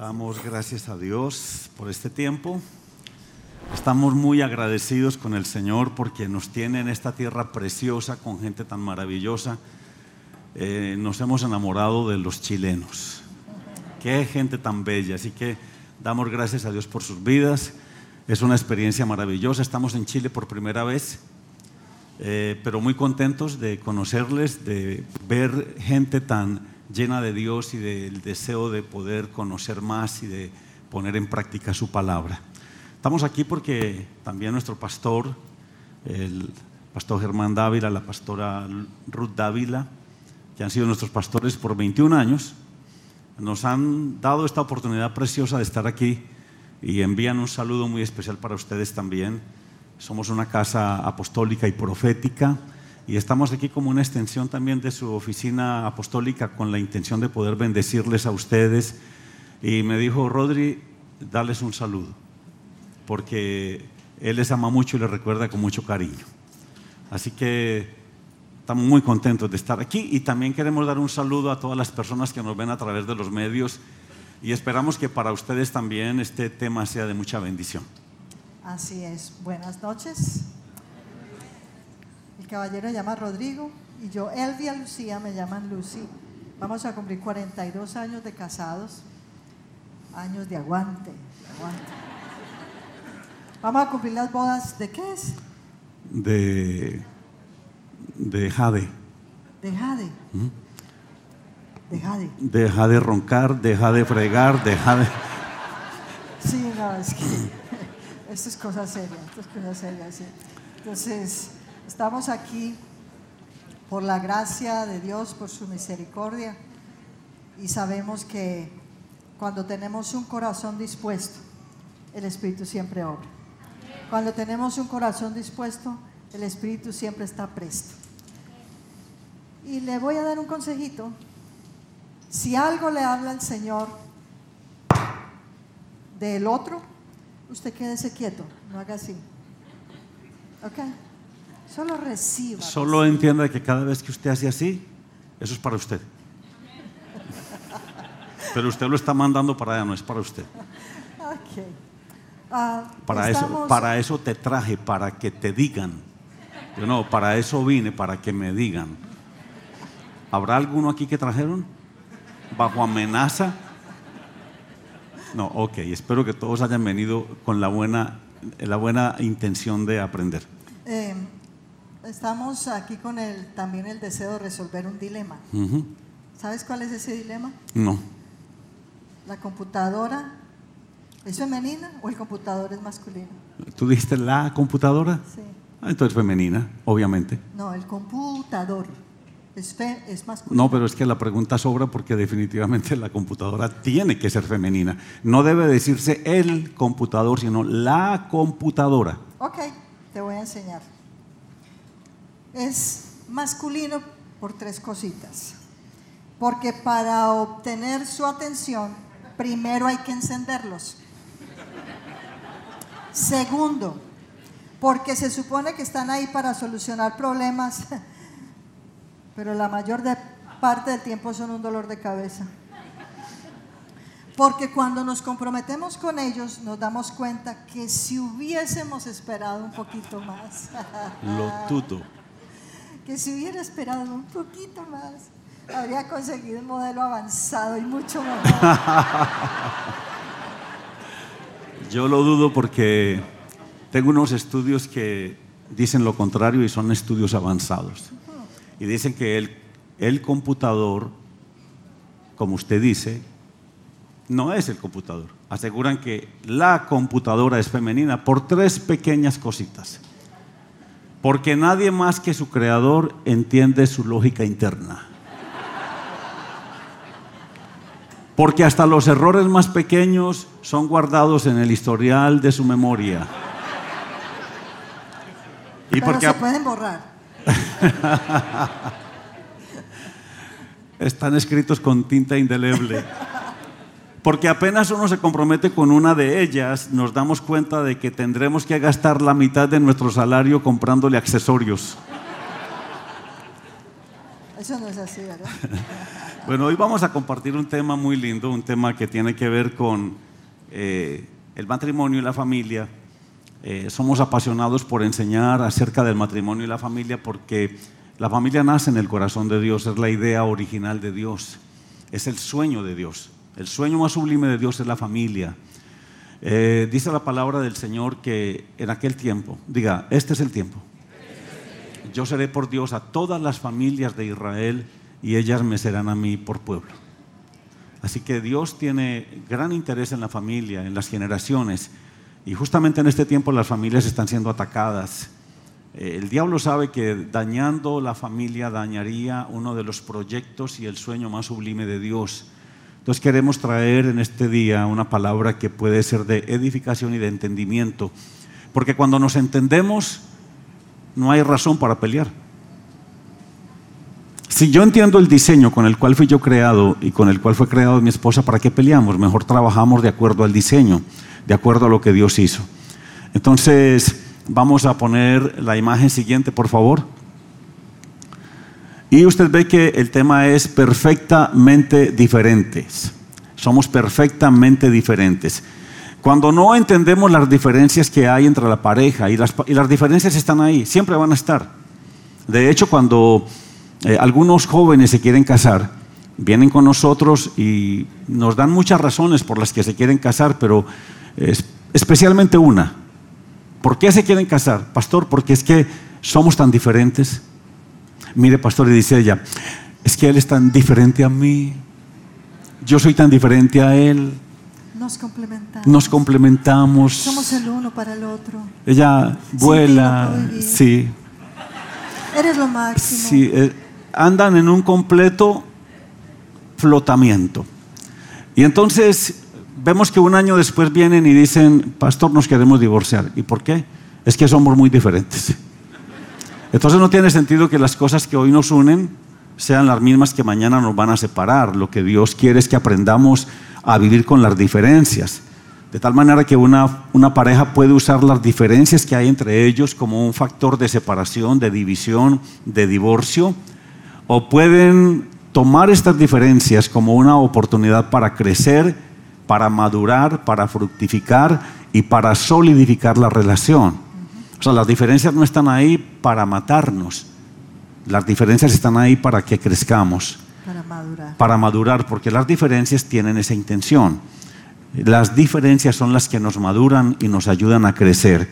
Damos gracias a Dios por este tiempo. Estamos muy agradecidos con el Señor porque nos tiene en esta tierra preciosa con gente tan maravillosa. Eh, nos hemos enamorado de los chilenos. Qué gente tan bella. Así que damos gracias a Dios por sus vidas. Es una experiencia maravillosa. Estamos en Chile por primera vez, eh, pero muy contentos de conocerles, de ver gente tan llena de Dios y del deseo de poder conocer más y de poner en práctica su palabra. Estamos aquí porque también nuestro pastor, el pastor Germán Dávila, la pastora Ruth Dávila, que han sido nuestros pastores por 21 años, nos han dado esta oportunidad preciosa de estar aquí y envían un saludo muy especial para ustedes también. Somos una casa apostólica y profética y estamos aquí como una extensión también de su oficina apostólica con la intención de poder bendecirles a ustedes. Y me dijo, Rodri, darles un saludo, porque él les ama mucho y les recuerda con mucho cariño. Así que estamos muy contentos de estar aquí y también queremos dar un saludo a todas las personas que nos ven a través de los medios y esperamos que para ustedes también este tema sea de mucha bendición. Así es. Buenas noches caballero se llama Rodrigo y yo, Elvia Lucía, me llaman Lucy. Vamos a cumplir 42 años de casados, años de aguante, Vamos a cumplir las bodas de qué es? De, de Jade. De Jade. ¿Mm? De Jade. Deja de roncar, deja de fregar, deja de... Sí, no, es que esto es cosa seria, esto es cosa seria, sí. Entonces, Estamos aquí por la gracia de Dios, por su misericordia, y sabemos que cuando tenemos un corazón dispuesto, el Espíritu siempre obra. Cuando tenemos un corazón dispuesto, el Espíritu siempre está presto. Y le voy a dar un consejito. Si algo le habla al Señor del otro, usted quédese quieto, no haga así. ¿Ok? Solo reciba. Solo entienda que cada vez que usted hace así, eso es para usted. Pero usted lo está mandando para allá, no es para usted. Ah, para, eso, para eso te traje, para que te digan. Yo no, para eso vine, para que me digan. ¿Habrá alguno aquí que trajeron? ¿Bajo amenaza? No, ok, espero que todos hayan venido con la buena, la buena intención de aprender. Eh, estamos aquí con el, también el deseo de resolver un dilema. ¿Sabes cuál es ese dilema? No. ¿La computadora es femenina o el computador es masculino? ¿Tú dijiste la computadora? Sí. Ah, entonces femenina, obviamente. No, el computador es, es masculino. No, pero es que la pregunta sobra porque definitivamente la computadora tiene que ser femenina. No debe decirse el computador, sino la computadora. Ok, te voy a enseñar es masculino por tres cositas. Porque para obtener su atención, primero hay que encenderlos. Segundo, porque se supone que están ahí para solucionar problemas, pero la mayor parte del tiempo son un dolor de cabeza. Porque cuando nos comprometemos con ellos nos damos cuenta que si hubiésemos esperado un poquito más. Lo tuto que si hubiera esperado un poquito más, habría conseguido un modelo avanzado y mucho mejor. Yo lo dudo porque tengo unos estudios que dicen lo contrario y son estudios avanzados. Y dicen que el, el computador, como usted dice, no es el computador. Aseguran que la computadora es femenina por tres pequeñas cositas. Porque nadie más que su creador entiende su lógica interna. Porque hasta los errores más pequeños son guardados en el historial de su memoria. Y porque se pueden borrar. Están escritos con tinta indeleble. Porque apenas uno se compromete con una de ellas, nos damos cuenta de que tendremos que gastar la mitad de nuestro salario comprándole accesorios. Eso no es así, ¿verdad? Bueno, hoy vamos a compartir un tema muy lindo, un tema que tiene que ver con eh, el matrimonio y la familia. Eh, somos apasionados por enseñar acerca del matrimonio y la familia porque la familia nace en el corazón de Dios, es la idea original de Dios, es el sueño de Dios. El sueño más sublime de Dios es la familia. Eh, dice la palabra del Señor que en aquel tiempo, diga, este es el tiempo. Yo seré por Dios a todas las familias de Israel y ellas me serán a mí por pueblo. Así que Dios tiene gran interés en la familia, en las generaciones. Y justamente en este tiempo las familias están siendo atacadas. Eh, el diablo sabe que dañando la familia dañaría uno de los proyectos y el sueño más sublime de Dios. Entonces queremos traer en este día una palabra que puede ser de edificación y de entendimiento. Porque cuando nos entendemos, no hay razón para pelear. Si yo entiendo el diseño con el cual fui yo creado y con el cual fue creado mi esposa, ¿para qué peleamos? Mejor trabajamos de acuerdo al diseño, de acuerdo a lo que Dios hizo. Entonces, vamos a poner la imagen siguiente, por favor. Y usted ve que el tema es perfectamente diferentes. Somos perfectamente diferentes. Cuando no entendemos las diferencias que hay entre la pareja, y las, y las diferencias están ahí, siempre van a estar. De hecho, cuando eh, algunos jóvenes se quieren casar, vienen con nosotros y nos dan muchas razones por las que se quieren casar, pero especialmente una. ¿Por qué se quieren casar? Pastor, porque es que somos tan diferentes. Mire, pastor, y dice ella, es que él es tan diferente a mí, yo soy tan diferente a él. Nos complementamos. Nos complementamos. Somos el uno para el otro. Ella vuela, sí. Eres lo máximo. Sí, eh, andan en un completo flotamiento. Y entonces vemos que un año después vienen y dicen, pastor, nos queremos divorciar. ¿Y por qué? Es que somos muy diferentes. Entonces no tiene sentido que las cosas que hoy nos unen sean las mismas que mañana nos van a separar. Lo que Dios quiere es que aprendamos a vivir con las diferencias. De tal manera que una, una pareja puede usar las diferencias que hay entre ellos como un factor de separación, de división, de divorcio o pueden tomar estas diferencias como una oportunidad para crecer, para madurar, para fructificar y para solidificar la relación. O sea, las diferencias no están ahí para matarnos, las diferencias están ahí para que crezcamos. Para madurar. Para madurar, porque las diferencias tienen esa intención. Las diferencias son las que nos maduran y nos ayudan a crecer.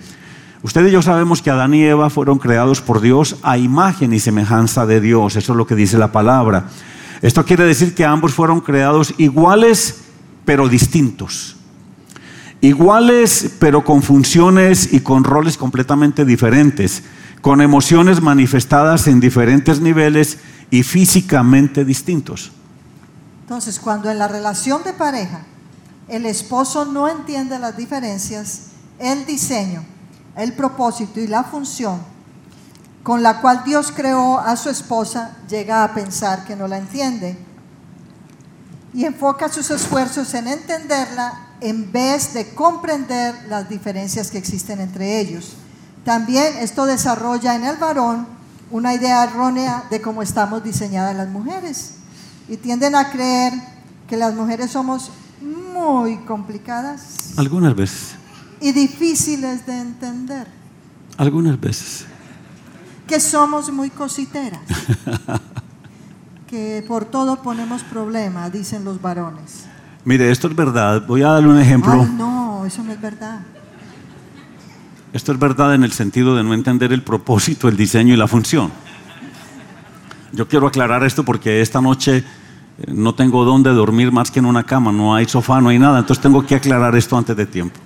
Usted y yo sabemos que Adán y Eva fueron creados por Dios a imagen y semejanza de Dios. Eso es lo que dice la palabra. Esto quiere decir que ambos fueron creados iguales pero distintos. Iguales pero con funciones y con roles completamente diferentes, con emociones manifestadas en diferentes niveles y físicamente distintos. Entonces, cuando en la relación de pareja el esposo no entiende las diferencias, el diseño, el propósito y la función con la cual Dios creó a su esposa, llega a pensar que no la entiende y enfoca sus esfuerzos en entenderla en vez de comprender las diferencias que existen entre ellos. También esto desarrolla en el varón una idea errónea de cómo estamos diseñadas las mujeres y tienden a creer que las mujeres somos muy complicadas. Algunas veces y difíciles de entender. Algunas veces. Que somos muy cositeras. que por todo ponemos problemas, dicen los varones. Mire, esto es verdad. Voy a darle un ejemplo. Ay, no, eso no es verdad. Esto es verdad en el sentido de no entender el propósito, el diseño y la función. Yo quiero aclarar esto porque esta noche eh, no tengo dónde dormir más que en una cama, no hay sofá, no hay nada, entonces tengo que aclarar esto antes de tiempo.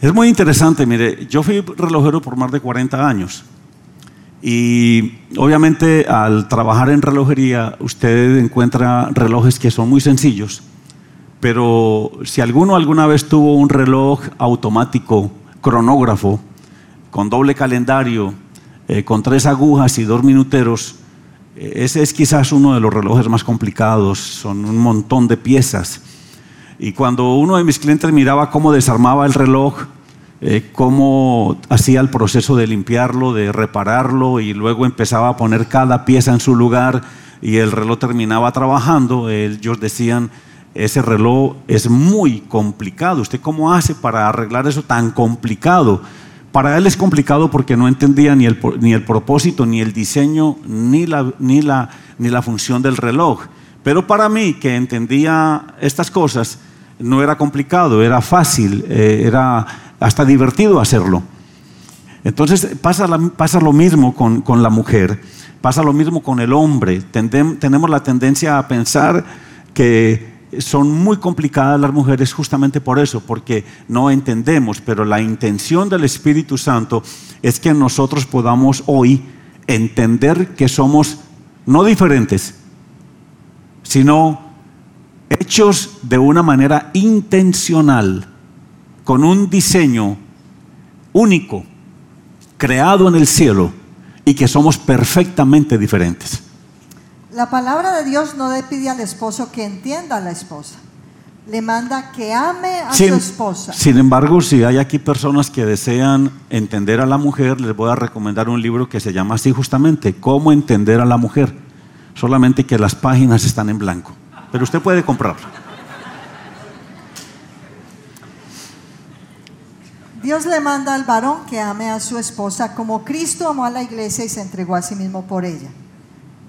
Es muy interesante, mire, yo fui relojero por más de 40 años y obviamente al trabajar en relojería usted encuentra relojes que son muy sencillos, pero si alguno alguna vez tuvo un reloj automático, cronógrafo, con doble calendario, eh, con tres agujas y dos minuteros, eh, ese es quizás uno de los relojes más complicados, son un montón de piezas. Y cuando uno de mis clientes miraba cómo desarmaba el reloj, eh, cómo hacía el proceso de limpiarlo, de repararlo y luego empezaba a poner cada pieza en su lugar, y el reloj terminaba trabajando, ellos decían, ese reloj es muy complicado. ¿Usted cómo hace para arreglar eso tan complicado? Para él es complicado porque no entendía ni el, ni el propósito, ni el diseño, ni la, ni, la, ni la función del reloj. Pero para mí, que entendía estas cosas, no era complicado, era fácil, eh, era hasta divertido hacerlo. Entonces pasa, pasa lo mismo con, con, la mujer, pasa lo mismo con el hombre. tenemos la tendencia a pensar que son muy complicadas las mujeres justamente por eso, porque no entendemos, pero la intención del Espíritu Santo es que nosotros podamos hoy entender que somos no diferentes, sino hechos de una manera intencional, con un diseño único, creado en el cielo, y que somos perfectamente diferentes. La palabra de Dios no le pide al esposo que entienda a la esposa. Le manda que ame a su esposa. Sin embargo, si hay aquí personas que desean entender a la mujer, les voy a recomendar un libro que se llama así justamente, Cómo entender a la mujer. Solamente que las páginas están en blanco. Pero usted puede comprarlo. Dios le manda al varón que ame a su esposa como Cristo amó a la iglesia y se entregó a sí mismo por ella.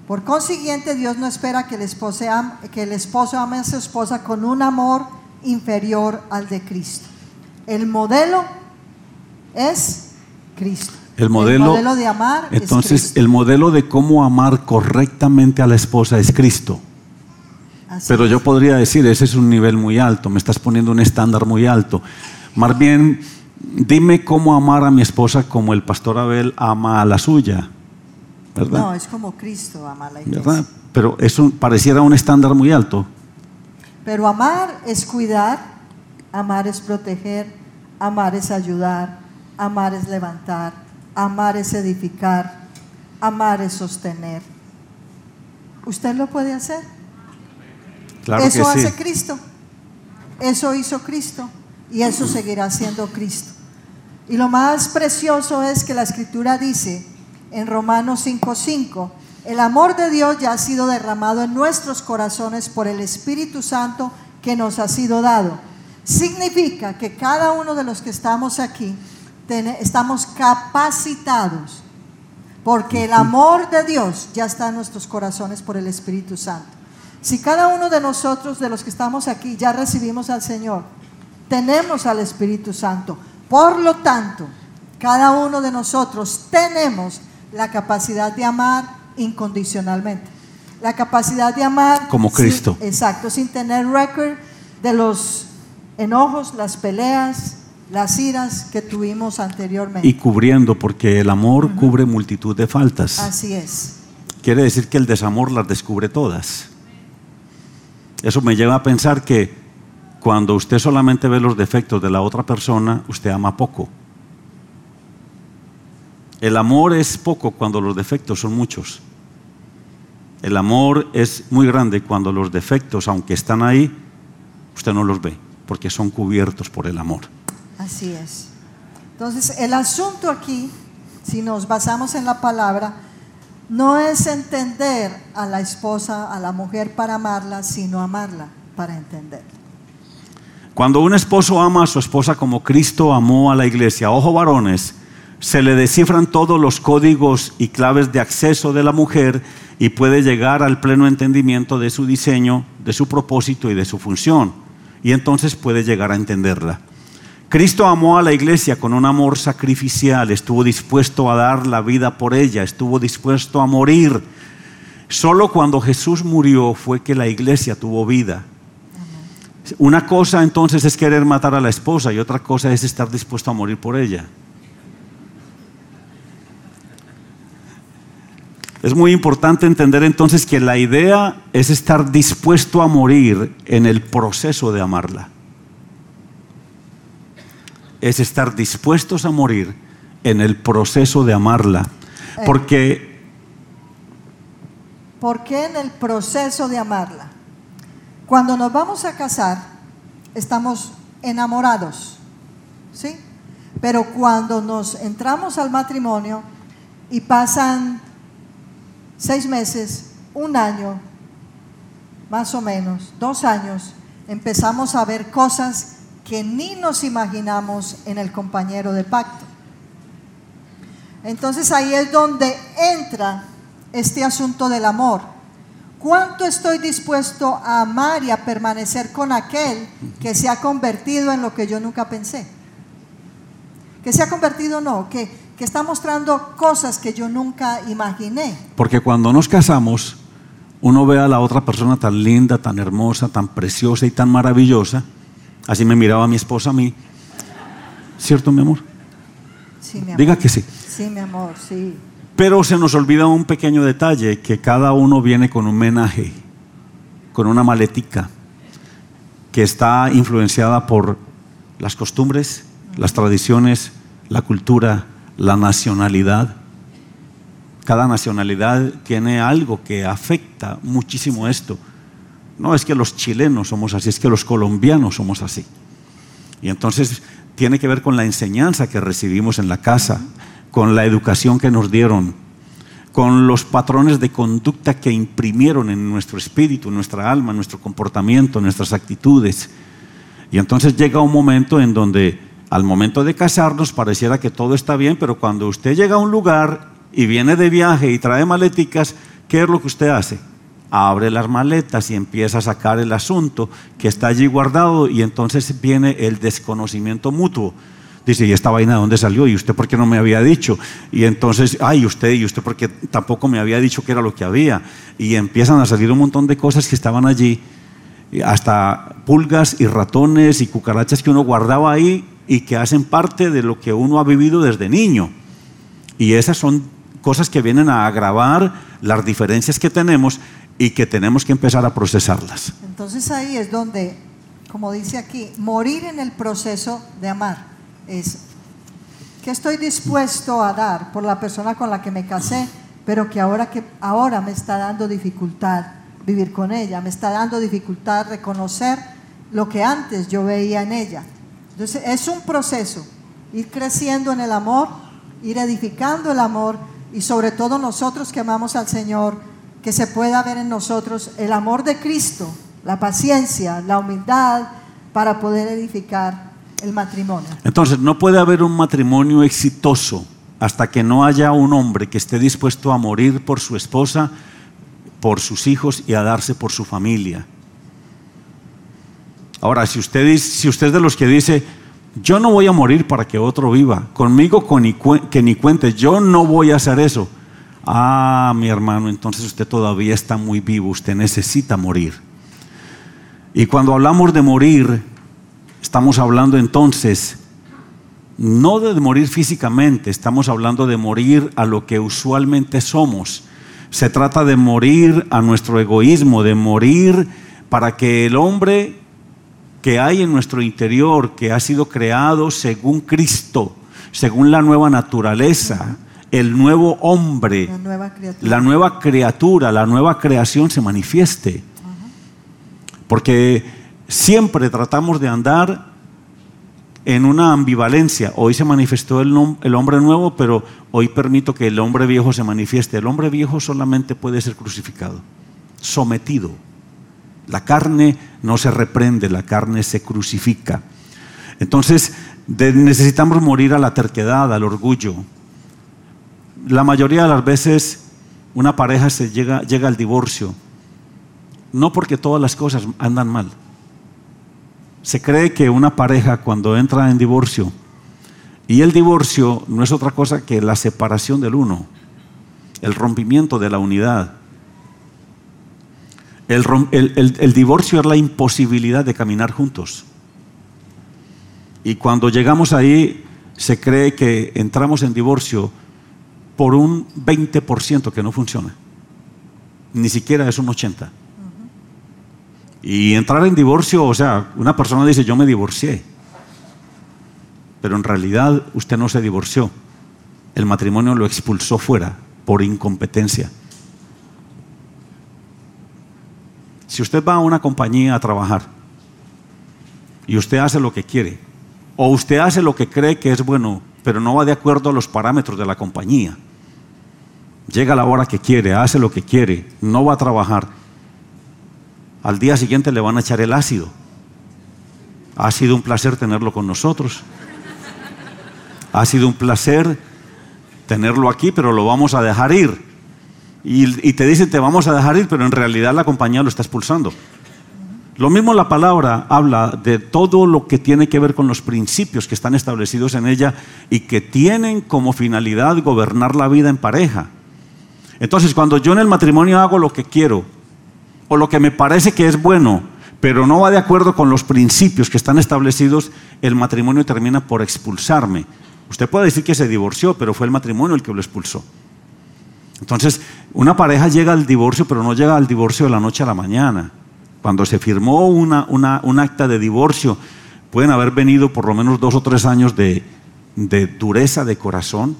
Por consiguiente, Dios no espera que el, esposo ame, que el esposo ame a su esposa con un amor inferior al de Cristo. El modelo es Cristo. El modelo, de amar entonces el modelo de cómo amar correctamente a la esposa es Cristo. Pero yo podría decir, ese es un nivel muy alto, me estás poniendo un estándar muy alto. Más bien, dime cómo amar a mi esposa como el pastor Abel ama a la suya. No, es como Cristo ama a la iglesia. Pero eso pareciera un estándar muy alto. Pero amar es cuidar, amar es proteger, amar es ayudar, amar es levantar, amar es edificar, amar es sostener. ¿Usted lo puede hacer? Claro eso que hace Cristo. Eso hizo Cristo y eso seguirá siendo Cristo. Y lo más precioso es que la escritura dice en Romanos 5:5. El amor de Dios ya ha sido derramado en nuestros corazones por el Espíritu Santo que nos ha sido dado. Significa que cada uno de los que estamos aquí estamos capacitados porque el amor de Dios ya está en nuestros corazones por el Espíritu Santo. Si cada uno de nosotros, de los que estamos aquí, ya recibimos al Señor, tenemos al Espíritu Santo. Por lo tanto, cada uno de nosotros tenemos la capacidad de amar incondicionalmente. La capacidad de amar como Cristo. exacto, sin tener récord de los enojos, las peleas, las iras que tuvimos anteriormente. Y cubriendo, porque el amor cubre multitud de faltas. Así es. Quiere decir que el desamor las descubre todas. Eso me lleva a pensar que cuando usted solamente ve los defectos de la otra persona, usted ama poco. El amor es poco cuando los defectos son muchos. El amor es muy grande cuando los defectos, aunque están ahí, usted no los ve, porque son cubiertos por el amor. Así es. Entonces, el asunto aquí, si nos basamos en la palabra, no es entender a la esposa, a la mujer para amarla, sino amarla para entenderla. Cuando un esposo ama a su esposa como Cristo amó a la iglesia, ojo varones, se le descifran todos los códigos y claves de acceso de la mujer y puede llegar al pleno entendimiento de su diseño, de su propósito y de su función. Y entonces puede llegar a entenderla. Cristo amó a la iglesia con un amor sacrificial, estuvo dispuesto a dar la vida por ella, estuvo dispuesto a morir. Solo cuando Jesús murió fue que la iglesia tuvo vida. Una cosa entonces es querer matar a la esposa y otra cosa es estar dispuesto a morir por ella. Es muy importante entender entonces que la idea es estar dispuesto a morir en el proceso de amarla. Es estar dispuestos a morir en el proceso de amarla. Eh. Porque... ¿Por qué en el proceso de amarla? Cuando nos vamos a casar, estamos enamorados, ¿sí? Pero cuando nos entramos al matrimonio y pasan seis meses, un año, más o menos, dos años, empezamos a ver cosas que ni nos imaginamos en el compañero de pacto. Entonces ahí es donde entra este asunto del amor. ¿Cuánto estoy dispuesto a amar y a permanecer con aquel que se ha convertido en lo que yo nunca pensé? Que se ha convertido, no, que, que está mostrando cosas que yo nunca imaginé. Porque cuando nos casamos, uno ve a la otra persona tan linda, tan hermosa, tan preciosa y tan maravillosa. Así me miraba mi esposa a mí. ¿Cierto, mi amor? Sí, mi amor. Diga que sí. Sí, mi amor, sí. Pero se nos olvida un pequeño detalle, que cada uno viene con un menaje, con una maletica, que está influenciada por las costumbres, las tradiciones, la cultura, la nacionalidad. Cada nacionalidad tiene algo que afecta muchísimo esto. No es que los chilenos somos así, es que los colombianos somos así. Y entonces tiene que ver con la enseñanza que recibimos en la casa, con la educación que nos dieron, con los patrones de conducta que imprimieron en nuestro espíritu, nuestra alma, nuestro comportamiento, en nuestras actitudes. Y entonces llega un momento en donde al momento de casarnos pareciera que todo está bien, pero cuando usted llega a un lugar y viene de viaje y trae maleticas, ¿qué es lo que usted hace? Abre las maletas y empieza a sacar el asunto que está allí guardado y entonces viene el desconocimiento mutuo. Dice, ¿y esta vaina de dónde salió? ¿Y usted por qué no me había dicho? Y entonces, ay, usted, ¿y usted por qué tampoco me había dicho que era lo que había? Y empiezan a salir un montón de cosas que estaban allí, hasta pulgas y ratones y cucarachas que uno guardaba ahí y que hacen parte de lo que uno ha vivido desde niño. Y esas son cosas que vienen a agravar las diferencias que tenemos y que tenemos que empezar a procesarlas. Entonces ahí es donde, como dice aquí, morir en el proceso de amar es que estoy dispuesto a dar por la persona con la que me casé, pero que ahora, que ahora me está dando dificultad vivir con ella, me está dando dificultad reconocer lo que antes yo veía en ella. Entonces es un proceso, ir creciendo en el amor, ir edificando el amor y sobre todo nosotros que amamos al Señor, que se pueda ver en nosotros el amor de Cristo, la paciencia, la humildad para poder edificar el matrimonio. Entonces, no puede haber un matrimonio exitoso hasta que no haya un hombre que esté dispuesto a morir por su esposa, por sus hijos y a darse por su familia. Ahora, si usted, si usted es de los que dice, yo no voy a morir para que otro viva, conmigo que ni cuente, yo no voy a hacer eso. Ah, mi hermano, entonces usted todavía está muy vivo, usted necesita morir. Y cuando hablamos de morir, Estamos hablando entonces no de morir físicamente, estamos hablando de morir a lo que usualmente somos. Se trata de morir a nuestro egoísmo, de morir para que el hombre que hay en nuestro interior, que ha sido creado según Cristo, según la nueva naturaleza, el nuevo hombre, La nueva criatura. la nueva criatura, la nueva creación se manifieste. Porque siempre tratamos de andar en una ambivalencia. Hoy se manifestó el hombre nuevo, pero hoy permito que el hombre viejo se manifieste. El hombre viejo solamente puede ser crucificado, sometido. La carne no se reprende, la carne se crucifica. Entonces, necesitamos morir a la terquedad, al orgullo. La mayoría de las veces una pareja se llega, llega al divorcio, no porque todas las cosas andan mal. Se cree que una pareja cuando entra en divorcio, y el divorcio no es otra cosa que la separación del uno, el rompimiento de la unidad. El, el- el- el divorcio es la imposibilidad de caminar juntos. Y cuando llegamos ahí, se cree que entramos en divorcio por un 20% que no funciona. Ni siquiera es un 80%. Y entrar en divorcio, o sea, una persona dice, yo me divorcié. Pero en realidad usted no se divorció. El matrimonio lo expulsó fuera por incompetencia. Si usted va a una compañía a trabajar y usted hace lo que quiere, o usted hace lo que cree que es bueno, pero no va de acuerdo a los parámetros de la compañía, llega a la hora que quiere, hace lo que quiere, no va a trabajar, al día siguiente le van a echar el ácido. Ha sido un placer tenerlo con nosotros. Ha sido un placer tenerlo aquí, pero lo vamos a dejar ir. Y, te dicen, te vamos a dejar ir, pero en realidad la compañía lo está expulsando. Lo mismo la palabra habla de todo lo que tiene que ver con los principios que están establecidos en ella y que tienen como finalidad gobernar la vida en pareja. Entonces, cuando yo en el matrimonio hago lo que quiero o lo que me parece que es bueno, pero no va de acuerdo con los principios que están establecidos, el matrimonio termina por expulsarme. Usted puede decir que se divorció, pero fue el matrimonio el que lo expulsó. Entonces, una pareja llega al divorcio, pero no llega al divorcio de la noche a la mañana. Cuando se firmó una, un acta de divorcio, pueden haber venido por lo menos dos o tres años de, de dureza de corazón,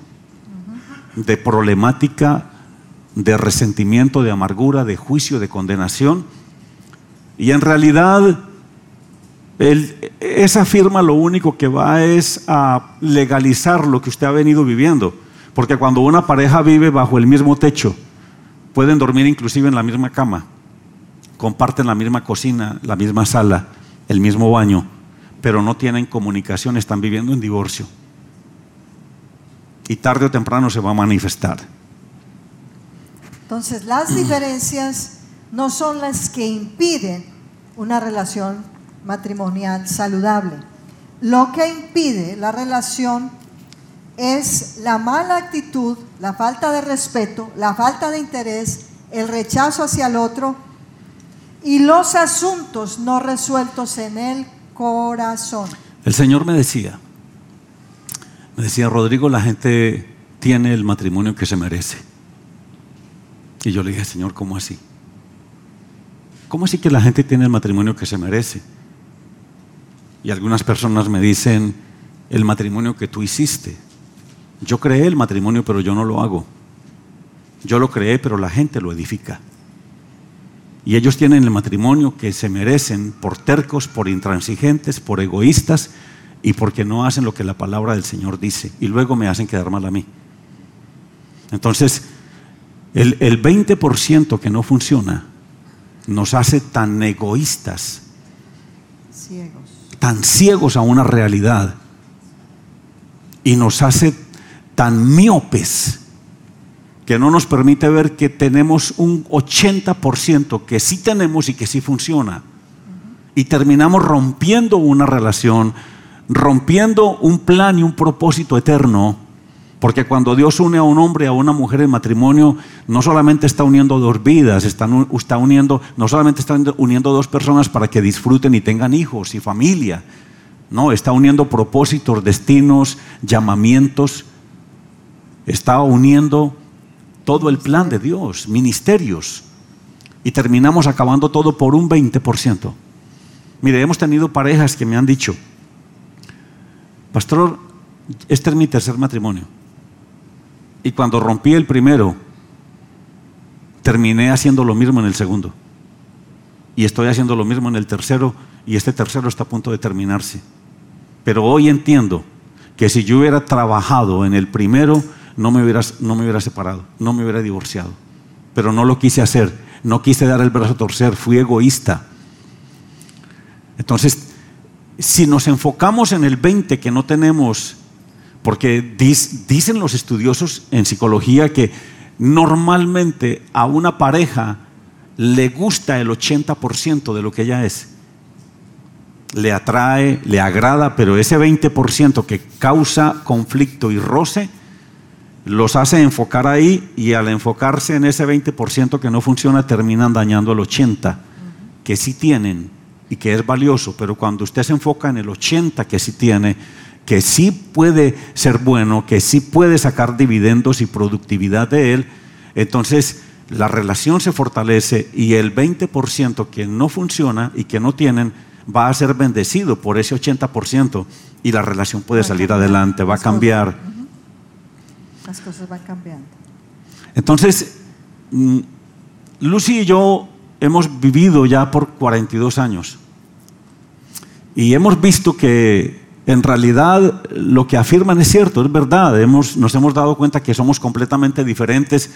de problemática, de resentimiento, de amargura, de juicio, de condenación. Y en realidad, esa firma lo único que va es a legalizar lo que usted ha venido viviendo. Porque cuando una pareja vive bajo el mismo techo, pueden dormir inclusive en la misma cama comparten la misma cocina, la misma sala, el mismo baño, pero no tienen comunicación, están viviendo en divorcio. Y tarde o temprano se va a manifestar. Entonces, las diferencias no son las que impiden una relación matrimonial saludable. Lo que impide la relación es la mala actitud, la falta de respeto, la falta de interés, el rechazo hacia el otro y los asuntos no resueltos en el corazón. El Señor me decía, me decía, Rodrigo, la gente tiene el matrimonio que se merece. Y yo le dije, Señor, ¿cómo así? ¿Cómo así que la gente tiene el matrimonio que se merece? Y algunas personas me dicen, el matrimonio que tú hiciste. Yo creé el matrimonio, pero yo no lo hago. Yo lo creé, pero la gente lo edifica. Y ellos tienen el matrimonio que se merecen por tercos, por intransigentes, por egoístas y porque no hacen lo que la palabra del Señor dice. Y luego me hacen quedar mal a mí. Entonces, el, 20% que no funciona nos hace tan egoístas, ciegos. tan ciegos a una realidad y nos hace tan miopes que no nos permite ver que tenemos un 80% que sí tenemos y que sí funciona. Y terminamos rompiendo una relación, rompiendo un plan y un propósito eterno. Porque cuando Dios une a un hombre y a una mujer en matrimonio, no solamente está uniendo dos vidas, está, uniendo, no solamente está uniendo dos personas para que disfruten y tengan hijos y familia. No, está uniendo propósitos, destinos, llamamientos. Está uniendo todo el plan de Dios, ministerios, y terminamos acabando todo por un 20%. Mire, hemos tenido parejas que me han dicho, pastor, este es mi tercer matrimonio. Y cuando rompí el primero, terminé haciendo lo mismo en el segundo. Y estoy haciendo lo mismo en el tercero, y este tercero está a punto de terminarse. Pero hoy entiendo que si yo hubiera trabajado en el primero, no me, no me hubiera separado, no me hubiera divorciado. Pero no lo quise hacer, no quise dar el brazo a torcer, fui egoísta. Entonces, si nos enfocamos en el 20 que no tenemos, porque dicen los estudiosos en psicología que normalmente a una pareja le gusta el 80% de lo que ella es. Le atrae, le agrada, pero ese 20% que causa conflicto y roce, los hace enfocar ahí y al enfocarse en ese 20% que no funciona terminan dañando el 80% que sí tienen y que es valioso, pero cuando usted se enfoca en el 80% que sí tiene, que sí puede ser bueno, que sí puede sacar dividendos y productividad de él, entonces la relación se fortalece y el 20% que no funciona y que no tienen va a ser bendecido por ese 80% y la relación puede salir adelante, va a cambiar las cosas van cambiando. Entonces, mm, Lucy y yo hemos vivido ya por 42 años y hemos visto que en realidad lo que afirman es cierto, es verdad. Hemos, nos hemos dado cuenta que somos completamente diferentes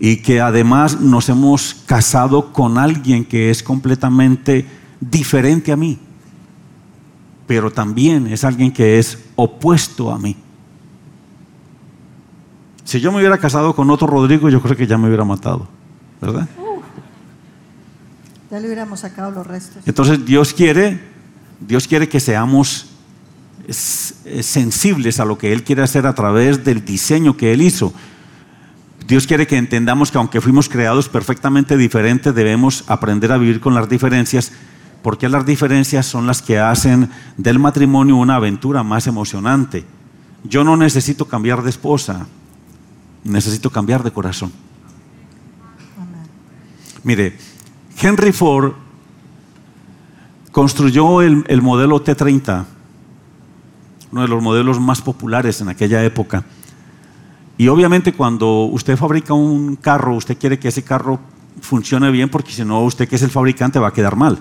y que además nos hemos casado con alguien que es completamente diferente a mí, pero también es alguien que es opuesto a mí. Si yo me hubiera casado con otro Rodrigo, yo creo que ya me hubiera matado, ¿verdad? Ya le hubiéramos sacado los restos. Entonces Dios quiere, Dios quiere que seamos sensibles a lo que Él quiere hacer a través del diseño que Él hizo. Dios quiere que entendamos que aunque fuimos creados perfectamente diferentes, debemos aprender a vivir con las diferencias, porque las diferencias son las que hacen del matrimonio una aventura más emocionante. Yo no necesito cambiar de esposa, necesito cambiar de corazón. Mire, Henry Ford construyó el, el modelo T30, uno de los modelos más populares en aquella época. Y obviamente cuando usted fabrica un carro, usted quiere que ese carro funcione bien porque si no, usted que es el fabricante va a quedar mal.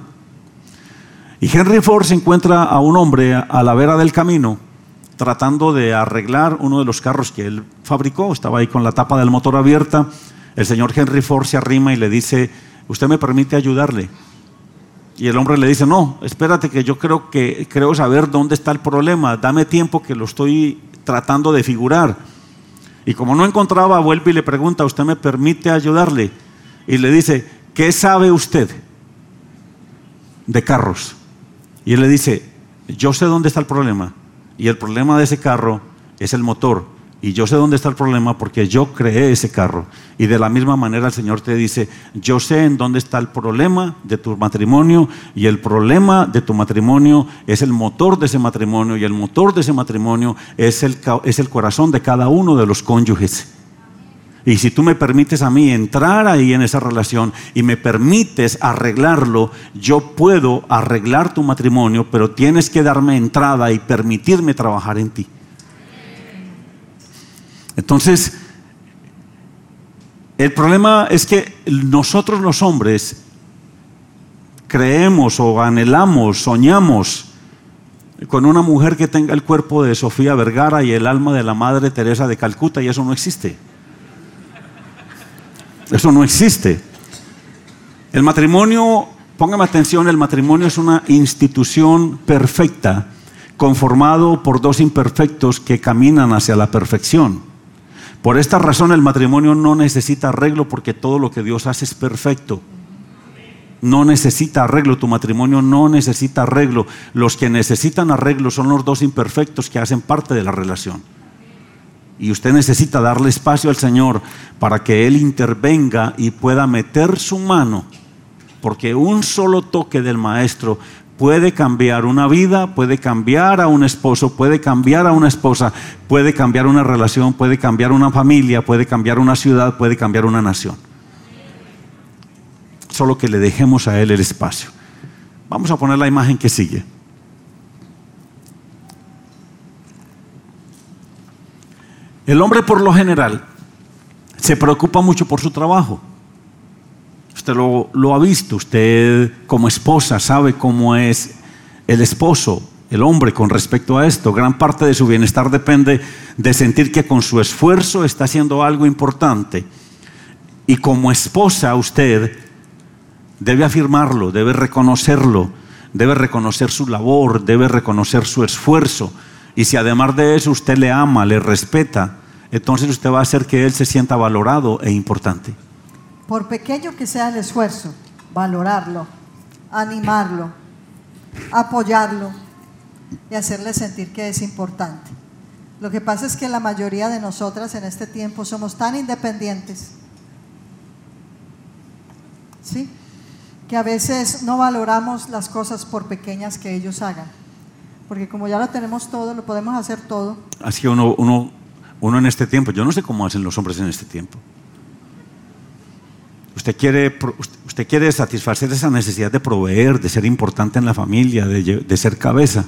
Y Henry Ford se encuentra a un hombre a la vera del camino tratando de arreglar uno de los carros que él fabricó. Estaba ahí con la tapa del motor abierta. El señor Henry Ford se arrima y le dice, ¿usted me permite ayudarle? Y el hombre le dice, no, espérate que yo creo que creo saber dónde está el problema, dame tiempo que lo estoy tratando de figurar. Y como no encontraba, vuelve y le pregunta, ¿usted me permite ayudarle? Y le dice, ¿qué sabe usted de carros? Y él le dice, yo sé dónde está el problema. Y el problema de ese carro es el motor. Y yo sé dónde está el problema porque yo creé ese carro. Y de la misma manera el Señor te dice, yo sé en dónde está el problema de tu matrimonio y el problema de tu matrimonio es el motor de ese matrimonio y el motor de ese matrimonio es el, es el corazón de cada uno de los cónyuges. Y si tú me permites a mí entrar ahí en esa relación y me permites arreglarlo, yo puedo arreglar tu matrimonio, pero tienes que darme entrada y permitirme trabajar en ti. Entonces, el problema es que nosotros los hombres creemos o anhelamos, soñamos con una mujer que tenga el cuerpo de Sofía Vergara y el alma de la Madre Teresa de Calcuta y eso no existe. Eso no existe. El matrimonio, póngame atención, el matrimonio es una institución perfecta conformado por dos imperfectos que caminan hacia la perfección. Por esta razón el matrimonio no necesita arreglo porque todo lo que Dios hace es perfecto. No necesita arreglo, tu matrimonio no necesita arreglo. Los que necesitan arreglo son los dos imperfectos que hacen parte de la relación. Y usted necesita darle espacio al Señor para que Él intervenga y pueda meter su mano, porque un solo toque del Maestro puede cambiar una vida, puede cambiar a un esposo, puede cambiar a una esposa, puede cambiar una relación, puede cambiar una familia, puede cambiar una ciudad, puede cambiar una nación. Solo que le dejemos a Él el espacio. Vamos a poner la imagen que sigue. El hombre por lo general se preocupa mucho por su trabajo. Usted lo, ha visto, usted como esposa sabe cómo es el esposo, el hombre con respecto a esto. Gran parte de su bienestar depende de sentir que con su esfuerzo está haciendo algo importante. Y como esposa usted debe afirmarlo, debe reconocerlo, debe reconocer su labor, debe reconocer su esfuerzo. Y si además de eso usted le ama, le respeta, entonces usted va a hacer que él se sienta valorado e importante por pequeño que sea el esfuerzo, valorarlo, animarlo, apoyarlo y hacerle sentir que es importante. Lo que pasa es que la mayoría de nosotras en este tiempo somos tan independientes, ¿sí? Que a veces no valoramos las cosas por pequeñas que ellos hagan. Porque como ya lo tenemos todo, lo podemos hacer todo. Así que uno, uno, uno en este tiempo, yo no sé cómo hacen los hombres en este tiempo. Usted quiere, usted quiere satisfacer esa necesidad de proveer, de ser importante en la familia, de, ser cabeza.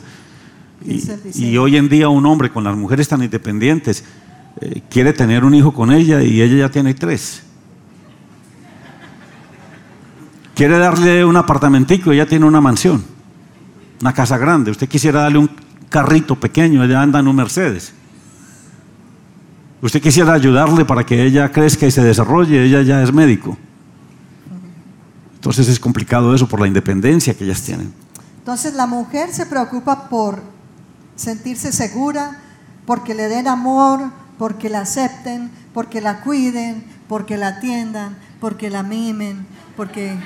Y, hoy en día un hombre con las mujeres tan independientes eh, quiere tener un hijo con ella y ella ya tiene tres. Quiere darle un apartamentico y ella tiene una mansión, una casa grande. Usted quisiera darle un, carrito pequeño, ella anda en un Mercedes. Usted quisiera ayudarle para que ella crezca y se desarrolle, ella ya es médico. Entonces es complicado eso por la independencia que ellas tienen. Entonces la mujer se preocupa por sentirse segura, porque le den amor, porque la acepten, porque la cuiden, porque la atiendan, porque la mimen, porque...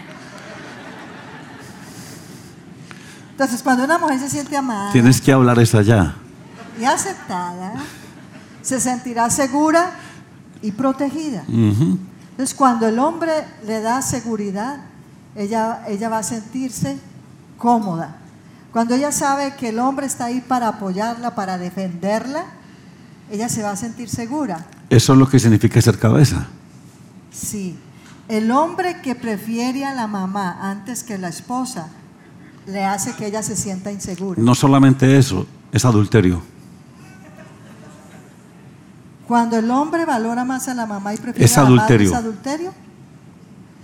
Entonces cuando una mujer se siente amada Tienes que hablar esa ya. y aceptada, se sentirá segura y protegida. Ujú. Entonces, cuando el hombre le da seguridad, ella, ella va a sentirse cómoda. Cuando ella sabe que el hombre está ahí para apoyarla, para defenderla, ella se va a sentir segura. Eso es lo que significa ser cabeza. Sí. El hombre que prefiere a la mamá antes que la esposa le hace que ella se sienta insegura. No solamente eso, es adulterio. Cuando el hombre valora más a la mamá y prefiere Es a la madre, adulterio. ¿es adulterio?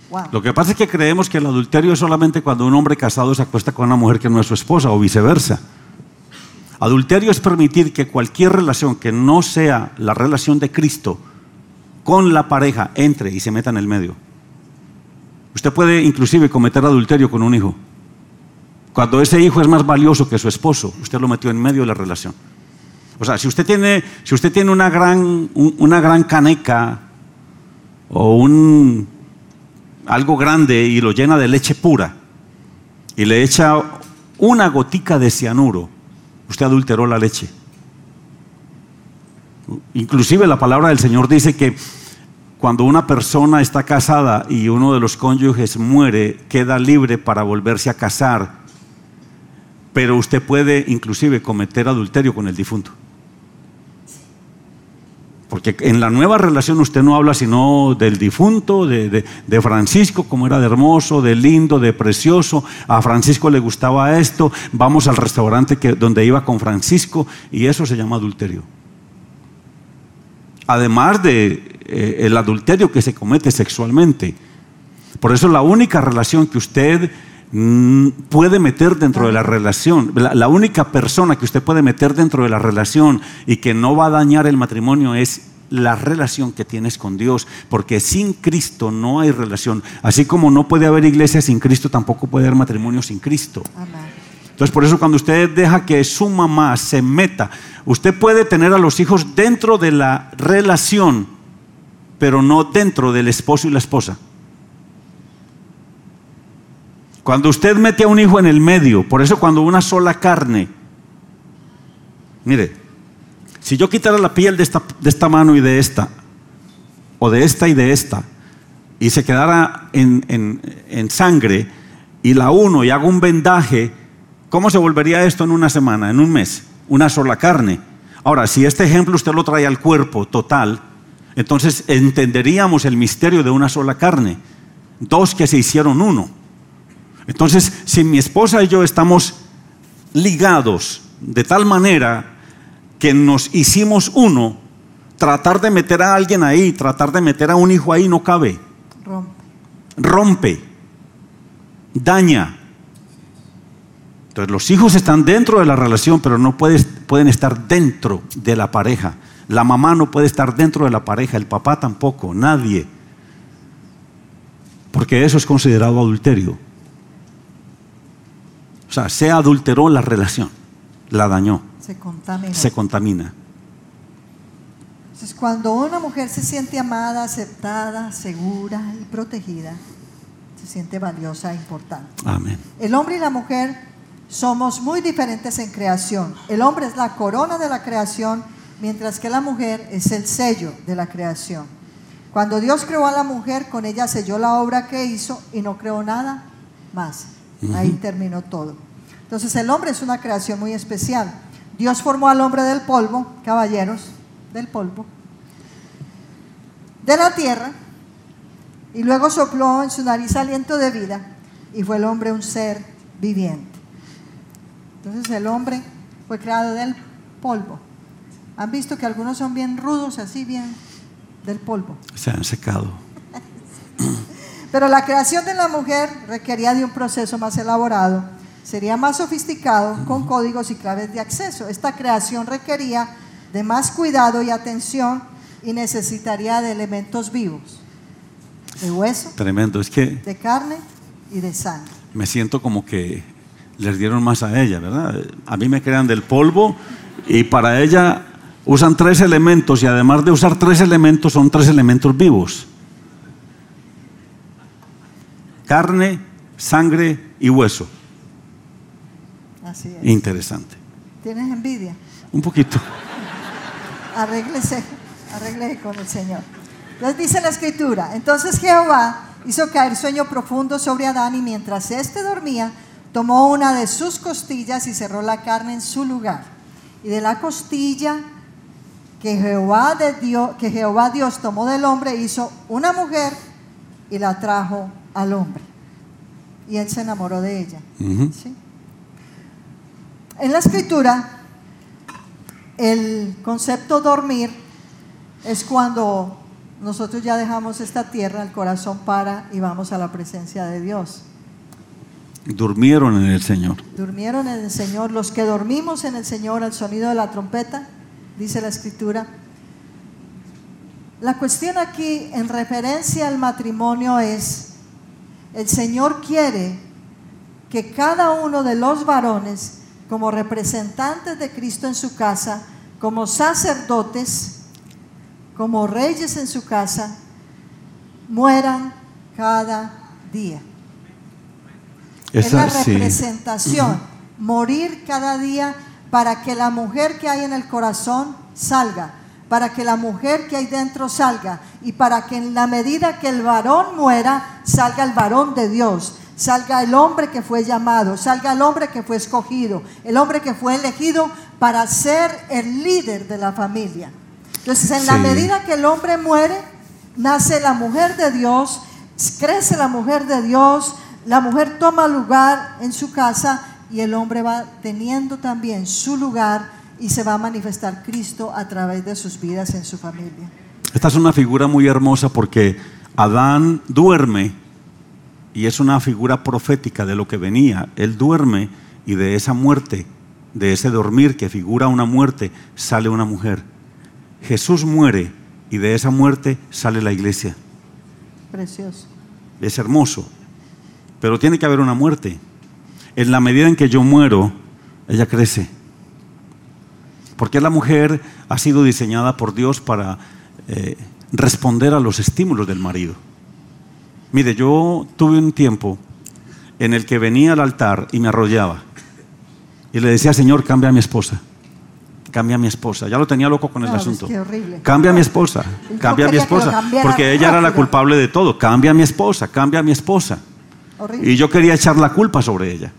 Wow. Lo que pasa es que creemos que el adulterio es solamente cuando un hombre casado se acuesta con una mujer que no es su esposa o viceversa. Adulterio es permitir que cualquier relación que no sea la relación de Cristo con la pareja entre y se meta en el medio. Usted puede inclusive cometer adulterio con un hijo. Cuando ese hijo es más valioso que su esposo, usted lo metió en medio de la relación. O sea, si usted tiene, si usted tiene una, gran, un- una gran caneca o un, algo grande y lo llena de leche pura y le echa una gotica de cianuro, usted adulteró la leche. Inclusive la palabra del Señor dice que cuando una persona está casada y uno de los cónyuges muere, queda libre para volverse a casar, pero usted puede inclusive cometer adulterio con el difunto. Porque en la nueva relación usted no habla sino del difunto, de, de- de Francisco, como era de hermoso, de lindo, de precioso. A Francisco le gustaba esto. Vamos al restaurante que, donde iba con Francisco y eso se llama adulterio. Además de eh, adulterio que se comete sexualmente. Por eso la única relación que usted puede meter dentro de la relación, la, la única persona que usted puede meter dentro de la relación y que no va a dañar el matrimonio es la relación que tienes con Dios, porque sin Cristo no hay relación. Así como no puede haber iglesia sin Cristo, tampoco puede haber matrimonio sin Cristo. Amén. Entonces, por eso cuando usted deja que su mamá se meta, usted puede tener a los hijos dentro de la relación, pero no dentro del esposo y la esposa. Cuando usted mete a un hijo en el medio, por eso cuando una sola carne, mire, si yo quitara la piel de esta, mano y de esta, o de esta y de esta, y se quedara en- en sangre, y la uno y hago un vendaje, ¿cómo se volvería esto en una semana, en un mes? Una sola carne. Ahora, si este ejemplo usted lo trae al cuerpo total, entonces entenderíamos el misterio de una sola carne. Dos que se hicieron uno. Entonces, si mi esposa y yo estamos ligados de tal manera que nos hicimos uno, tratar de meter a alguien ahí, tratar de meter a un hijo ahí no cabe. Rompe. Rompe, daña. Entonces los hijos están dentro de la relación, pero no puedes- pueden estar dentro de la pareja. La mamá no puede estar dentro de la pareja, el papá tampoco, nadie. Porque eso es considerado adulterio. O sea, se adulteró la relación, la dañó, Se contamina. se contamina. Entonces, cuando una mujer se siente amada, aceptada, segura y protegida, se siente valiosa e importante. Amén. El hombre y la mujer somos muy diferentes en creación. El hombre es la corona de la creación, mientras que la mujer es el sello de la creación. Cuando Dios creó a la mujer, con ella selló la obra que hizo y no creó nada más. Ahí terminó todo. Entonces el hombre es una creación muy especial. Dios formó al hombre del polvo, caballeros, del polvo, de la tierra, y luego sopló en su nariz aliento de vida, y fue el hombre un ser viviente. Entonces el hombre fue creado del polvo. ¿Han visto que algunos son bien rudos, así bien del polvo? Se han secado. Pero la creación de la mujer requería de un proceso más elaborado sería más sofisticado con códigos y claves de acceso. Esta creación requería de más cuidado y atención y necesitaría de elementos vivos, de hueso, Tremendo. Es que de carne y de sangre. me siento como que les dieron más a ella, ¿verdad? A mí me crean del polvo y para ella usan tres elementos y además de usar tres elementos son tres elementos vivos. Carne, sangre y hueso. Así es. Interesante. ¿Tienes envidia? Un poquito. Arréglese, arréglese con el Señor. Entonces dice la escritura, entonces Jehová hizo caer sueño profundo sobre Adán y mientras éste dormía, tomó una de sus costillas y cerró la carne en su lugar. Y de la costilla que Jehová, de Dios, que Jehová Dios tomó del hombre, hizo una mujer y la trajo al hombre. Y él se enamoró de ella. ¿sí? En la escritura, el concepto dormir es cuando nosotros ya dejamos esta tierra, el corazón para y vamos a la presencia de Dios. Durmieron en el Señor. Durmieron en el Señor, los que dormimos en el Señor al sonido de la trompeta, dice la escritura. La cuestión aquí en referencia al matrimonio es, el Señor quiere que cada uno de los varones, como representantes de Cristo en su casa, como sacerdotes, como reyes en su casa, mueran cada día. Es la sí. representación, morir cada día para que la mujer que hay en el corazón salga, para que la mujer que hay dentro salga y para que en la medida que el varón muera, salga el varón de Dios, salga el hombre que fue llamado, salga el hombre que fue escogido, el hombre que fue elegido para ser el líder de la familia. Entonces, en la medida que el hombre muere, nace la mujer de Dios, crece la mujer de Dios, la mujer toma lugar en su casa y el hombre va teniendo también su lugar y se va a manifestar Cristo a través de sus vidas en su familia. Esta es una figura muy hermosa porque Adán duerme y es una figura profética de lo que venía. Él duerme y de esa muerte, de ese dormir que figura una muerte, sale una mujer. Jesús muere y de esa muerte sale la iglesia. Precioso. Es hermoso, pero tiene que haber una muerte. En la medida en que yo muero, ella crece. Porque la mujer ha sido diseñada por Dios para eh, responder a los estímulos del marido. Mire, yo tuve un tiempo en el que venía al altar y me arrollaba. Y le decía, Señor, cambia a mi esposa. Cambia a mi esposa. Ya lo tenía loco con el No, es asunto. que horrible. Cambia a mi esposa. Yo Cambia a mi que esposa. Porque ella era la culpable de todo. Cambia a mi esposa. Cambia a mi esposa. Horrible. Y yo quería echar la culpa sobre ella.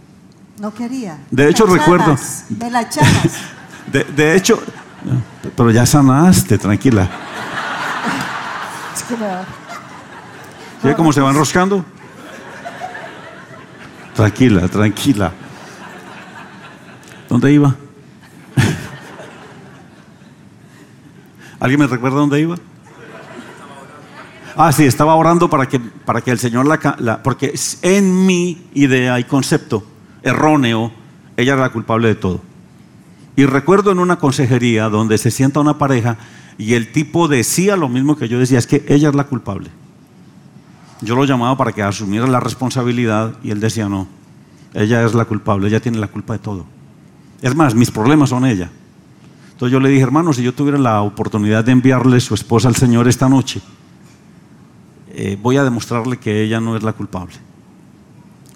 No quería. De hecho, la recuerdo- echabas, Me la. De, de hecho, pero ya sanaste, tranquila. ¿Sí cómo se va enroscando? Tranquila, tranquila. ¿Dónde iba? ¿Alguien me recuerda dónde iba? Ah, sí, estaba orando para que, para que el Señor la- Porque en mi idea y concepto erróneo, ella era la culpable de todo. Y recuerdo en una consejería donde se sienta una pareja y el tipo decía lo mismo que yo decía, es que ella es la culpable. Yo lo llamaba para que asumiera la responsabilidad y él decía, no, ella es la culpable, ella tiene la culpa de todo. Es más, mis problemas son ella. Entonces yo le dije, hermano, si yo tuviera la oportunidad de enviarle su esposa al Señor esta noche, eh, voy a demostrarle que ella no es la culpable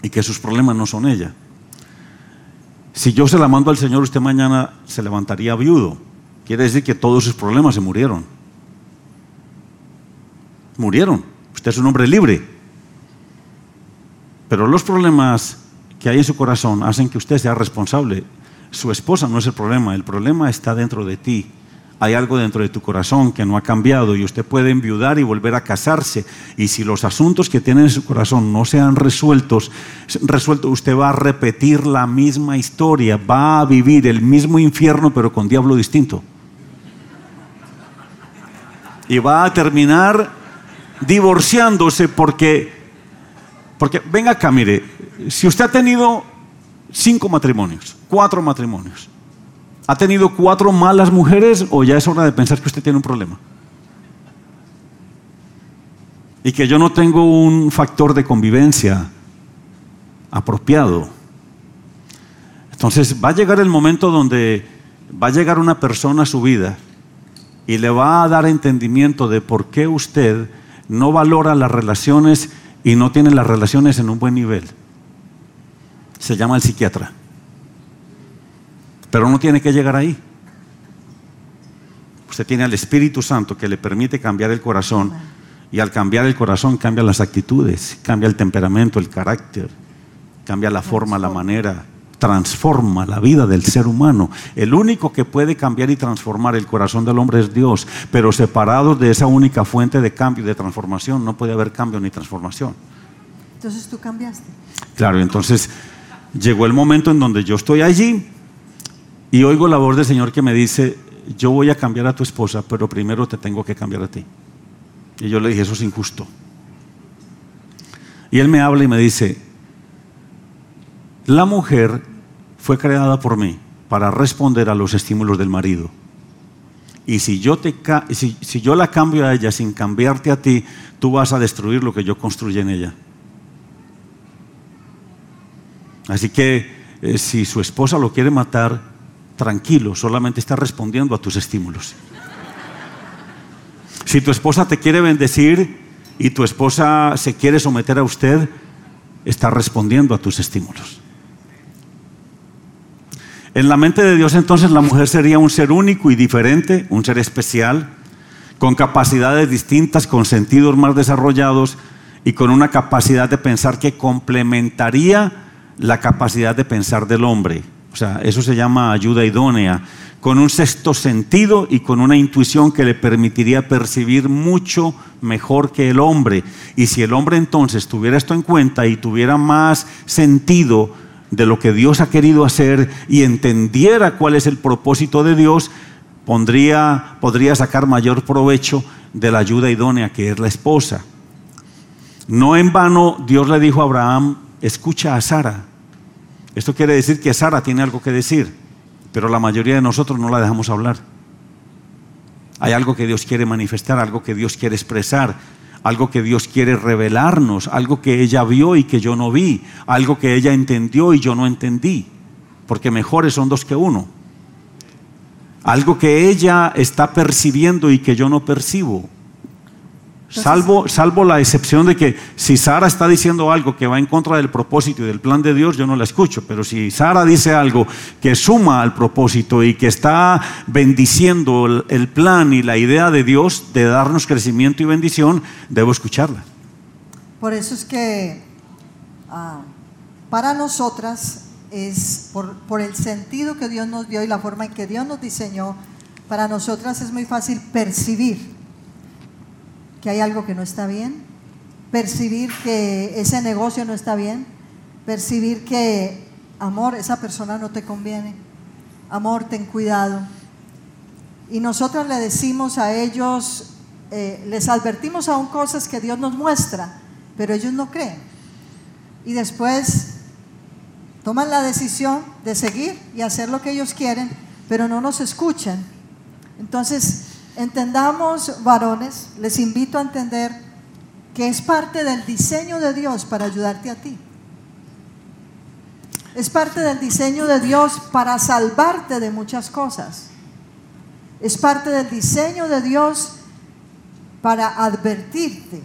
y que sus problemas no son ella. Si yo se la mando al Señor, usted mañana se levantaría viudo. Quiere decir que todos sus problemas se murieron. Murieron. Usted es un hombre libre. Pero los problemas que hay en su corazón hacen que usted sea responsable. Su esposa no es el problema, el problema está dentro de ti. Hay algo dentro de tu corazón que no ha cambiado y usted puede enviudar y volver a casarse. Y si los asuntos que tiene en su corazón no sean resueltos, resueltos, usted va a repetir la misma historia, va a vivir el mismo infierno pero con diablo distinto. Y va a terminar divorciándose porque, porque venga acá, mire, si usted ha tenido cinco matrimonios, cuatro matrimonios. ¿Ha tenido cuatro malas mujeres o ya es hora de pensar que usted tiene un problema? Y que yo no tengo un factor de convivencia apropiado. Entonces va a llegar el momento donde va a llegar una persona a su vida y le va a dar entendimiento de por qué usted no valora las relaciones y no tiene las relaciones en un buen nivel. Se llama el psiquiatra. Pero no tiene que llegar ahí. Usted tiene al Espíritu Santo que le permite cambiar el corazón y al cambiar el corazón cambia las actitudes, cambia el temperamento, el carácter, cambia la forma, la manera, transforma la vida del ser humano. El único que puede cambiar y transformar el corazón del hombre es Dios, pero separados de esa única fuente de cambio y de transformación no puede haber cambio ni transformación. Entonces tú cambiaste. Claro, entonces llegó el momento en donde yo estoy allí y oigo la voz del Señor que me dice, yo voy a cambiar a tu esposa, pero primero te tengo que cambiar a ti. Y yo le dije, eso es injusto. Y él me habla y me dice, la mujer fue creada por mí para responder a los estímulos del marido. Y si yo, la cambio a ella sin cambiarte a ti, tú vas a destruir lo que yo construí en ella. Así que eh, si su esposa lo quiere matar, tranquilo, solamente está respondiendo a tus estímulos. Si tu esposa te quiere bendecir y tu esposa se quiere someter a usted, está respondiendo a tus estímulos. En la mente de Dios entonces la mujer sería un ser único y diferente, un ser especial, con capacidades distintas, con sentidos más desarrollados y con una capacidad de pensar que complementaría la capacidad de pensar del hombre. O sea, eso se llama ayuda idónea, con un sexto sentido y con una intuición que le permitiría percibir mucho mejor que el hombre. Y si el hombre entonces tuviera esto en cuenta y tuviera más sentido, de lo que Dios ha querido hacer y entendiera cuál es el propósito de Dios, pondría, podría sacar mayor provecho de la ayuda idónea que es la esposa. No en vano Dios le dijo a Abraham, escucha a Sara. Esto quiere decir que Sara tiene algo que decir, pero la mayoría de nosotros no la dejamos hablar. Hay algo que Dios quiere manifestar, algo que Dios quiere expresar algo que Dios quiere revelarnos, algo que ella vio y que yo no vi, algo que ella entendió y yo no entendí, porque mejores son dos que uno. Algo que ella está percibiendo y que yo no percibo. Salvo, salvo la excepción de que si Sara está diciendo algo que va en contra del propósito y del plan de Dios, yo no la escucho. Pero si Sara dice algo que suma al propósito y que está bendiciendo el, plan y la idea de Dios de darnos crecimiento y bendición, debo escucharla. Por eso es que ah, para nosotras es por, por el sentido que Dios nos dio y la forma en que Dios nos diseñó, para nosotras es muy fácil percibir que hay algo que no está bien, percibir que ese negocio no está bien, percibir que, amor, esa persona no te conviene, amor, ten cuidado. Y nosotros le decimos a ellos, eh, les advertimos aún cosas que Dios nos muestra, pero ellos no creen. Y después toman la decisión de seguir y hacer lo que ellos quieren, pero no nos escuchan. Entonces, Entendamos, varones, les invito a entender que es parte del diseño de Dios para ayudarte a ti. Es parte del diseño de Dios para salvarte de muchas cosas. Es parte del diseño de Dios para advertirte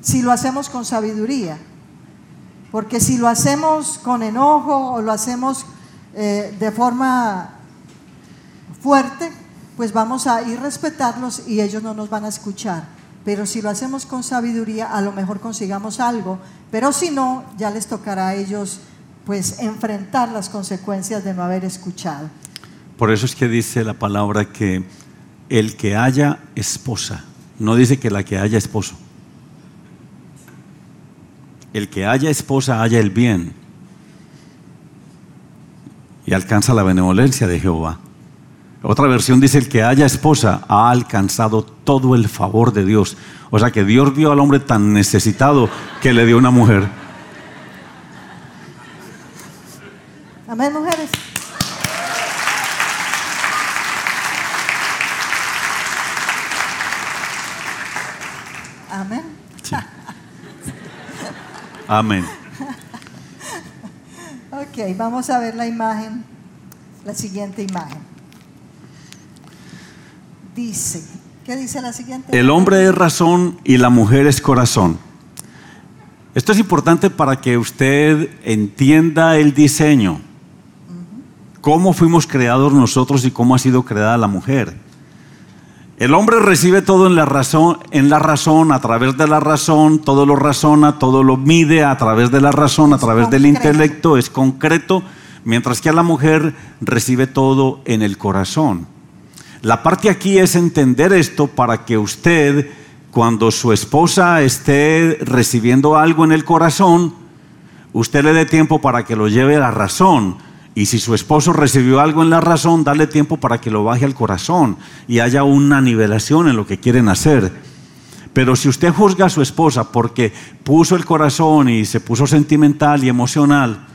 si lo hacemos con sabiduría. Porque si lo hacemos con enojo o lo hacemos eh, de forma fuerte, pues vamos a ir respetarlos y ellos no nos van a escuchar. Pero si lo hacemos con sabiduría, a lo mejor consigamos algo. Pero si no, ya les tocará a ellos pues enfrentar las consecuencias de no haber escuchado. Por eso es que dice la palabra que el que haya esposa, no dice que la que haya esposo. El que haya esposa haya el bien y alcanza la benevolencia de Jehová. Otra versión dice, el que haya esposa ha alcanzado todo el favor de Dios. O sea que Dios vio al hombre tan necesitado que le dio una mujer. Amén, mujeres. Amén. Amén. Ok, vamos a ver la imagen, la siguiente imagen. Dice, ¿qué dice la siguiente? El hombre es razón y la mujer es corazón. Esto es importante para que usted entienda el diseño, cómo fuimos creados nosotros y cómo ha sido creada la mujer. El hombre recibe todo en la razón, en la razón, a través de la razón, todo lo razona, todo lo mide a través de la razón, a través del intelecto, es concreto, mientras que a la mujer recibe todo en el corazón. La parte aquí es entender esto para que usted, cuando su esposa esté recibiendo algo en el corazón, usted le dé tiempo para que lo lleve a la razón. Y si su esposo recibió algo en la razón, dale tiempo para que lo baje al corazón y haya una nivelación en lo que quieren hacer. Pero si usted juzga a su esposa porque puso el corazón y se puso sentimental y emocional,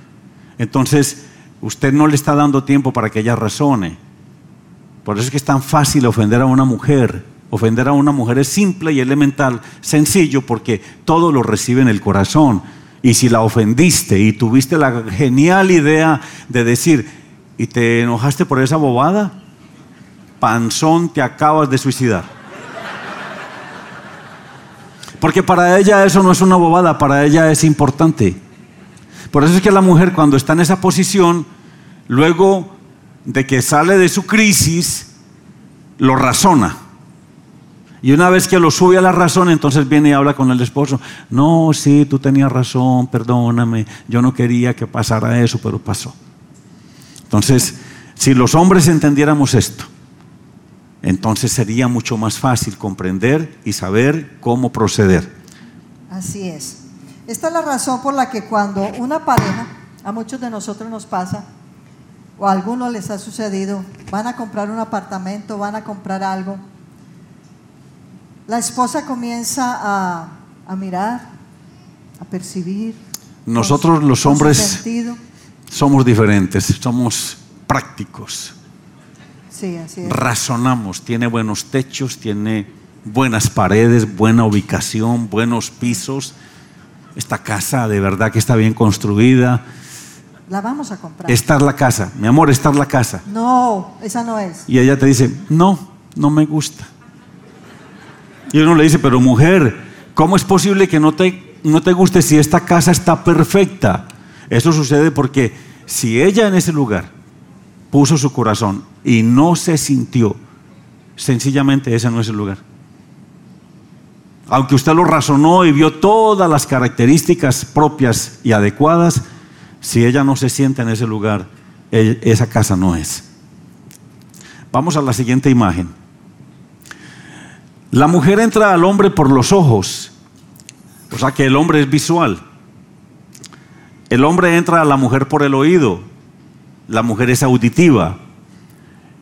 entonces usted no le está dando tiempo para que ella razone. Por eso es que es tan fácil ofender a una mujer. Ofender a una mujer es simple y elemental, sencillo, porque todo lo recibe en el corazón. Y si la ofendiste y tuviste la genial idea de decir, ¿y te enojaste por esa bobada? Panzón, te acabas de suicidar. Porque para ella eso no es una bobada, para ella es importante. Por eso es que la mujer cuando está en esa posición, luego de que sale de su crisis, lo razona. Y una vez que lo sube a la razón, entonces viene y habla con el esposo. No, sí, tú tenías razón, perdóname, yo no quería que pasara eso, pero pasó. Entonces, si los hombres entendiéramos esto, entonces sería mucho más fácil comprender y saber cómo proceder. Así es. Esta es la razón por la que cuando una pareja, a muchos de nosotros nos pasa, o a algunos les ha sucedido, van a comprar un apartamento, van a comprar algo, la esposa comienza a, a mirar, a percibir. Nosotros su- los hombres somos diferentes, somos prácticos, Sí, así es. razonamos, tiene buenos techos, tiene buenas paredes, buena ubicación, buenos pisos. Esta casa de verdad que está bien construida. La vamos a comprar. Esta es la casa, mi amor, esta es la casa. No, esa no es. Y ella te dice, no, no me gusta. Y uno le dice, pero mujer, ¿cómo es posible que no te, no te guste si esta casa está perfecta? Eso sucede porque si ella en ese lugar puso su corazón y no se sintió, sencillamente ese no es el lugar. Aunque usted lo razonó y vio todas las características propias y adecuadas, si ella no se siente en ese lugar, e- esa casa no es. Vamos a la siguiente imagen. La mujer entra al hombre por los ojos, o sea que el hombre es visual. El hombre entra a la mujer por el oído, la mujer es auditiva.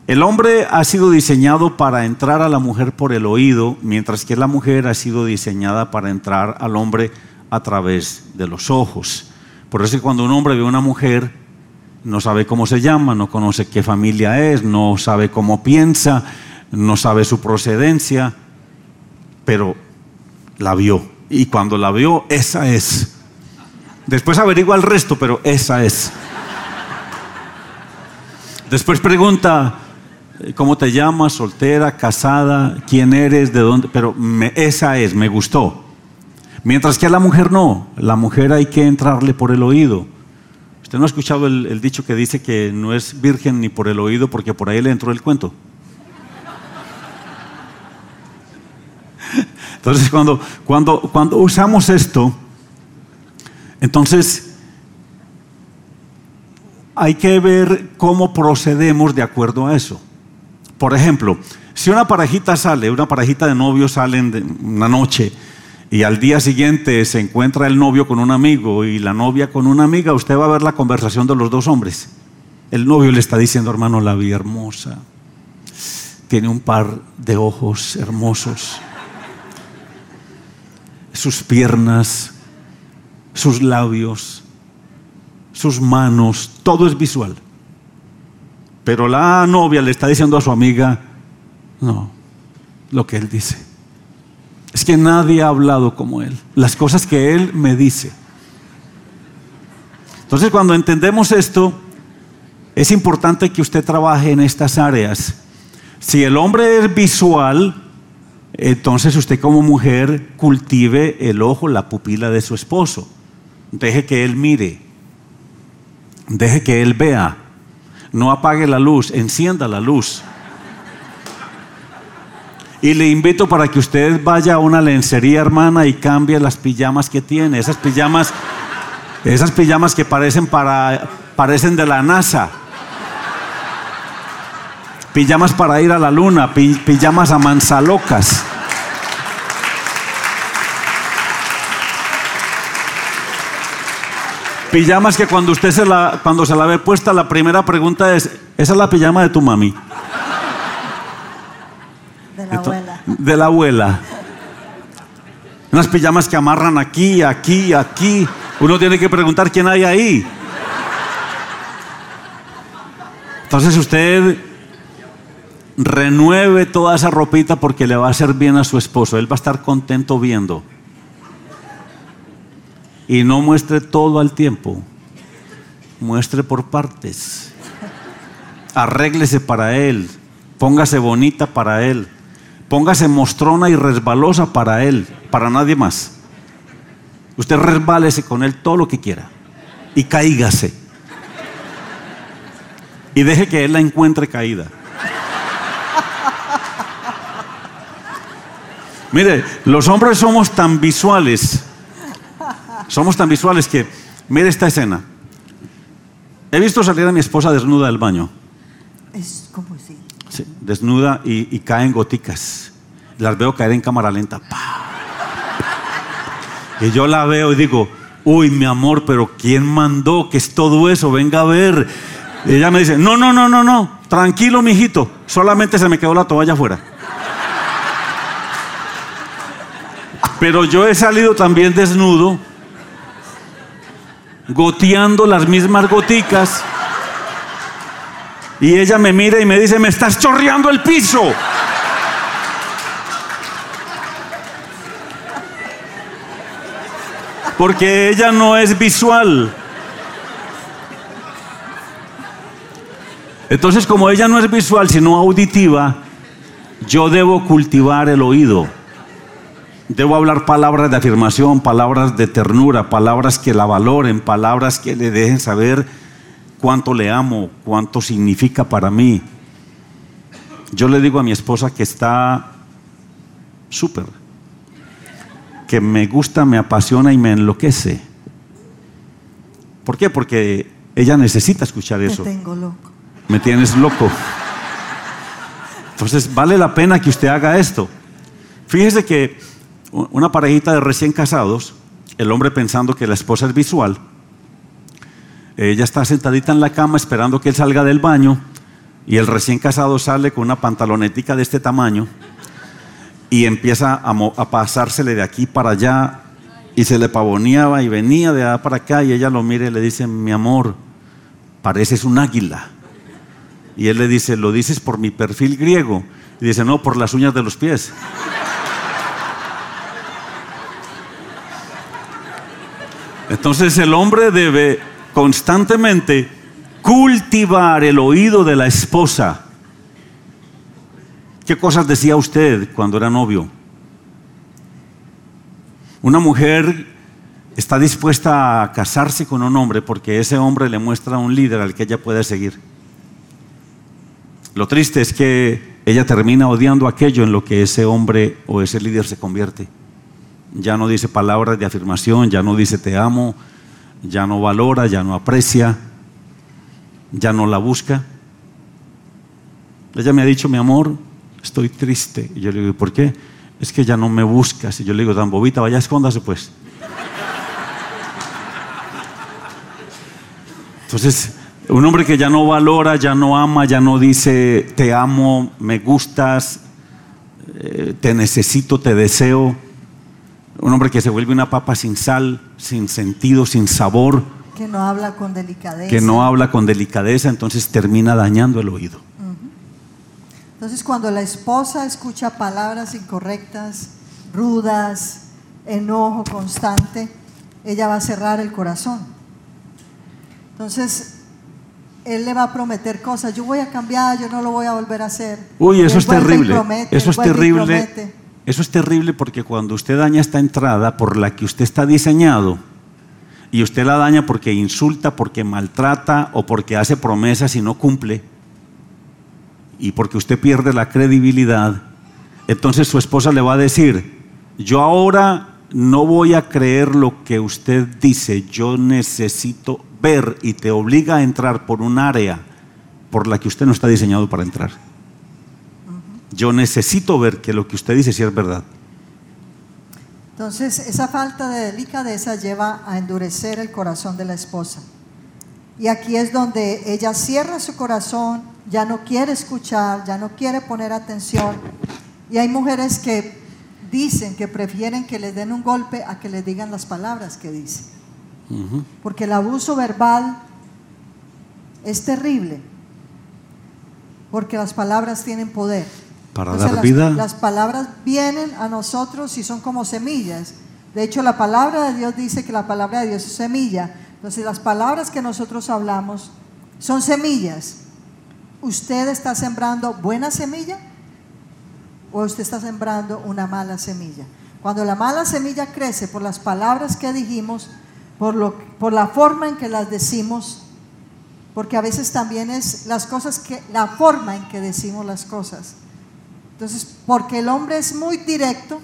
El hombre ha sido diseñado para entrar a la mujer por el oído, mientras que la mujer ha sido diseñada para entrar al hombre a través de los ojos. Por eso es que cuando un hombre ve a una mujer, no sabe cómo se llama, no conoce qué familia es, no sabe cómo piensa, no sabe su procedencia, pero la vio. Y cuando la vio, esa es. Después averigua el resto, pero esa es. Después pregunta, eh, ¿cómo te llamas? ¿Soltera? ¿Casada? ¿Quién eres? ¿De dónde? Pero esa es, me gustó. Mientras que a la mujer no, la mujer hay que entrarle por el oído. ¿Usted no ha escuchado el, dicho que dice que no es virgen ni por el oído porque por ahí le entró el cuento? Entonces cuando, cuando, cuando usamos esto, entonces hay que ver cómo procedemos de acuerdo a eso. Por ejemplo, si una parejita sale, una parejita de novios salen una noche y al día siguiente se encuentra el novio con un amigo y la novia con una amiga, usted va a ver la conversación de los dos hombres. El novio le está diciendo, hermano, la vi hermosa, tiene un par de ojos hermosos, sus piernas, sus labios, sus manos, todo es visual. Pero la novia le está diciendo a su amiga, no, lo que él dice. Es que nadie ha hablado como él. Las cosas que él me dice. Entonces cuando entendemos esto, es importante que usted trabaje en estas áreas. Si el hombre es visual, entonces usted como mujer cultive el ojo, la pupila de su esposo. Deje que él mire. Deje que él vea. No apague la luz, encienda la luz. Y le invito para que usted vaya a una lencería, hermana, y cambie las pijamas que tiene. Esas pijamas, esas pijamas que parecen para, parecen de la NASA. Pijamas para ir a la luna, pijamas a manzalocas. Pijamas que cuando usted se la, cuando se la ve puesta, la primera pregunta es, ¿esa es la pijama de tu mami? De la abuela. De la abuela. Unas pijamas que amarran aquí, aquí, aquí. Uno tiene que preguntar quién hay ahí. Entonces usted renueve toda esa ropita porque le va a hacer bien a su esposo. Él va a estar contento viendo y no muestre todo al tiempo. Muestre por partes. Arréglese para él. Póngase bonita para él. Póngase mostrona y resbalosa para él, para nadie más. Usted resbálese con él todo lo que quiera y caígase. Y deje que él la encuentre caída. Mire, los hombres somos tan visuales somos tan visuales que, mire esta escena. He visto salir a mi esposa desnuda del baño. Desnuda y, caen goticas. Las veo caer en cámara lenta. Y yo la veo y digo, uy, mi amor, pero ¿quién mandó que es todo eso? Venga a ver. Y ella me dice, no, no, no, no, no, tranquilo, mijito, solamente se me quedó la toalla afuera. Pero yo he salido también desnudo goteando las mismas goticas. Y ella me mira y me dice, me estás chorreando el piso. Porque ella no es visual. Entonces, como ella no es visual, sino auditiva, yo debo cultivar el oído. Debo hablar palabras de afirmación, palabras de ternura, palabras que la valoren, palabras que le dejen saber cuánto le amo, cuánto significa para mí. Yo le digo a mi esposa que está súper, que me gusta, me apasiona y me enloquece. ¿Por qué? Porque ella necesita escuchar eso. Me tengo loco. Me tienes loco. Entonces vale la pena que usted haga esto. Fíjese que una parejita de recién casados, el hombre pensando que la esposa es visual, ella está sentadita en la cama esperando que él salga del baño y el recién casado sale con una pantalonetica de este tamaño y empieza a, pasársele de aquí para allá y se le pavoneaba y venía de allá para acá y ella lo mira y le dice, mi amor, pareces un águila. Y él le dice, ¿lo dices por mi perfil griego? Y dice, no, por las uñas de los pies. Entonces el hombre debe constantemente cultivar el oído de la esposa. ¿Qué cosas decía usted cuando era novio? Una mujer está dispuesta a casarse con un hombre porque ese hombre le muestra un líder al que ella puede seguir. Lo triste es que ella termina odiando aquello en lo que ese hombre o ese líder se convierte ya no dice palabras de afirmación, ya no dice te amo, ya no valora, ya no aprecia, ya no la busca. Ella me ha dicho, mi amor, estoy triste. Y yo le digo, ¿por qué? Es que ya no me buscas. Y yo le digo, tan bobita, vaya, escóndase pues. Entonces, un hombre que ya no valora, ya no ama, ya no dice, te amo, me gustas, eh, te necesito, te deseo un hombre que se vuelve una papa sin sal, sin sentido, sin sabor, Que no habla con delicadeza. que no habla con delicadeza, entonces termina dañando el oído. Entonces cuando la esposa escucha palabras incorrectas, rudas, enojo constante, ella va a cerrar el corazón. Entonces, él le va a prometer cosas, yo voy a cambiar, yo no lo voy a volver a hacer. Uy, eso él es terrible. promete, Eso es terrible. Eso es terrible porque cuando usted daña esta entrada por la que usted está diseñado y usted la daña porque insulta, porque maltrata o porque hace promesas y no cumple y porque usted pierde la credibilidad, entonces su esposa le va a decir, yo ahora no voy a creer lo que usted dice, yo necesito ver y te obliga a entrar por un área por la que usted no está diseñado para entrar. Yo necesito ver que lo que usted dice sí es verdad. Entonces, esa falta de delicadeza lleva a endurecer el corazón de la esposa. Y aquí es donde ella cierra su corazón, ya no quiere escuchar, ya no quiere poner atención. Y hay mujeres que dicen que prefieren que les den un golpe a que les digan las palabras que dicen. Porque el abuso verbal es terrible. Porque las palabras tienen poder. Para Entonces, dar las, vida. las palabras vienen a nosotros y son como semillas. De hecho, la palabra de Dios dice que la palabra de Dios es semilla. Entonces, las palabras que nosotros hablamos son semillas. ¿Usted está sembrando buena semilla o usted está sembrando una mala semilla? Cuando la mala semilla crece por las palabras que dijimos, por, lo, por la forma en que las decimos, porque a veces también es las cosas que, la forma en que decimos las cosas. Entonces, porque el hombre es muy directo,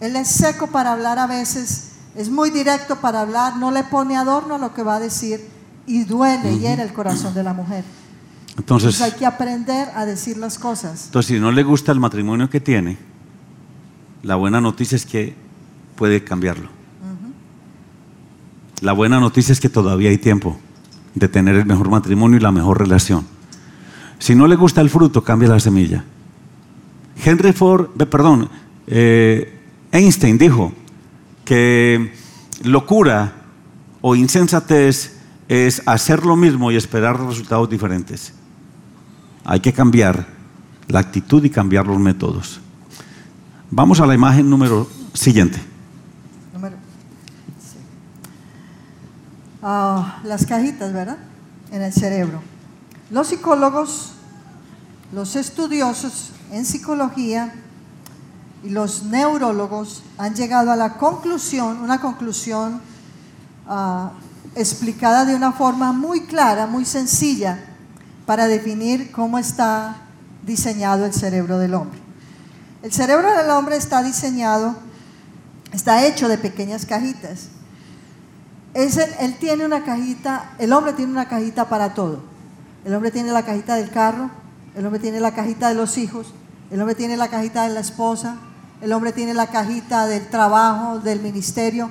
él es seco para hablar a veces, es muy directo para hablar, no le pone adorno a lo que va a decir y duele, hiere el corazón de la mujer. Entonces, Entonces hay que aprender a decir las cosas. entonces, si no le gusta el matrimonio que tiene, la buena noticia es que puede cambiarlo. La buena noticia es que todavía hay tiempo de tener el mejor matrimonio y la mejor relación. Si no le gusta el fruto, cambia la semilla. Henry Ford, eh, perdón, eh, Einstein dijo que locura o insensatez es hacer lo mismo y esperar resultados diferentes. Hay que cambiar la actitud y cambiar los métodos. Vamos a la imagen número siguiente. Ah, las cajitas, ¿verdad? En el cerebro. Los psicólogos, los estudiosos en psicología y los neurólogos han llegado a la conclusión, una conclusión ah, explicada de una forma muy clara, muy sencilla, para definir cómo está diseñado el cerebro del hombre. El cerebro del hombre está diseñado Está hecho de pequeñas cajitas. Él tiene una cajita, el hombre tiene una cajita para todo. El hombre tiene la cajita del carro, el hombre tiene la cajita de los hijos, el hombre tiene la cajita de la esposa, el hombre tiene la cajita del trabajo, del ministerio.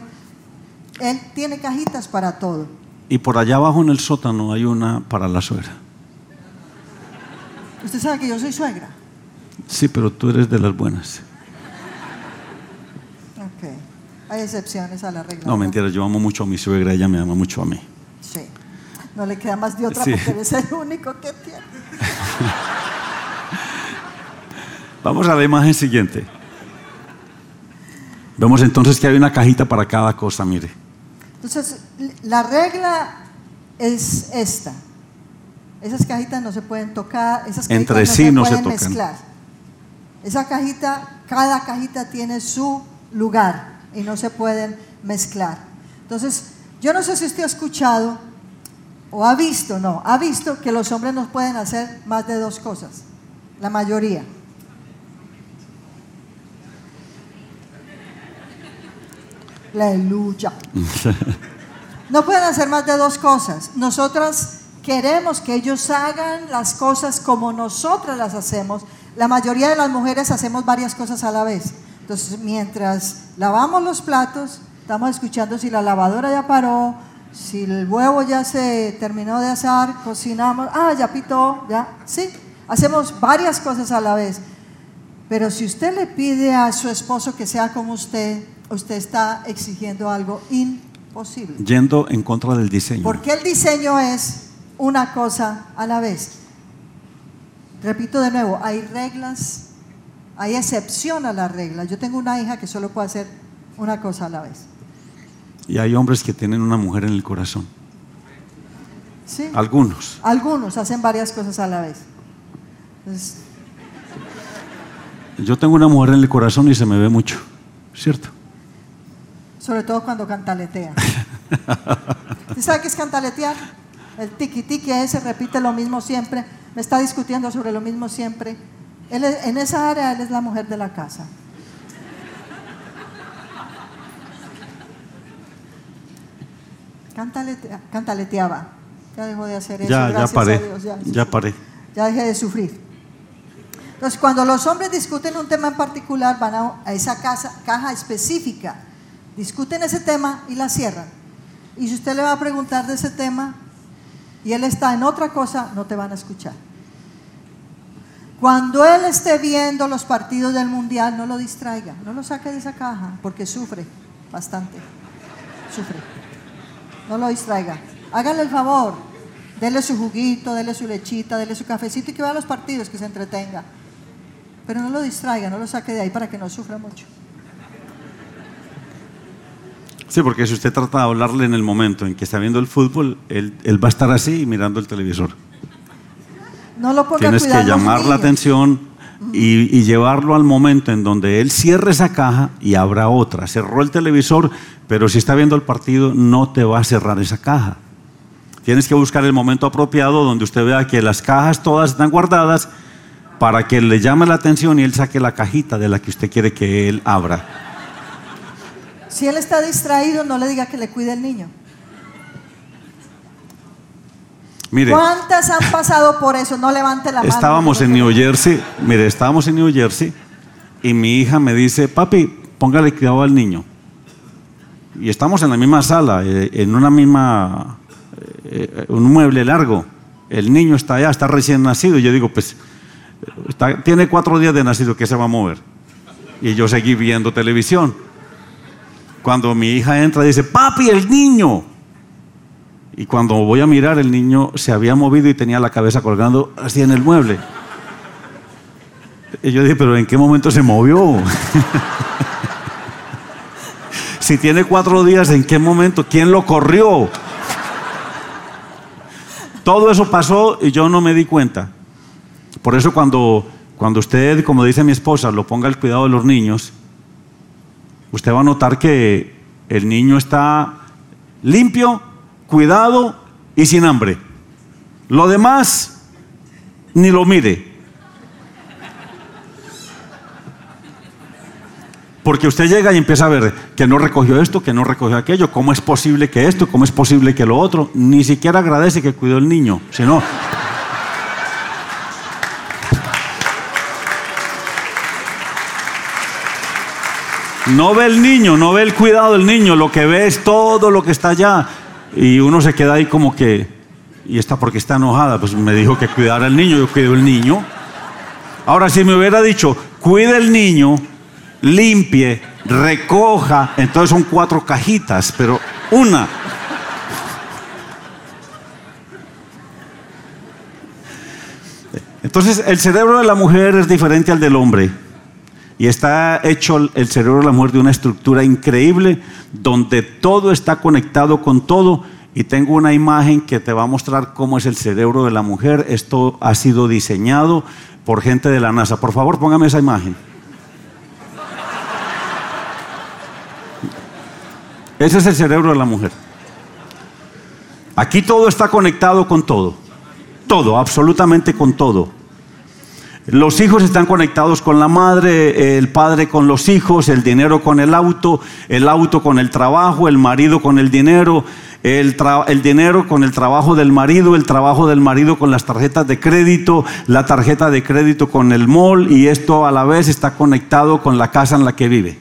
Él tiene cajitas para todo. Y por allá abajo en el sótano hay una para la suegra. Usted sabe que yo soy suegra. Sí, pero tú eres de las buenas. Ok. Hay excepciones a la regla. No, mentira, yo amo mucho a mi suegra, ella me ama mucho a mí. Sí. No le queda más de otra Sí. porque es el único que tiene. Vamos a la imagen siguiente. Vemos entonces que hay una cajita para cada cosa, mire. Entonces, la regla es esta. Esas cajitas no se pueden tocar, esas cajitas Entre no sí se no se pueden tocan. mezclar. Esa cajita, cada cajita tiene su lugar y no se pueden mezclar. Entonces, yo no sé si usted ha escuchado o ha visto, no, ha visto que los hombres no pueden hacer más de dos cosas, la mayoría. Aleluya. No pueden hacer más de dos cosas. Nosotras queremos que ellos hagan las cosas como nosotras las hacemos. La mayoría de las mujeres hacemos varias cosas a la vez. Entonces, mientras lavamos los platos, estamos escuchando si la lavadora ya paró, si el huevo ya se terminó de asar, cocinamos, ah, ya pitó, ya, sí. Hacemos varias cosas a la vez. Pero si usted le pide a su esposo que sea como usted, usted está exigiendo algo posible. Yendo en contra del diseño. Porque el diseño es una cosa a la vez. Repito de nuevo, hay reglas, hay excepción a las reglas. Yo tengo una hija que solo puede hacer una cosa a la vez. Y hay hombres que tienen una mujer en el corazón. ¿Sí? Algunos. Algunos hacen varias cosas a la vez. Entonces, Yo tengo una mujer en el corazón y se me ve mucho, ¿cierto? Sobre todo cuando cantaletea. ¿Usted sabe qué es cantaletear? El tiki tiki ese repite lo mismo siempre, me está discutiendo sobre lo mismo siempre. Él es- en esa área él es la mujer de la casa. Cantaletea- cantaleteaba. Ya dejó de hacer eso. Ya, ya paré. a Dios, ya, Ya paré. ya dejé de sufrir. Entonces, cuando los hombres discuten un tema en particular, van a, a esa casa- caja específica, discuten ese tema y la cierran. Y si usted le va a preguntar de ese tema y él está en otra cosa, no te van a escuchar. Cuando él esté viendo los partidos del mundial, no lo distraiga, no lo saque de esa caja, porque sufre bastante. Sufre. No lo distraiga. Hágale el favor. Dele su juguito, dele su lechita, dele su cafecito y que vea los partidos, que se entretenga. Pero no lo distraiga, no lo saque de ahí para que no sufra mucho. Sí, porque si usted trata de hablarle en el momento en que está viendo el fútbol, él, él va a estar así mirando el televisor. No lo ponga Tienes que llamar la atención y, y llevarlo al momento en donde él cierre esa caja y abra otra. Cerró el televisor, pero si está viendo el partido, no te va a cerrar esa caja. Tienes que buscar el momento apropiado donde usted vea que las cajas todas están guardadas para que le llame la atención y él saque la cajita de la que usted quiere que él abra. Si él está distraído, no le diga que le cuide el niño. Mire, ¿Cuántas han pasado por eso? No levante la mano. estábamos en New Jersey, mire, estábamos en New Jersey y mi hija me dice, papi, póngale cuidado al niño. Y estamos en la misma sala, eh, en una misma, eh, un mueble largo. El niño está allá, está recién nacido. Y yo digo, pues, está- tiene cuatro días de nacido, ¿qué se va a mover? Y yo seguí viendo televisión. Cuando mi hija entra, dice, papi, el niño. Y cuando voy a mirar, el niño se había movido y tenía la cabeza colgando así en el mueble. Y yo dije, pero ¿en qué momento se movió? si tiene cuatro días, ¿en qué momento? ¿Quién lo corrió? Todo eso pasó y yo no me di cuenta. Por eso cuando, cuando usted, como dice mi esposa, lo ponga al cuidado de los niños, usted va a notar que el niño está limpio, cuidado y sin hambre. Lo demás, ni lo mire. Porque usted llega y empieza a ver que no recogió esto, que no recogió aquello, cómo es posible que esto, cómo es posible que lo otro. Ni siquiera agradece que cuidó el niño, sino... No ve el niño, no ve el cuidado del niño, lo que ve es todo lo que está allá. Y uno se queda ahí como que, ¿y esta porque está enojada? Pues me dijo que cuidara al niño, yo cuido el niño. Ahora, si me hubiera dicho, cuide el niño, limpie, recoja, entonces son cuatro cajitas, pero una. Entonces, el cerebro de la mujer es diferente al del hombre. Y está hecho el cerebro de la mujer de una estructura increíble, donde todo está conectado con todo. Y tengo una imagen que te va a mostrar cómo es el cerebro de la mujer. Esto ha sido diseñado por gente de la NASA. Por favor, póngame esa imagen. Ese es el cerebro de la mujer. Aquí todo está conectado con todo. Todo, absolutamente con todo. Los hijos están conectados con la madre, el padre con los hijos, el dinero con el auto, el auto con el trabajo, el marido con el dinero, el, dinero con el trabajo del marido, el trabajo del marido con las tarjetas de crédito, la tarjeta de crédito con el mall y esto a la vez está conectado con la casa en la que vive.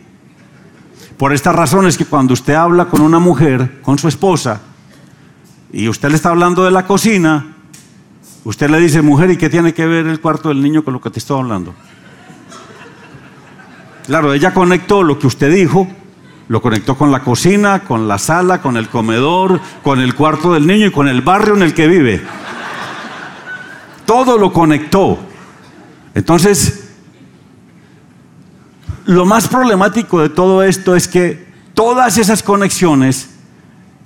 Por esta razón es que cuando usted habla con una mujer, con su esposa, y usted le está hablando de la cocina, usted le dice, mujer, ¿y qué tiene que ver el cuarto del niño con lo que te estoy hablando? Claro, ella conectó lo que usted dijo lo conectó con la cocina, con la sala, con el comedor, con el cuarto del niño y con el barrio en el que vive. Todo lo conectó. Entonces, lo más problemático de todo esto es que todas esas conexiones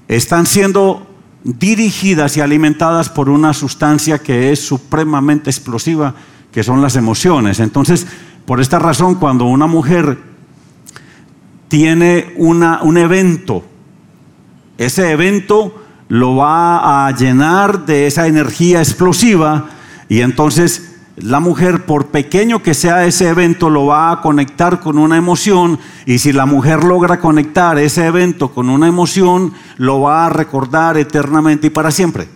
están siendo dirigidas y alimentadas por una sustancia que es supremamente explosiva, que son las emociones. Entonces, por esta razón, cuando una mujer tiene una, un evento, ese evento lo va a llenar de esa energía explosiva y entonces la mujer, por pequeño que sea ese evento, lo va a conectar con una emoción y si la mujer logra conectar ese evento con una emoción, lo va a recordar eternamente y para siempre.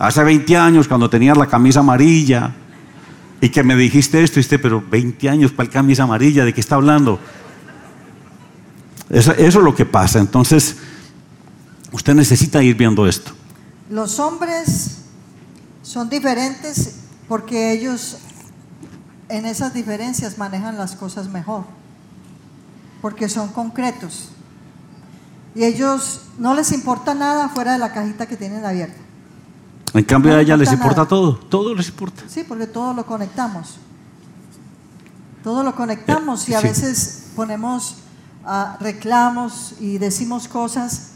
Hace 20 años, cuando tenías la camisa amarilla y que me dijiste esto, y pero 20 años para el camisa amarilla, ¿de qué está hablando? Eso es lo que pasa. Entonces, usted necesita ir viendo esto. Los hombres son diferentes porque ellos en esas diferencias manejan las cosas mejor, porque son concretos. Y ellos no les importa nada fuera de la cajita que tienen abierta. En cambio No a ella les importa nada. todo, todo les importa. Sí, porque todo lo conectamos. Todo lo conectamos y a Sí. veces ponemos ah, reclamos y decimos cosas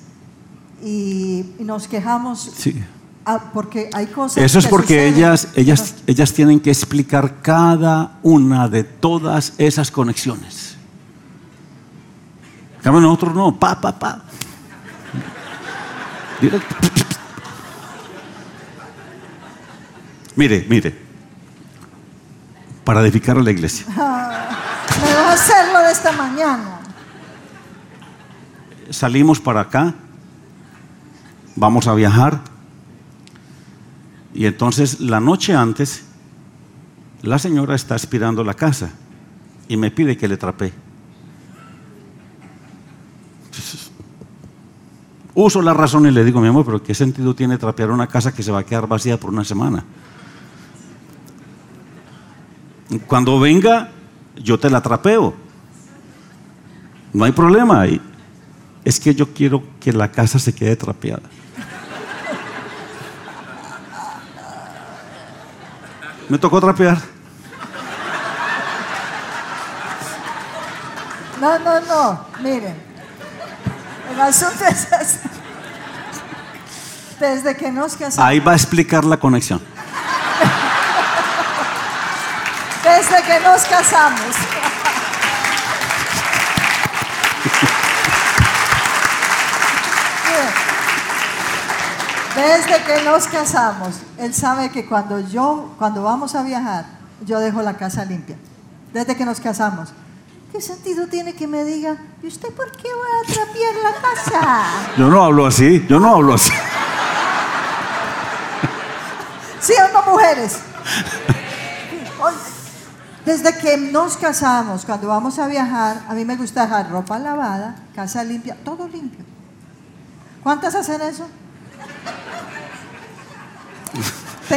y, y nos quejamos Sí. Ah, porque hay cosas. Eso es que porque suceden ellas, ellas, ellas tienen que explicar cada una de todas esas conexiones. En nosotros no, pa, pa, pa. Directo. Mire, mire, para edificar a la iglesia. Me va a hacerlo de esta mañana. salimos para acá, vamos a viajar, y entonces la noche antes, la señora está aspirando la casa y me pide que le trapee. Uso la razón y le digo, mi amor, pero ¿qué sentido tiene trapear una casa que se va a quedar vacía por una semana? Cuando venga, yo te la trapeo. No hay problema. Y es que yo quiero que la casa se quede trapeada. Me tocó trapear. No, no, no. Miren. El asunto es este. Desde que nos casamos. Ahí va a explicar la conexión. Desde que nos casamos. Miren, Desde que nos casamos, él sabe que cuando yo, cuando vamos a viajar, yo dejo la casa limpia. Desde que nos casamos. ¿Qué sentido tiene que me diga, ¿y usted por qué va a trapear la casa? Yo no hablo así, yo no hablo así. ¿Sí o no, mujeres? Desde que nos casamos, cuando vamos a viajar, a mí me gusta dejar ropa lavada, casa limpia, todo limpio. ¿Cuántas hacen eso?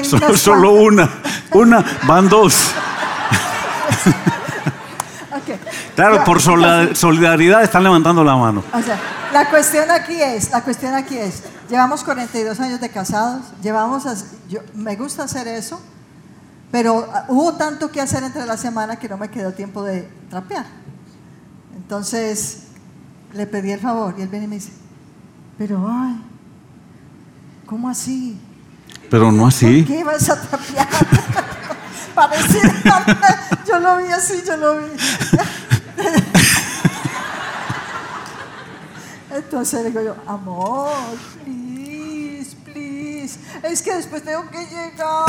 Solo, solo una. Una, van dos. Ok. Claro, por solidaridad están levantando la mano. O sea, la cuestión aquí es, la cuestión aquí es, llevamos 42 años de casados, llevamos, as- yo, me gusta hacer eso, pero ah, hubo tanto que hacer entre la semana que no me quedó tiempo de trapear. Entonces, le pedí el favor y él viene y me dice, pero ay, ¿cómo así? Pero no ¿Por así. qué vas a trapear? Parecía, yo lo vi así, yo lo vi. Entonces le digo yo, amor, please, please. Es que después tengo que llegar.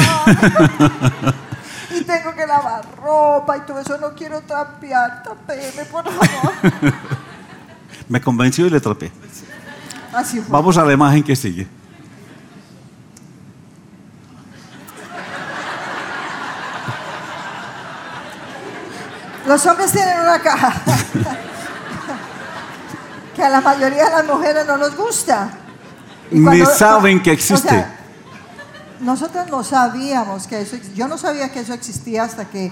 y tengo que lavar ropa y todo eso. No quiero trapear. Trapéeme, por favor. Me convenció y le trapeé. Así fue. Vamos a la imagen que sigue. Los hombres tienen una caja que a la mayoría de las mujeres no nos gusta. Y Ni saben que o existe. sea, nosotros no sabíamos que eso, yo no sabía que eso existía hasta que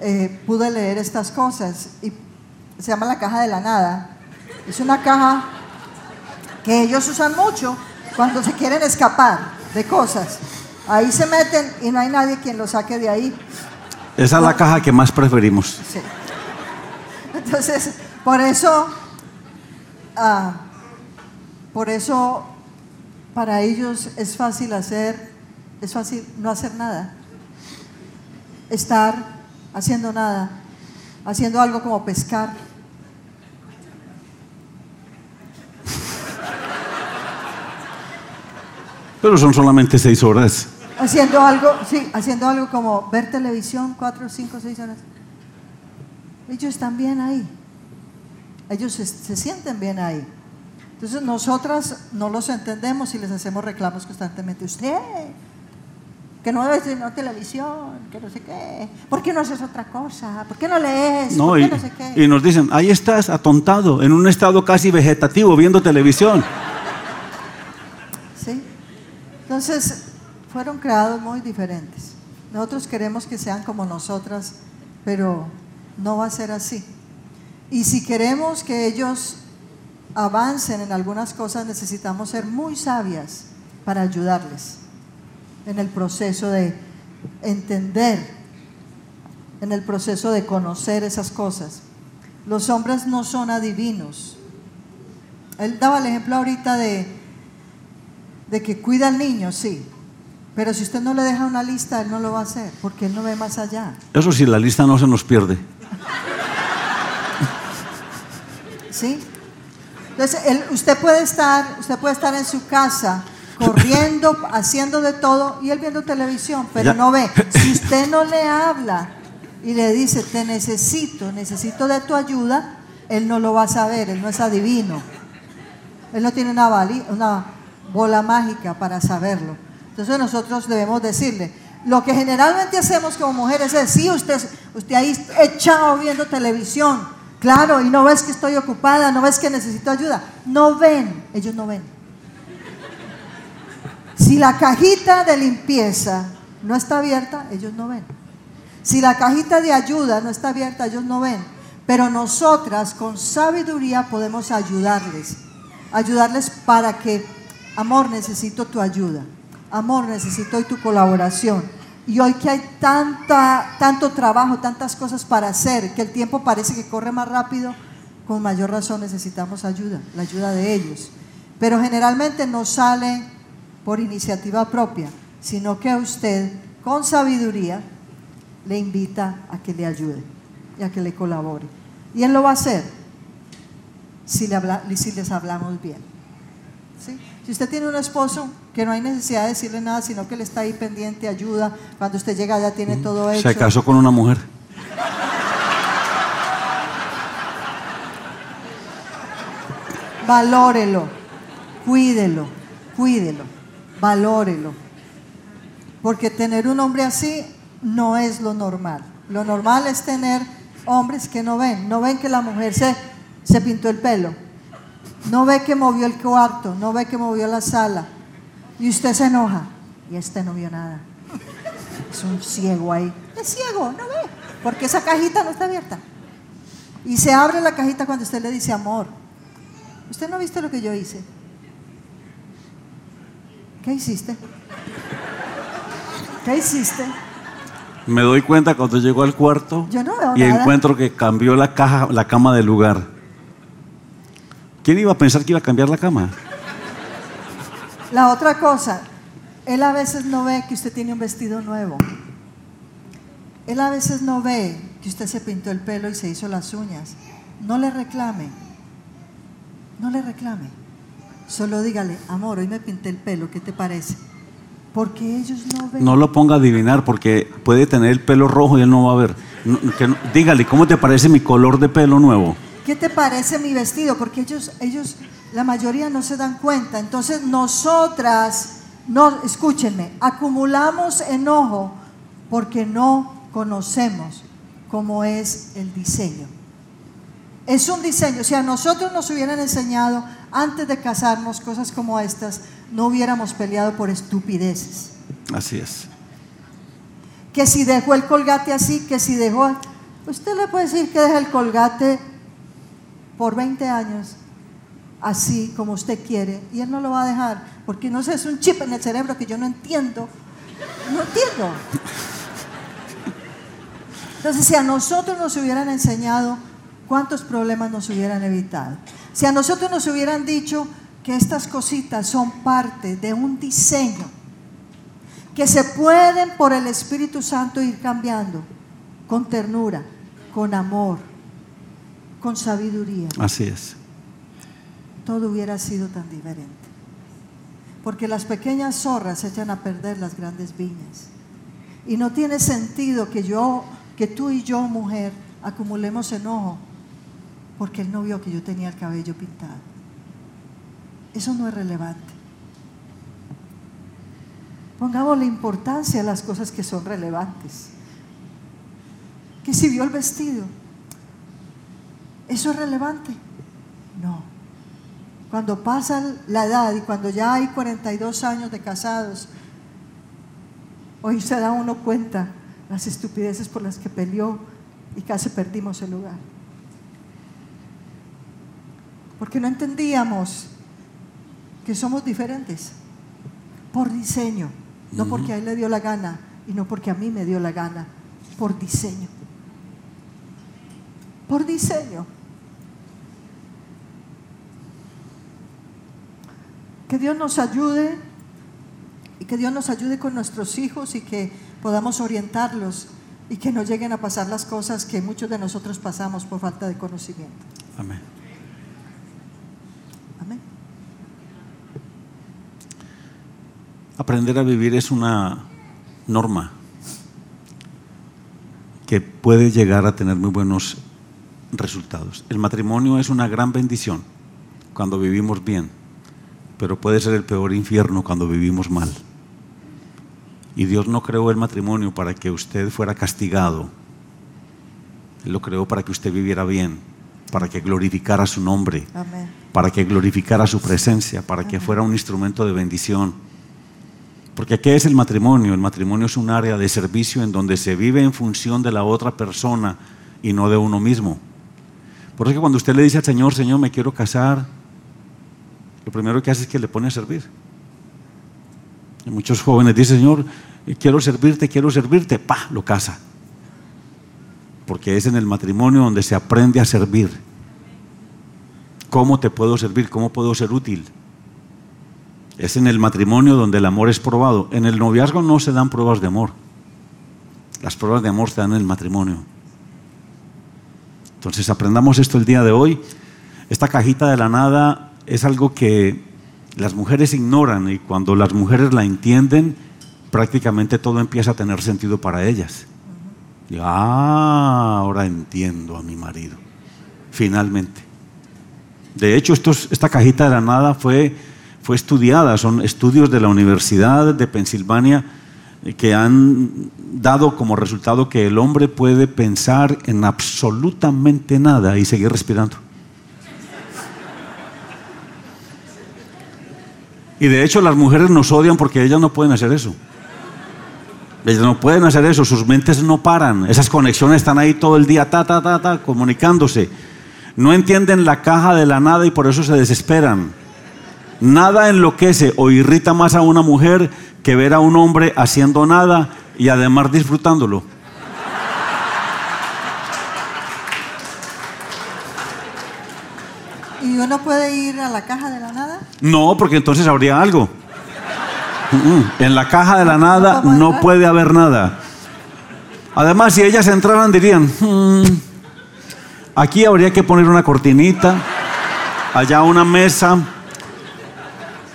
eh, pude leer estas cosas. Y se llama la caja de la nada. Es una caja que ellos usan mucho cuando se quieren escapar de cosas. Ahí se meten y no hay nadie quien lo saque de ahí. Esa es la caja que más preferimos. Sí. Entonces, por eso, ah, por eso para ellos es fácil hacer, es fácil no hacer nada. Estar haciendo nada, haciendo algo como pescar. Pero son solamente seis horas. Haciendo algo, sí, haciendo algo como ver televisión cuatro, cinco, seis horas. Ellos están bien ahí. Ellos se, se sienten bien ahí. Entonces nosotras no los entendemos y les hacemos reclamos constantemente. Usted, que no ve no televisión, que no sé qué. ¿Por qué no haces otra cosa? ¿Por qué no lees? No, ¿Por qué y, no sé qué? y nos dicen, ahí estás atontado, en un estado casi vegetativo, viendo televisión. ¿Sí? Entonces, fueron creados muy diferentes. Nosotros queremos que sean como nosotras, pero no va a ser así. Y si queremos que ellos avancen en algunas cosas, necesitamos ser muy sabias para ayudarles en el proceso de entender, en el proceso de conocer esas cosas. Los hombres no son adivinos. Él daba el ejemplo ahorita de, de que cuida al niño, sí, pero si usted no le deja una lista, él no lo va a hacer, porque él no ve más allá. Eso sí, la lista no se nos pierde. ¿Sí? Entonces, él- usted puede estar, usted puede estar en su casa corriendo, haciendo de todo y él viendo televisión, pero Ya. no ve. Si usted no le habla y le dice, "Te necesito, necesito de tu ayuda", él no lo va a saber, él no es adivino. Él no tiene una, una bola mágica para saberlo. Entonces nosotros debemos decirle, lo que generalmente hacemos como mujeres es, sí, usted, usted ahí echado viendo televisión, claro, y no ves que estoy ocupada, no ves que necesito ayuda. No ven, ellos no ven. Si la cajita de limpieza no está abierta, ellos no ven. Si la cajita de ayuda no está abierta, ellos no ven. Pero nosotras con sabiduría podemos ayudarles. Ayudarles para que, amor, necesito tu ayuda. Amor, necesito hoy tu colaboración. Y hoy que hay tanta, tanto trabajo, tantas cosas para hacer, que el tiempo parece que corre más rápido, con mayor razón necesitamos ayuda, la ayuda de ellos. Pero generalmente no sale por iniciativa propia, sino que usted, con sabiduría, le invita a que le ayude y a que le colabore. Y él lo va a hacer si, si les hablamos bien. ¿Sí? Si usted tiene un esposo que no hay necesidad de decirle nada, sino que le está ahí pendiente, ayuda, cuando usted llega ya tiene todo hecho. Se casó con una mujer. Valórelo, cuídelo, cuídelo, valórelo. Porque tener un hombre así no es lo normal. Lo normal es tener hombres que no ven, no ven que la mujer se, se pintó el pelo, no ve que movió el cuarto, no ve que movió la sala. Y usted se enoja y este no vio nada. Es un ciego ahí. Es ciego, no ve, porque esa cajita no está abierta. Y se abre la cajita cuando usted le dice amor. ¿Usted no ha visto lo que yo hice? ¿Qué hiciste? ¿Qué hiciste? Me doy cuenta cuando llego al cuarto Yo no veo y nada. encuentro que cambió la caja, la cama de lugar. ¿Quién iba a pensar que iba a cambiar la cama? La otra cosa, él a veces no ve que usted tiene un vestido nuevo. Él a veces no ve que usted se pintó el pelo y se hizo las uñas. No le reclame. No le reclame. Solo dígale, amor, hoy me pinté el pelo, ¿qué te parece? Porque ellos no ven. No lo ponga a adivinar porque puede tener el pelo rojo y él no va a ver. No, que no- dígale, ¿cómo te parece mi color de pelo nuevo? ¿Qué te parece mi vestido? Porque ellos, ellos, la mayoría no se dan cuenta. Entonces nosotras, no, escúchenme, acumulamos enojo porque no conocemos cómo es el diseño. Es un diseño. Si a nosotros nos hubieran enseñado antes de casarnos cosas como estas, no hubiéramos peleado por estupideces. Así es. Que si dejó el colgate así, que si dejó... Usted le puede decir que deja el colgate por 20 años así como usted quiere y Él no lo va a dejar porque no sé, es un chip en el cerebro que yo no entiendo. No entiendo. Entonces, si a nosotros nos hubieran enseñado, ¿cuántos problemas nos hubieran evitado? Si a nosotros nos hubieran dicho que estas cositas son parte de un diseño, que se pueden por el Espíritu Santo ir cambiando con ternura, con amor, con sabiduría. Así es. Todo hubiera sido tan diferente. Porque las pequeñas zorras echan a perder las grandes viñas. Y no tiene sentido que yo, que tú y yo, mujer, acumulemos enojo porque él no vio que yo tenía el cabello pintado. Eso no es relevante. Pongamos la importancia a las cosas que son relevantes. Que si vio el vestido, ¿eso es relevante? No. Cuando pasa la edad y cuando ya hay 42 años de casados, hoy se da uno cuenta las estupideces por las que peleó y casi perdimos el lugar. Porque no entendíamos que somos diferentes por diseño, no porque a él le dio la gana y no porque a mí me dio la gana, por diseño. Por diseño. Que Dios nos ayude y que Dios nos ayude con nuestros hijos y que podamos orientarlos y que no lleguen a pasar las cosas que muchos de nosotros pasamos por falta de conocimiento. Amén. Amén. Aprender a vivir es una norma que puede llegar a tener muy buenos resultados. El matrimonio es una gran bendición cuando vivimos bien, pero puede ser el peor infierno cuando vivimos mal. Y Dios no creó el matrimonio para que usted fuera castigado. Él lo creó para que usted viviera bien, para que glorificara su nombre, Amén. para que glorificara su presencia, para que fuera un instrumento de bendición. Porque ¿qué es el matrimonio? El matrimonio es un área de servicio en donde se vive en función de la otra persona y no de uno mismo. Por eso que cuando usted le dice al Señor, Señor, me quiero casar, lo primero que hace es que le pone a servir. Y muchos jóvenes dicen, Señor, quiero servirte, quiero servirte, pa, lo casa. Porque es en el matrimonio donde se aprende a servir. ¿Cómo te puedo servir? ¿Cómo puedo ser útil? Es en el matrimonio donde el amor es probado. En el noviazgo no se dan pruebas de amor. Las pruebas de amor se dan en el matrimonio. Entonces aprendamos esto el día de hoy. Esta cajita de la nada es algo que las mujeres ignoran y cuando las mujeres la entienden, prácticamente todo empieza a tener sentido para ellas. Y, ah, ahora entiendo a mi marido. Finalmente. De hecho, estos- esta cajita de la nada fue, fue estudiada, son estudios de la Universidad de Pensilvania eh, que han dado como resultado que el hombre puede pensar en absolutamente nada y seguir respirando. Y de hecho las mujeres nos odian porque ellas no pueden hacer eso. Ellas no pueden hacer eso, sus mentes no paran, esas conexiones están ahí todo el día, ta, ta, ta, ta, comunicándose. No entienden la caja de la nada y por eso se desesperan. Nada enloquece o irrita más a una mujer que ver a un hombre haciendo nada y además disfrutándolo. ¿Y uno puede ir a la caja de la nada? No, porque entonces habría algo. Mm, En la caja de la nada ¿No puede haber nada. Además, si ellas entraran, dirían, "Hmm, aquí habría que poner una cortinita, allá una mesa,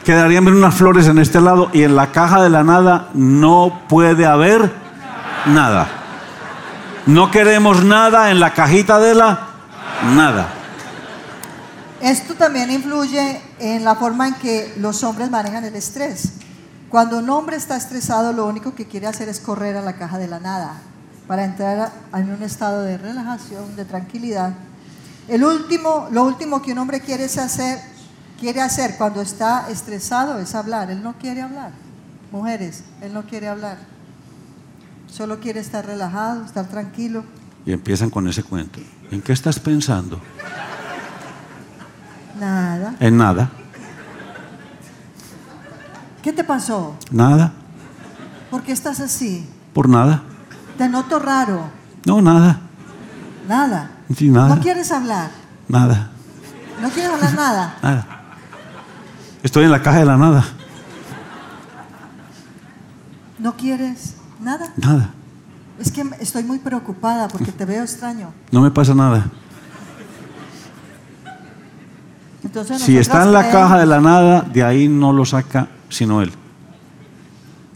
quedarían bien unas flores en este lado y en la caja de la nada no puede haber nada. No queremos nada en la cajita de la nada. Esto también influye en la forma en que los hombres manejan el estrés. Cuando un hombre está estresado, lo único que quiere hacer es correr a la caja de la nada para entrar en un estado de relajación, de tranquilidad. El último, lo último que un hombre quiere hacer, quiere hacer cuando está estresado es hablar. Él no quiere hablar. Mujeres, él no quiere hablar. Solo quiere estar relajado, estar tranquilo. Y empiezan con ese cuento. ¿En qué estás pensando? Nada. En nada. ¿Qué te pasó? Nada. ¿Por qué estás así? Por nada. Te noto raro. No, nada. Nada. Sí, nada. ¿No quieres hablar? Nada. ¿No quieres hablar nada? Nada. Estoy en la caja de la nada. ¿No quieres nada? Nada. Es que estoy muy preocupada porque te veo extraño. No me pasa nada. Entonces Si está en la creemos- caja de la nada, de ahí no lo saca sino él.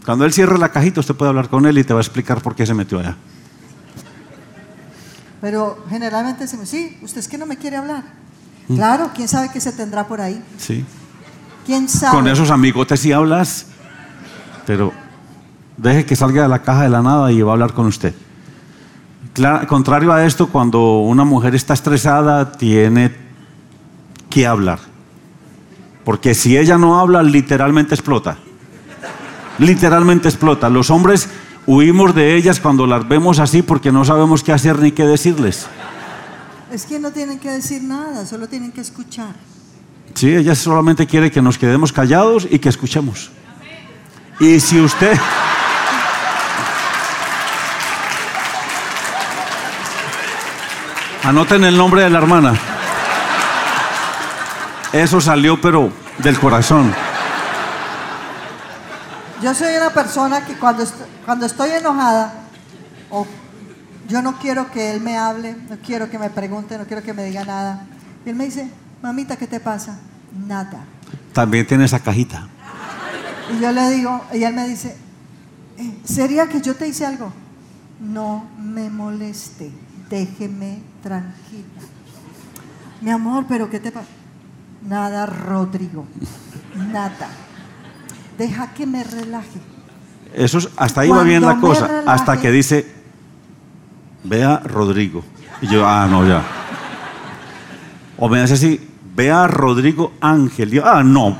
Cuando él cierre la cajita, usted puede hablar con él y te va a explicar por qué se metió allá. Pero generalmente decimos, sí, usted es que no me quiere hablar. Mm. Claro, quién sabe qué se tendrá por ahí. Sí. ¿Quién sabe? Con esos amigotes sí hablas, pero deje que salga de la caja de la nada y va a hablar con usted. Contrario a esto, cuando una mujer está estresada, tiene que hablar. Porque si ella no habla, literalmente explota. Literalmente explota. Los hombres huimos de ellas cuando las vemos así porque no sabemos qué hacer ni qué decirles. Es que no tienen que decir nada, solo tienen que escuchar. Sí, ella solamente quiere que nos quedemos callados y que escuchemos. Y si usted... Anoten el nombre de la hermana. Eso salió, pero del corazón. Yo soy una persona que cuando, est- cuando estoy enojada, yo no quiero que él me hable, no quiero que me pregunte, no quiero que me diga nada. Y él me dice, mamita, ¿qué te pasa? Nada. También tiene esa cajita. Y yo le digo, y él me dice, "Eh, ¿sería que yo te hice algo? No me moleste, déjeme tranquila. Mi amor, pero ¿qué te pasa? Nada, Rodrigo, nada. Deja que me relaje. Eso es- hasta ahí va bien la cosa. relaje. Hasta que dice, vea Rodrigo. Y yo, ah, no, ya. O me hace así, vea Rodrigo Ángel. Y yo, ah, no.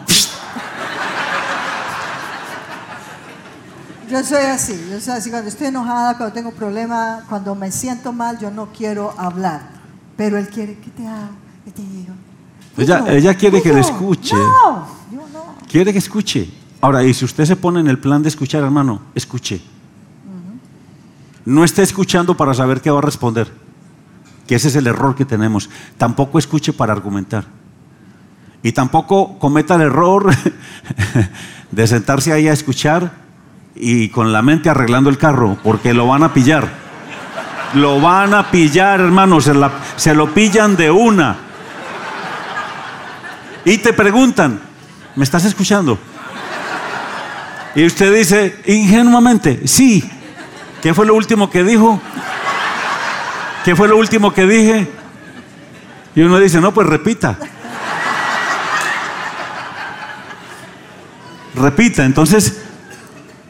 Yo soy así, yo soy así. Cuando estoy enojada, cuando tengo problemas, cuando me siento mal, yo no quiero hablar. Pero él quiere que te haga, que te diga. Ella- quiere que le escuche. No, yo no. Quiere que escuche. Ahora, y si usted se pone en el plan de escuchar, hermano, escuche. No esté escuchando para saber qué va a responder. Que ese es el error que tenemos. Tampoco escuche para argumentar. Y tampoco cometa el error de sentarse ahí a escuchar y con la mente arreglando el carro, porque lo van a pillar. Lo van a pillar, hermano, se, la- se lo pillan de una. Y te preguntan, ¿me estás escuchando? Y usted dice ingenuamente, sí. ¿Qué fue lo último que dijo? ¿Qué fue lo último que dije? Y uno dice, no, pues repita. Repita. Entonces,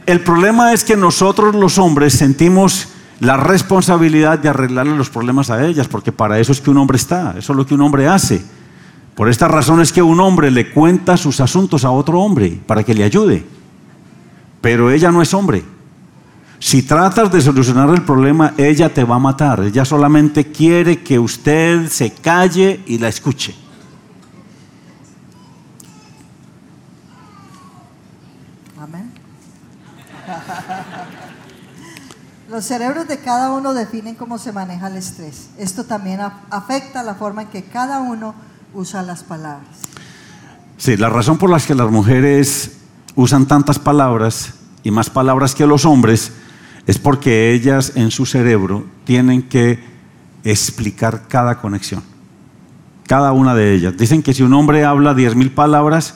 el problema es que nosotros los hombres sentimos la responsabilidad de arreglarle los problemas a ellas, porque para eso es que un hombre está, eso es lo que un hombre hace. Por esta razón es que un hombre le cuenta sus asuntos a otro hombre para que le ayude. Pero ella no es hombre. Si tratas de solucionar el problema, ella te va a matar. Ella solamente quiere que usted se calle y la escuche. Amén. Los cerebros de cada uno definen cómo se maneja el estrés. Esto también afecta la forma en que cada uno usa las palabras. Sí, la razón por la que las mujeres usan tantas palabras y más palabras que los hombres es porque ellas en su cerebro tienen que explicar cada conexión. Cada una de ellas. Dicen que si un hombre habla 10 mil palabras,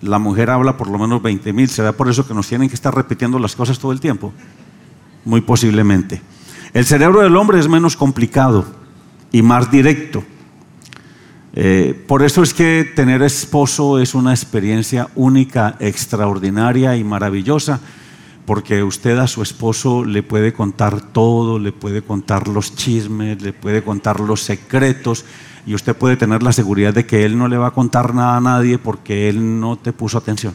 la mujer habla por lo menos 20 mil. ¿Será por eso que nos tienen que estar repitiendo las cosas todo el tiempo? Muy posiblemente. El cerebro del hombre es menos complicado y más directo. Eh, por eso es que tener esposo es una experiencia única, extraordinaria y maravillosa, porque usted a su esposo le puede contar todo, le puede contar los chismes, le puede contar los secretos, y usted puede tener la seguridad de que él no le va a contar nada a nadie porque él no te puso atención.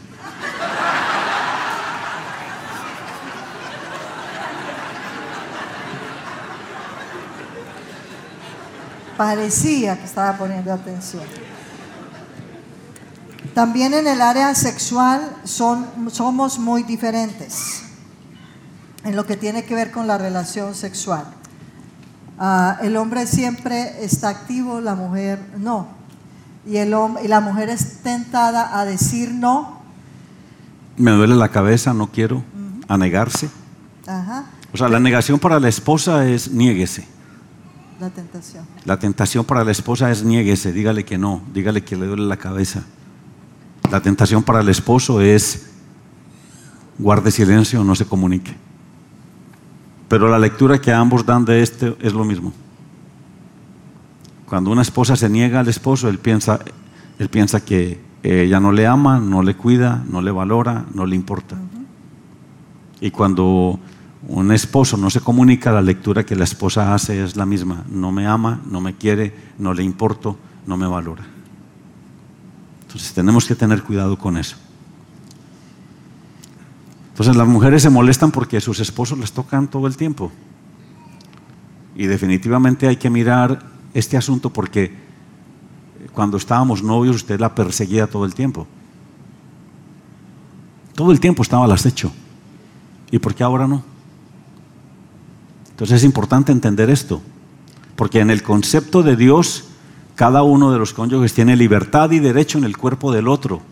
Parecía que estaba poniendo atención. También en el área sexual son, somos muy diferentes en lo que tiene que ver con la relación sexual. Ah, el hombre siempre está activo, la mujer no. Y, el, y la mujer es tentada a decir no. Me duele la cabeza, no quiero, a negarse. O sea, la negación para la esposa es niéguese. La tentación. La tentación para la esposa es niéguese, dígale que no, dígale que le duele la cabeza. La tentación para el esposo es guarde silencio, no se comunique. Pero la lectura que ambos dan de este es lo mismo. Cuando una esposa se niega al esposo, él piensa, él piensa que ella no le ama, no le cuida, no le valora, no le importa. Y cuando un esposo no se comunica, la lectura que la esposa hace es la misma. No me ama, no me quiere, no le importo, no me valora. Entonces tenemos que tener cuidado con eso. Entonces las mujeres se molestan porque sus esposos les tocan todo el tiempo. Y definitivamente hay que mirar este asunto porque cuando estábamos novios usted la perseguía todo el tiempo. Todo el tiempo estaba al acecho. ¿Y por qué ahora no? Entonces es importante entender esto. Porque en el concepto de Dios, cada uno de los cónyuges tiene libertad y derecho en el cuerpo del otro.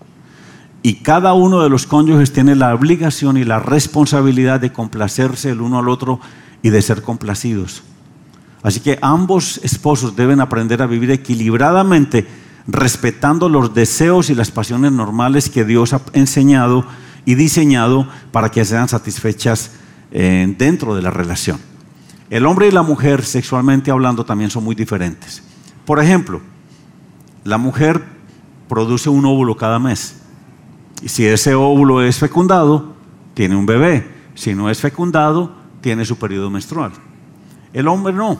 Y cada uno de los cónyuges tiene la obligación y la responsabilidad de complacerse el uno al otro y de ser complacidos. Así que ambos esposos deben aprender a vivir equilibradamente, respetando los deseos y las pasiones normales que Dios ha enseñado y diseñado para que sean satisfechas eh, dentro de la relación. El hombre y la mujer, sexualmente hablando, también son muy diferentes. Por ejemplo, la mujer produce un óvulo cada mes. Y si ese óvulo es fecundado, tiene un bebé. Si no es fecundado, tiene su periodo menstrual. El hombre no.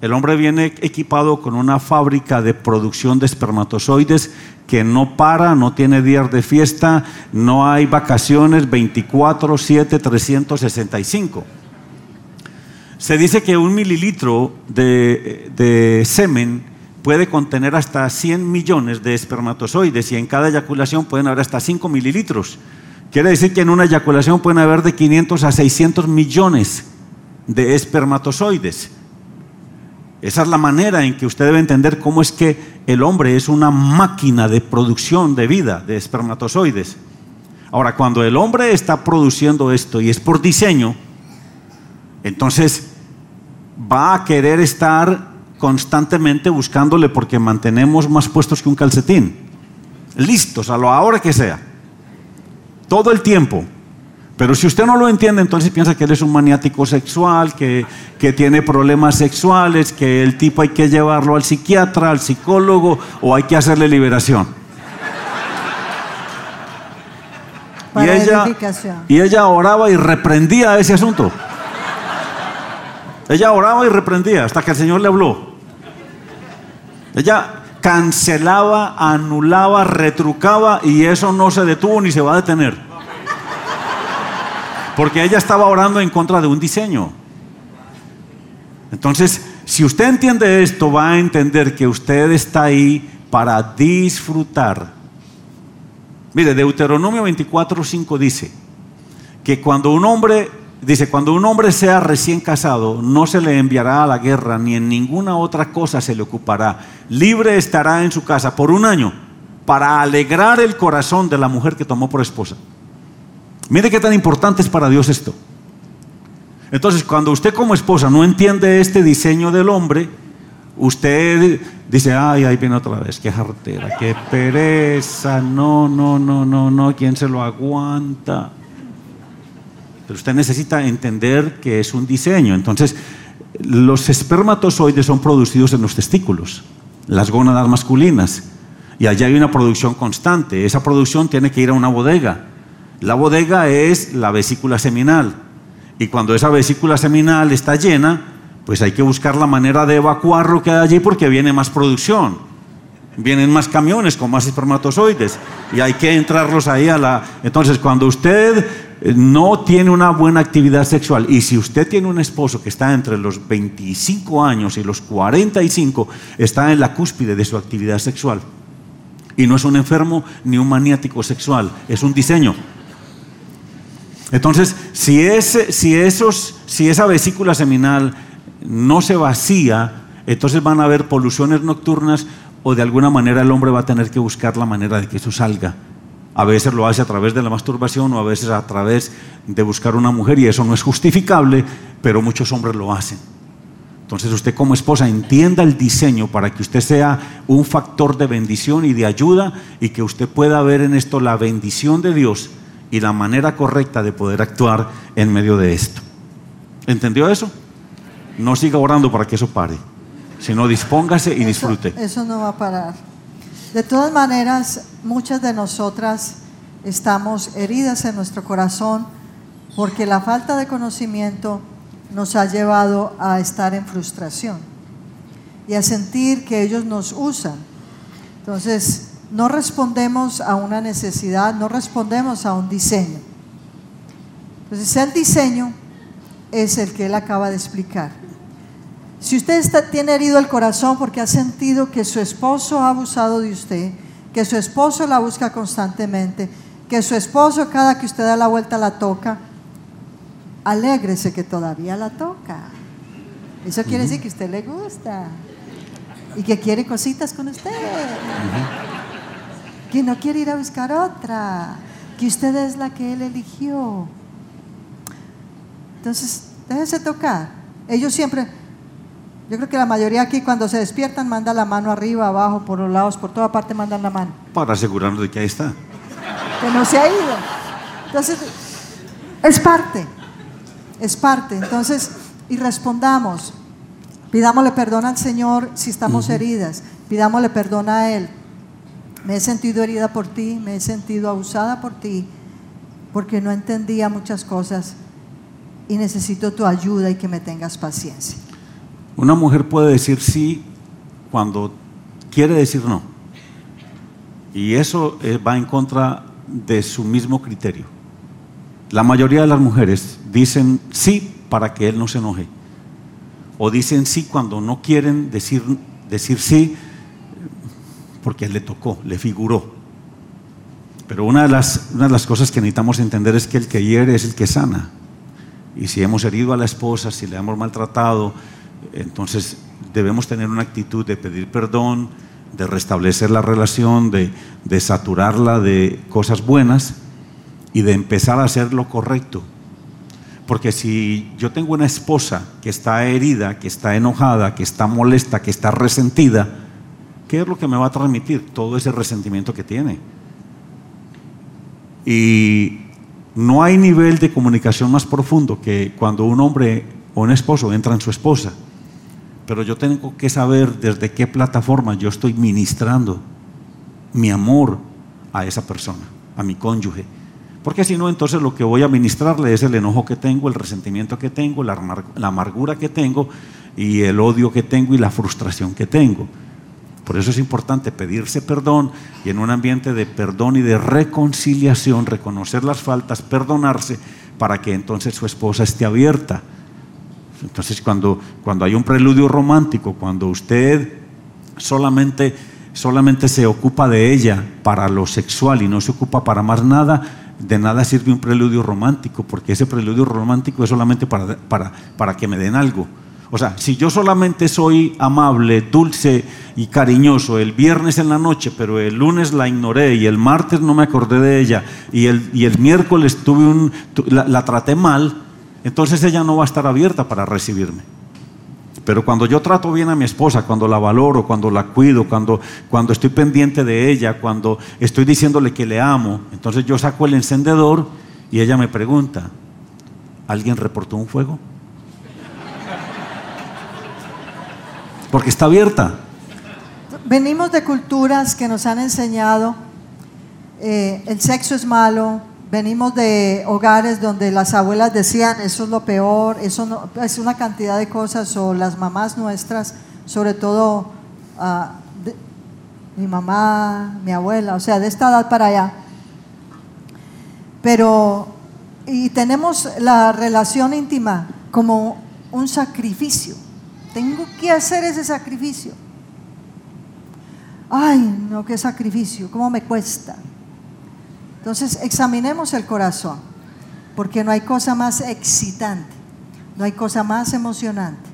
El hombre viene equipado con una fábrica de producción de espermatozoides que no para, no tiene días de fiesta, no hay vacaciones 24, 7, 365. Se dice que un mililitro de, semen puede contener hasta 100 millones de espermatozoides y en cada eyaculación pueden haber hasta 5 mililitros. Quiere decir que en una eyaculación pueden haber de 500 a 600 millones de espermatozoides. Esa es la manera en que usted debe entender cómo es que el hombre es una máquina de producción de vida, de espermatozoides. Ahora, cuando el hombre está produciendo esto y es por diseño, entonces va a querer estar constantemente buscándole porque mantenemos más puestos que un calcetín. Listos a lo ahora que sea. Todo el tiempo. Pero si usted no lo entiende, entonces piensa que él es un maniático sexual, que, que, tiene problemas sexuales, que el tipo hay que llevarlo al psiquiatra, al psicólogo o hay que hacerle liberación. y, ella, y ella oraba y reprendía ese asunto. Ella oraba y reprendía hasta que el Señor le habló. Ella cancelaba, anulaba, retrucaba y eso no se detuvo ni se va a detener. Porque ella estaba orando en contra de un diseño. Entonces, si usted entiende esto, va a entender que usted está ahí para disfrutar. Mire, Deuteronomio 24:5 dice que cuando un hombre Dice, cuando un hombre sea recién casado, no se le enviará a la guerra ni en ninguna otra cosa se le ocupará. Libre estará en su casa por un año para alegrar el corazón de la mujer que tomó por esposa. Mire qué tan importante es para Dios esto. Entonces, cuando usted como esposa no entiende este diseño del hombre, usted dice, ay, ahí viene otra vez, qué jartera, qué pereza, no, no, no, no, no, ¿quién se lo aguanta? Pero usted necesita entender que es un diseño. Entonces, los espermatozoides son producidos en los testículos, las gónadas masculinas. Y allá hay una producción constante. Esa producción tiene que ir a una bodega. La bodega es la vesícula seminal. Y cuando esa vesícula seminal está llena, pues hay que buscar la manera de evacuar lo que hay allí porque viene más producción. Vienen más camiones con más espermatozoides y hay que entrarlos ahí a la... Entonces, cuando usted no tiene una buena actividad sexual y si usted tiene un esposo que está entre los 25 años y los 45, está en la cúspide de su actividad sexual. Y no es un enfermo ni un maniático sexual, es un diseño. Entonces, si, ese, si, esos, si esa vesícula seminal no se vacía, entonces van a haber poluciones nocturnas o de alguna manera el hombre va a tener que buscar la manera de que eso salga. A veces lo hace a través de la masturbación o a veces a través de buscar una mujer y eso no es justificable, pero muchos hombres lo hacen. Entonces usted como esposa entienda el diseño para que usted sea un factor de bendición y de ayuda y que usted pueda ver en esto la bendición de Dios y la manera correcta de poder actuar en medio de esto. ¿Entendió eso? No siga orando para que eso pare, sino dispóngase y disfrute. Eso, eso no va a parar. De todas maneras, muchas de nosotras estamos heridas en nuestro corazón porque la falta de conocimiento nos ha llevado a estar en frustración y a sentir que ellos nos usan. Entonces, no respondemos a una necesidad, no respondemos a un diseño. Entonces, el diseño es el que él acaba de explicar. Si usted está, tiene herido el corazón porque ha sentido que su esposo ha abusado de usted, que su esposo la busca constantemente, que su esposo cada que usted da la vuelta la toca, alégrese que todavía la toca. Eso quiere decir que usted le gusta y que quiere cositas con usted que no quiere ir a buscar otra, que usted es la que él eligió. Entonces, déjese tocar. Ellos siempre, yo creo que la mayoría aquí cuando se despiertan manda la mano arriba, abajo, por los lados, por toda parte mandan la mano. Para asegurarnos de que ahí está. Que no se ha ido. Entonces, es parte, es parte. Entonces, y respondamos, pidámosle perdón al Señor si estamos heridas, pidámosle perdón a Él me he sentido herida por ti, me he sentido abusada por ti, porque no entendía muchas cosas y necesito tu ayuda y que me tengas paciencia. Una mujer puede decir sí cuando quiere decir no. Y eso eh, va en contra de su mismo criterio. La mayoría de las mujeres dicen sí para que él no se enoje. O dicen sí cuando no quieren decir, decir sí porque él le tocó, le figuró. Pero una de, las, una de las cosas que necesitamos entender es que el que hiere es el que sana. Y si hemos herido a la esposa, si le hemos maltratado, entonces debemos tener una actitud de pedir perdón, de restablecer la relación, de, saturarla de cosas buenas y de empezar a hacer lo correcto. Porque si yo tengo una esposa que está herida, que está enojada, que está molesta, que está resentida, ¿qué es lo que me va a transmitir? Todo ese resentimiento que tiene. Y no hay nivel de comunicación más profundo que cuando un hombre o un esposo entra en su esposa. Pero yo tengo que saber desde qué plataforma yo estoy ministrando mi amor a esa persona, a mi cónyuge. Porque si no, entonces lo que voy a ministrarle es el enojo que tengo, el resentimiento que tengo, la, amargura que tengo y el odio que tengo y la frustración que tengo. Por eso es importante pedirse perdón y en un ambiente de perdón y de reconciliación, reconocer las faltas, perdonarse para que entonces su esposa esté abierta. Entonces cuando, cuando hay un preludio romántico, cuando usted solamente, solamente se ocupa de ella para lo sexual y no se ocupa para más nada, de nada sirve un preludio romántico, porque ese preludio romántico es solamente para, para, para que me den algo. O sea, si yo solamente soy amable, dulce y cariñoso el viernes en la noche, pero el lunes la ignoré y el martes no me acordé de ella y el, y el miércoles tuve un, la, traté mal, entonces ella no va a estar abierta para recibirme. Pero cuando yo trato bien a mi esposa, cuando la valoro, cuando la cuido, cuando, cuando estoy pendiente de ella, cuando estoy diciéndole que le amo, entonces yo saco el encendedor y ella me pregunta, ¿alguien reportó un fuego? porque está abierta. Venimos de culturas que nos han enseñado eh, el sexo es malo, venimos de hogares donde las abuelas decían eso es lo peor, eso no, es una cantidad de cosas, o las mamás nuestras, sobre todo ah, mi mamá, mi abuela, o sea, de esta edad para allá. Pero, y tenemos la relación íntima como un sacrificio tengo que hacer ese sacrificio. ay, no, qué sacrificio, cómo me cuesta. Entonces, examinemos el corazón, porque no hay cosa más excitante, no hay cosa más emocionante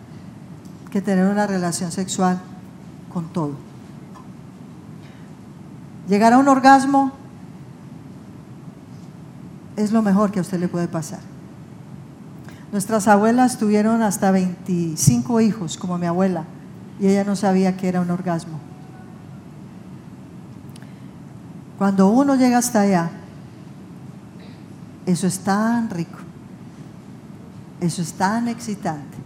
que tener una relación sexual con todo. Llegar a un orgasmo es lo mejor que a usted le puede pasar. Nuestras abuelas tuvieron hasta 25 hijos, como mi abuela, y ella no sabía que era un orgasmo. Cuando uno llega hasta allá, eso es tan rico, eso es tan excitante,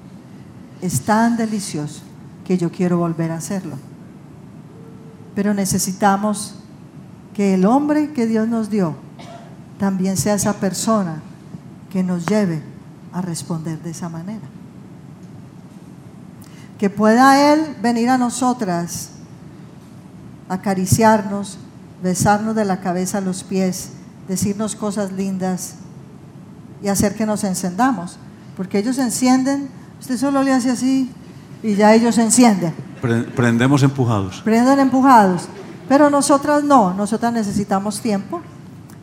es tan delicioso que yo quiero volver a hacerlo. Pero necesitamos que el hombre que Dios nos dio también sea esa persona que nos lleve a responder de esa manera. Que pueda Él venir a nosotras, acariciarnos, besarnos de la cabeza a los pies, decirnos cosas lindas y hacer que nos encendamos. Porque ellos encienden, usted solo le hace así y ya ellos se encienden. Prendemos empujados. Prenden empujados. Pero nosotras no, nosotras necesitamos tiempo,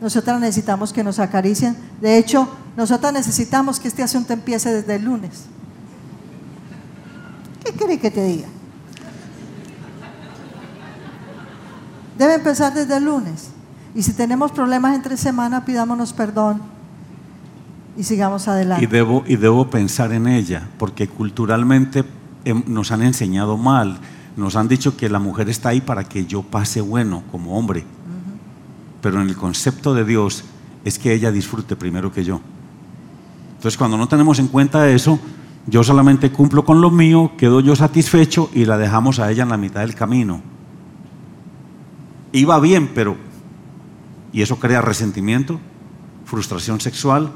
nosotras necesitamos que nos acaricien. De hecho, nosotras necesitamos que este asunto empiece desde el lunes. ¿Qué quiere que te diga? Debe empezar desde el lunes. Y si tenemos problemas entre semana, pidámonos perdón y sigamos adelante. Y debo, y debo pensar en ella, porque culturalmente nos han enseñado mal. Nos han dicho que la mujer está ahí para que yo pase bueno como hombre. Pero en el concepto de Dios es que ella disfrute primero que yo. Entonces cuando no tenemos en cuenta eso, yo solamente cumplo con lo mío, quedo yo satisfecho y la dejamos a ella en la mitad del camino. Iba bien, pero... Y eso crea resentimiento, frustración sexual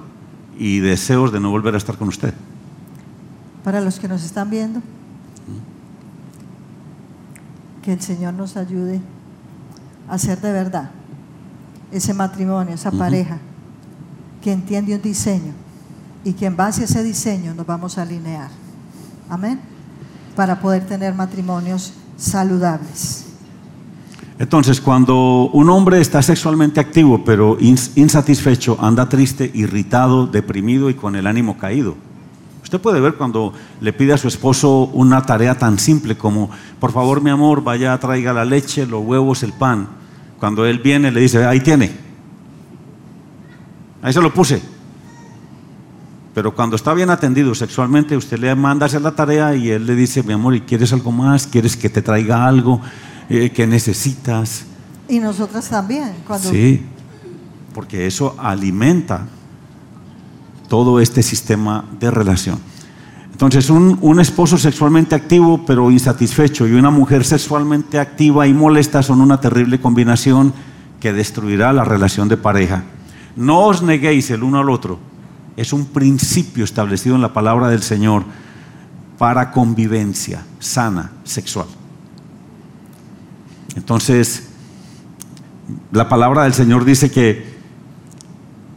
y deseos de no volver a estar con usted. Para los que nos están viendo, que el Señor nos ayude a hacer de verdad ese matrimonio, esa pareja, que entiende un diseño y que en base a ese diseño nos vamos a alinear. Amén. Para poder tener matrimonios saludables. Entonces, cuando un hombre está sexualmente activo pero insatisfecho, anda triste, irritado, deprimido y con el ánimo caído. Usted puede ver cuando le pide a su esposo una tarea tan simple como, por favor mi amor, vaya, traiga la leche, los huevos, el pan. Cuando él viene le dice, ahí tiene. Ahí se lo puse. Pero cuando está bien atendido sexualmente, usted le manda a hacer la tarea y él le dice, mi amor, ¿y quieres algo más? ¿Quieres que te traiga algo eh, que necesitas? Y nosotras también. Cuando... Sí, porque eso alimenta todo este sistema de relación. Entonces, un, un, esposo sexualmente activo pero insatisfecho y una mujer sexualmente activa y molesta son una terrible combinación que destruirá la relación de pareja. No os neguéis el uno al otro es un principio establecido en la palabra del Señor para convivencia sana sexual. Entonces, la palabra del Señor dice que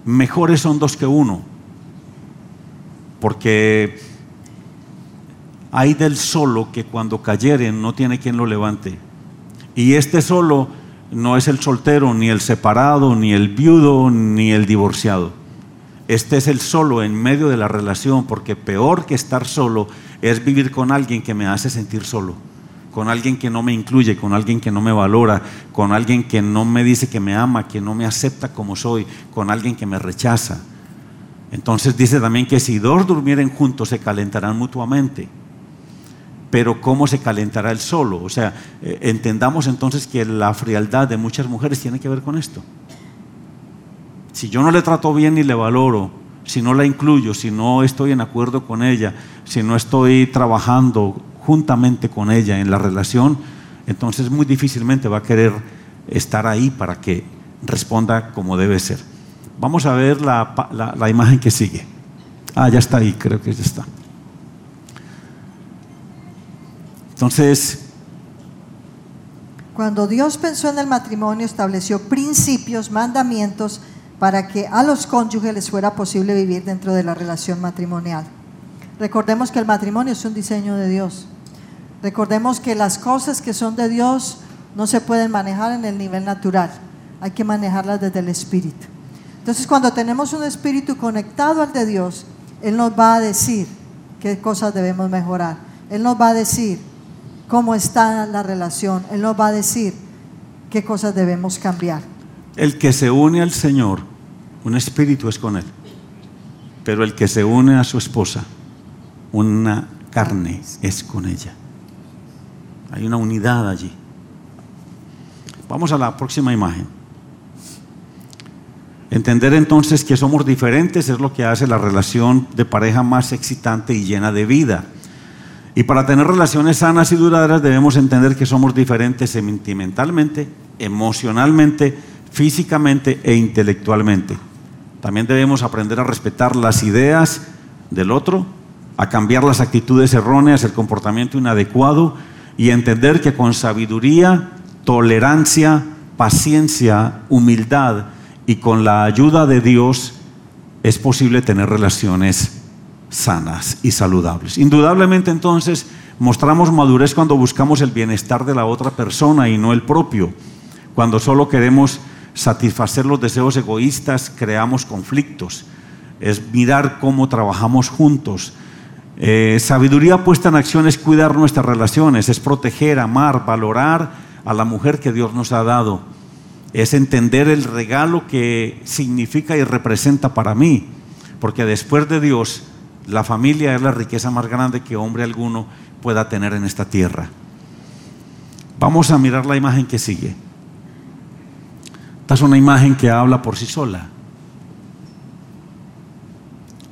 mejores son dos que uno, porque hay del solo que cuando cayeren no tiene quien lo levante. Y este solo no es el soltero, ni el separado, ni el viudo, ni el divorciado este es el solo en medio de la relación, porque peor que estar solo es vivir con alguien que me hace sentir solo, con alguien que no me incluye, con alguien que no me valora, con alguien que no me dice que me ama, que no me acepta como soy, con alguien que me rechaza. Entonces dice también que si dos durmieren juntos se calentarán mutuamente. Pero ¿cómo se calentará el solo? O sea, eh, entendamos entonces que la frialdad de muchas mujeres tiene que ver con esto. Si yo no le trato bien ni le valoro, si no la incluyo, si no estoy en acuerdo con ella, si no estoy trabajando juntamente con ella en la relación, entonces muy difícilmente va a querer estar ahí para que responda como debe ser. Vamos a ver la, la imagen que sigue. Ah, ya está ahí, creo que ya está. Entonces, cuando Dios pensó en el matrimonio, estableció principios, mandamientos, para que a los cónyuges les fuera posible vivir dentro de la relación matrimonial. Recordemos que el matrimonio es un diseño de Dios. Recordemos que las cosas que son de Dios no se pueden manejar en el nivel natural, hay que manejarlas desde el espíritu. Entonces cuando tenemos un espíritu conectado al de Dios, Él nos va a decir qué cosas debemos mejorar. Él nos va a decir cómo está la relación. Él nos va a decir qué cosas debemos cambiar. El que se une al Señor, un espíritu es con Él. Pero el que se une a su esposa, una carne es con ella. Hay una unidad allí. Vamos a la próxima imagen. Entender entonces que somos diferentes es lo que hace la relación de pareja más excitante y llena de vida. Y para tener relaciones sanas y duraderas debemos entender que somos diferentes sentimentalmente, emocionalmente, físicamente e intelectualmente. También debemos aprender a respetar las ideas del otro, a cambiar las actitudes erróneas, el comportamiento inadecuado y entender que con sabiduría, tolerancia, paciencia, humildad, y con la ayuda de Dios es posible tener relaciones sanas y saludables. Indudablemente entonces mostramos madurez cuando buscamos el bienestar de la otra persona y no el propio. Cuando solo queremos satisfacer los deseos egoístas, creamos conflictos. Es mirar cómo trabajamos juntos. Eh, sabiduría puesta en acción es cuidar nuestras relaciones, es proteger, amar, valorar a la mujer que Dios nos ha dado es entender el regalo que significa y representa para mí, porque después de Dios, la familia es la riqueza más grande que hombre alguno pueda tener en esta tierra. Vamos a mirar la imagen que sigue. Esta es una imagen que habla por sí sola.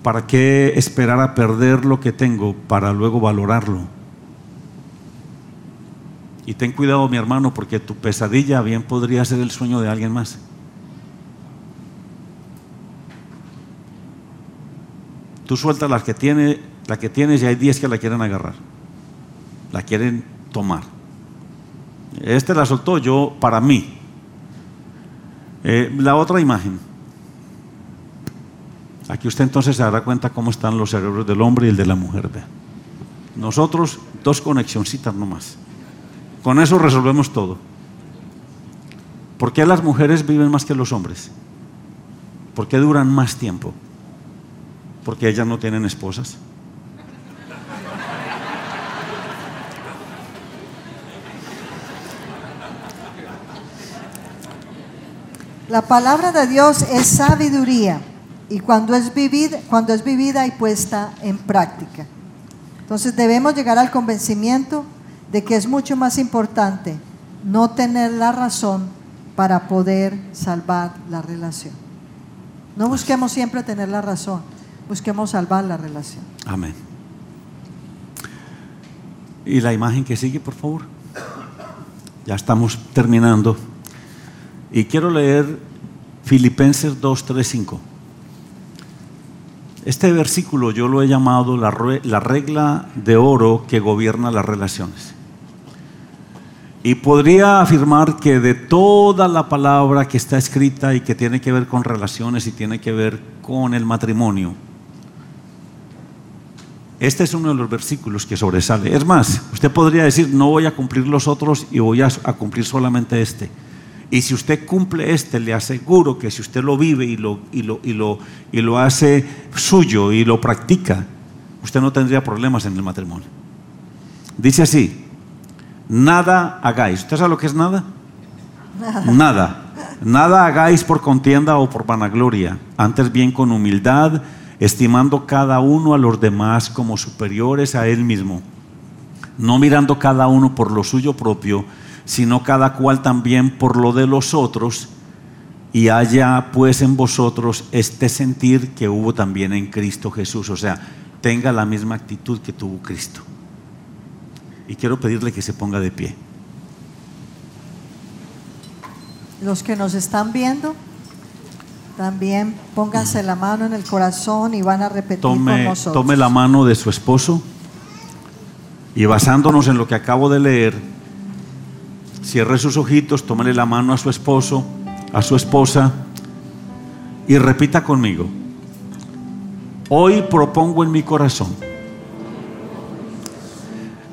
¿Para qué esperar a perder lo que tengo para luego valorarlo? Y ten cuidado, mi hermano, porque tu pesadilla bien podría ser el sueño de alguien más. Tú sueltas la que, tiene, la que tienes y hay 10 que la quieren agarrar. La quieren tomar. Este la soltó yo para mí. Eh, la otra imagen. Aquí usted entonces se dará cuenta cómo están los cerebros del hombre y el de la mujer. Nosotros, dos conexioncitas nomás. Con eso resolvemos todo. ¿Por qué las mujeres viven más que los hombres? ¿Por qué duran más tiempo? Porque ellas no tienen esposas. La palabra de Dios es sabiduría y cuando es vivida, cuando es vivida y puesta en práctica. Entonces debemos llegar al convencimiento de que es mucho más importante no tener la razón para poder salvar la relación. No busquemos siempre tener la razón, busquemos salvar la relación. Amén. Y la imagen que sigue, por favor. Ya estamos terminando. Y quiero leer Filipenses 2, 3, 5. Este versículo yo lo he llamado la, la regla de oro que gobierna las relaciones. Y podría afirmar que de toda la palabra que está escrita y que tiene que ver con relaciones y tiene que ver con el matrimonio, este es uno de los versículos que sobresale. Es más, usted podría decir, no voy a cumplir los otros y voy a, cumplir solamente este. Y si usted cumple este, le aseguro que si usted lo vive y lo, y lo, y lo, y lo hace suyo y lo practica, usted no tendría problemas en el matrimonio. Dice así, nada hagáis. ¿Usted sabe lo que es nada? Nada. Nada. hagáis por contienda o por vanagloria, antes bien con humildad, estimando cada uno a los demás como superiores a él mismo, no mirando cada uno por lo suyo propio, sino cada cual también por lo de los otros, y haya pues en vosotros este sentir que hubo también en Cristo Jesús, o sea, tenga la misma actitud que tuvo Cristo y quiero pedirle que se ponga de pie. Los que nos están viendo, también pónganse la mano en el corazón y van a repetir tome, con nosotros. Tome la mano de su esposo y basándonos en lo que acabo de leer, cierre sus ojitos, tómele la mano a su esposo, a su esposa y repita conmigo. Hoy propongo en mi corazón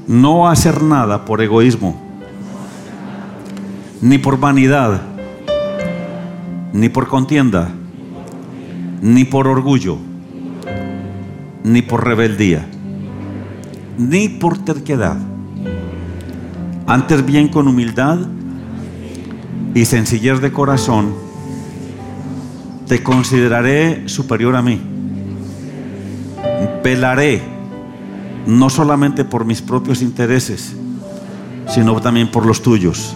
no hacer nada por egoísmo, ni por vanidad, ni por contienda, ni por orgullo, ni por rebeldía, ni por terquedad. Antes bien con humildad y sencillez de corazón, te consideraré superior a mí. Pelaré no solamente por mis propios intereses, sino también por los tuyos.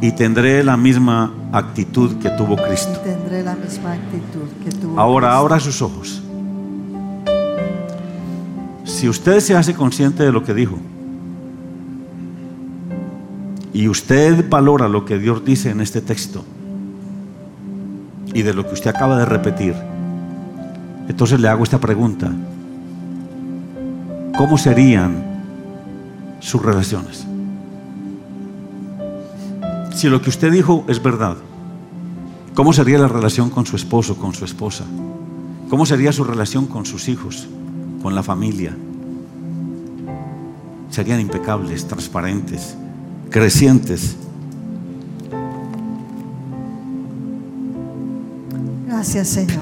Y tendré la misma actitud que tuvo Cristo. Y tendré la misma actitud que tuvo Ahora Cristo. abra sus ojos. Si usted se hace consciente de lo que dijo y usted valora lo que Dios dice en este texto y de lo que usted acaba de repetir, entonces le hago esta pregunta. ¿Cómo serían sus relaciones? Si lo que usted dijo es verdad, ¿cómo sería la relación con su esposo, con su esposa? ¿Cómo sería su relación con sus hijos, con la familia? Serían impecables, transparentes, crecientes. Gracias, Señor.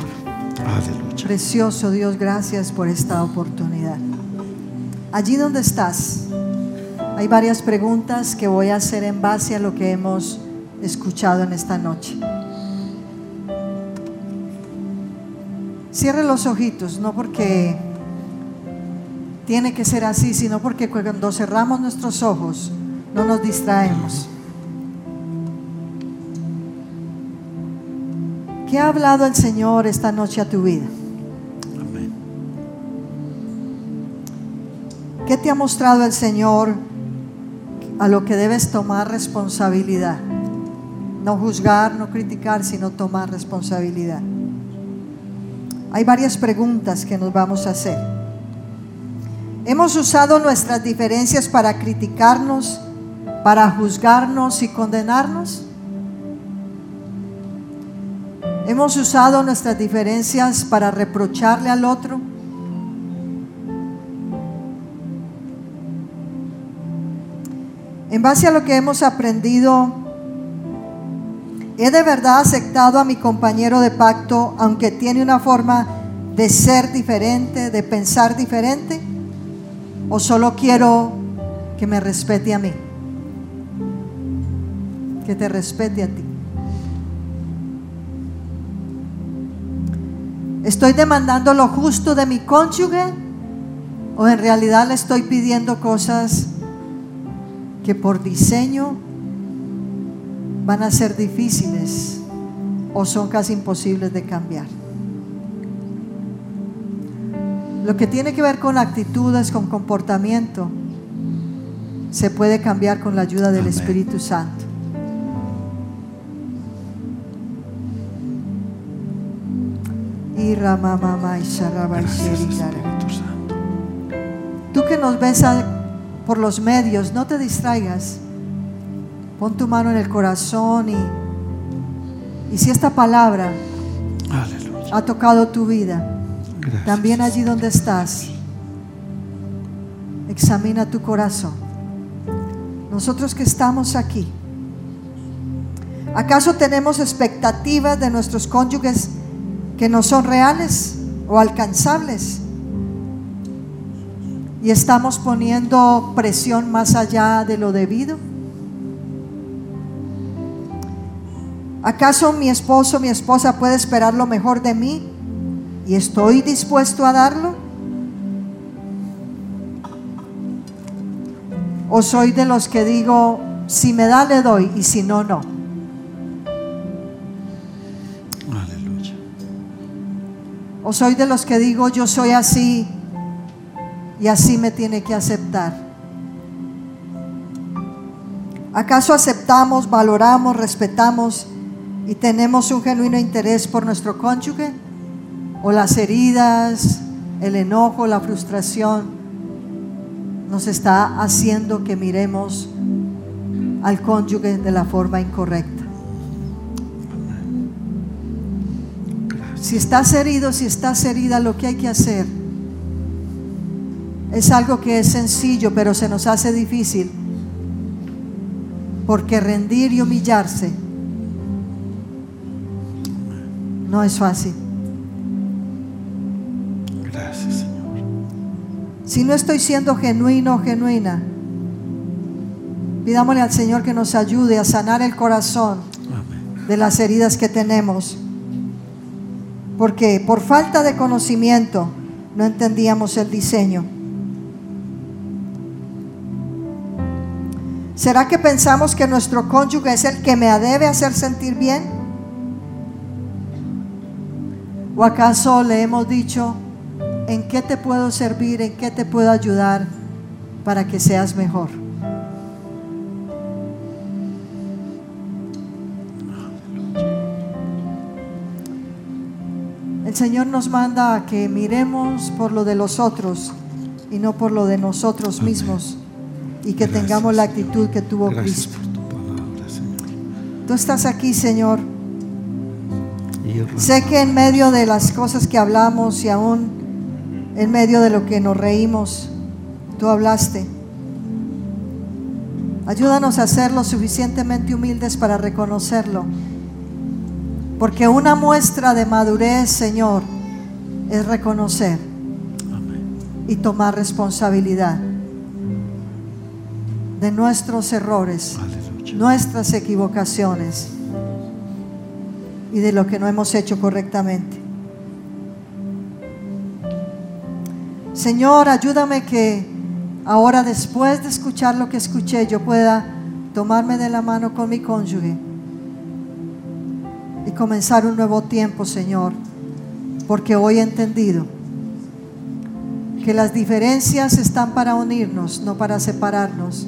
Aleluya. Precioso Dios, gracias por esta oportunidad. Allí donde estás, hay varias preguntas que voy a hacer en base a lo que hemos escuchado en esta noche. Cierre los ojitos, no porque tiene que ser así, sino porque cuando cerramos nuestros ojos no nos distraemos. ¿Qué ha hablado el Señor esta noche a tu vida? Amén. ¿Qué te ha mostrado el Señor a lo que debes tomar responsabilidad? No juzgar, no criticar, sino tomar responsabilidad. Hay varias preguntas que nos vamos a hacer. ¿Hemos usado nuestras diferencias para criticarnos, para juzgarnos y condenarnos? ¿Hemos usado nuestras diferencias para reprocharle al otro? En base a lo que hemos aprendido, ¿he de verdad aceptado a mi compañero de pacto aunque tiene una forma de ser diferente, de pensar diferente? ¿O solo quiero que me respete a mí? Que te respete a ti. ¿Estoy demandando lo justo de mi cónyuge? ¿O en realidad le estoy pidiendo cosas que por diseño van a ser difíciles o son casi imposibles de cambiar? Lo que tiene que ver con actitudes, con comportamiento, se puede cambiar con la ayuda del Amén. Espíritu Santo. Santo. Tú que nos ves por los medios, no te distraigas. Pon tu mano en el corazón y, y si esta palabra Aleluya. ha tocado tu vida, Gracias. también allí donde estás, examina tu corazón. Nosotros que estamos aquí, ¿acaso tenemos expectativas de nuestros cónyuges que no son reales o alcanzables? y estamos poniendo presión más allá de lo debido? ¿Acaso mi esposo, mi esposa puede esperar lo mejor de mí y estoy dispuesto a darlo? ¿O soy de los que digo, si me da, le doy y si no, no? ¿O soy de los que digo, yo soy así y así me tiene que aceptar? ¿Acaso aceptamos, valoramos, respetamos y tenemos un genuino interés por nuestro cónyuge? ¿O las heridas, el enojo, la frustración nos está haciendo que miremos al cónyuge de la forma incorrecta? Si estás herido, si estás herida, lo que hay que hacer es algo que es sencillo, pero se nos hace difícil. porque rendir y humillarse no es fácil. Gracias, Señor. Si no estoy siendo genuino o genuina, pidámosle al Señor que nos ayude a sanar el corazón Amén. de las heridas que tenemos. Porque por falta de conocimiento no entendíamos el diseño. ¿Será que pensamos que nuestro cónyuge es el que me debe hacer sentir bien? ¿O acaso le hemos dicho, ¿en qué te puedo servir? ¿En qué te puedo ayudar para que seas mejor? El Señor nos manda a que miremos por lo de los otros y no por lo de nosotros Amén. mismos y que Gracias. tengamos la actitud que tuvo Gracias Cristo. por tu palabra, Señor. Tú estás aquí, Señor. Sé que en medio de las cosas que hablamos y aún en medio de lo que nos reímos, tú hablaste. Ayúdanos a ser lo suficientemente humildes para reconocerlo. Porque una muestra de madurez, Señor, es reconocer y tomar responsabilidad de nuestros errores, Aleluya. nuestras equivocaciones y de lo que no hemos hecho correctamente. Señor, ayúdame que ahora después de escuchar lo que escuché, yo pueda tomarme de la mano con mi cónyuge y comenzar un nuevo tiempo, Señor, porque hoy he entendido que las diferencias están para unirnos, no para separarnos.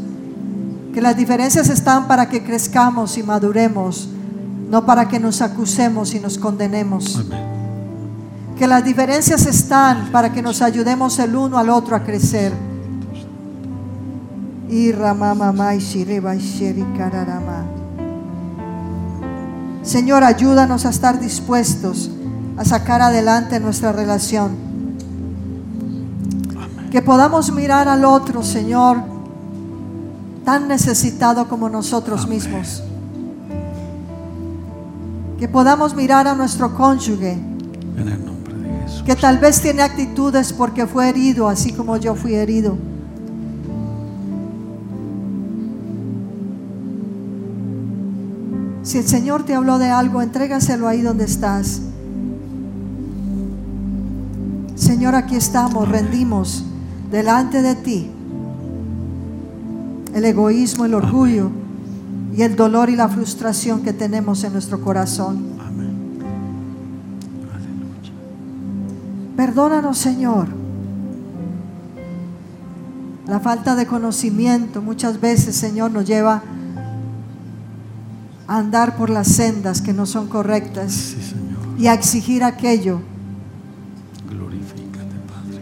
Que las diferencias están para que crezcamos y maduremos, no para que nos acusemos y nos condenemos. Amén. Que las diferencias están para que nos ayudemos el uno al otro a crecer. Y ramamamai shireba shiri kararama. Señor, ayúdanos a estar dispuestos a sacar adelante nuestra relación. Que podamos mirar al otro, Señor, tan necesitado como nosotros Amén. mismos. Que podamos mirar a nuestro cónyuge, En el nombre de Jesús. que tal vez tiene actitudes porque fue herido, así como yo fui herido. Si el Señor te habló de algo, entrégaselo ahí donde estás. Señor, aquí estamos, rendimos delante de ti el egoísmo, el orgullo y el dolor y la frustración que tenemos en nuestro corazón. Amén. Aleluya. Perdónanos, Señor. La falta de conocimiento muchas veces, Señor, nos lleva a andar por las sendas que no son correctas Sí, Señor. y a exigir aquello Padre.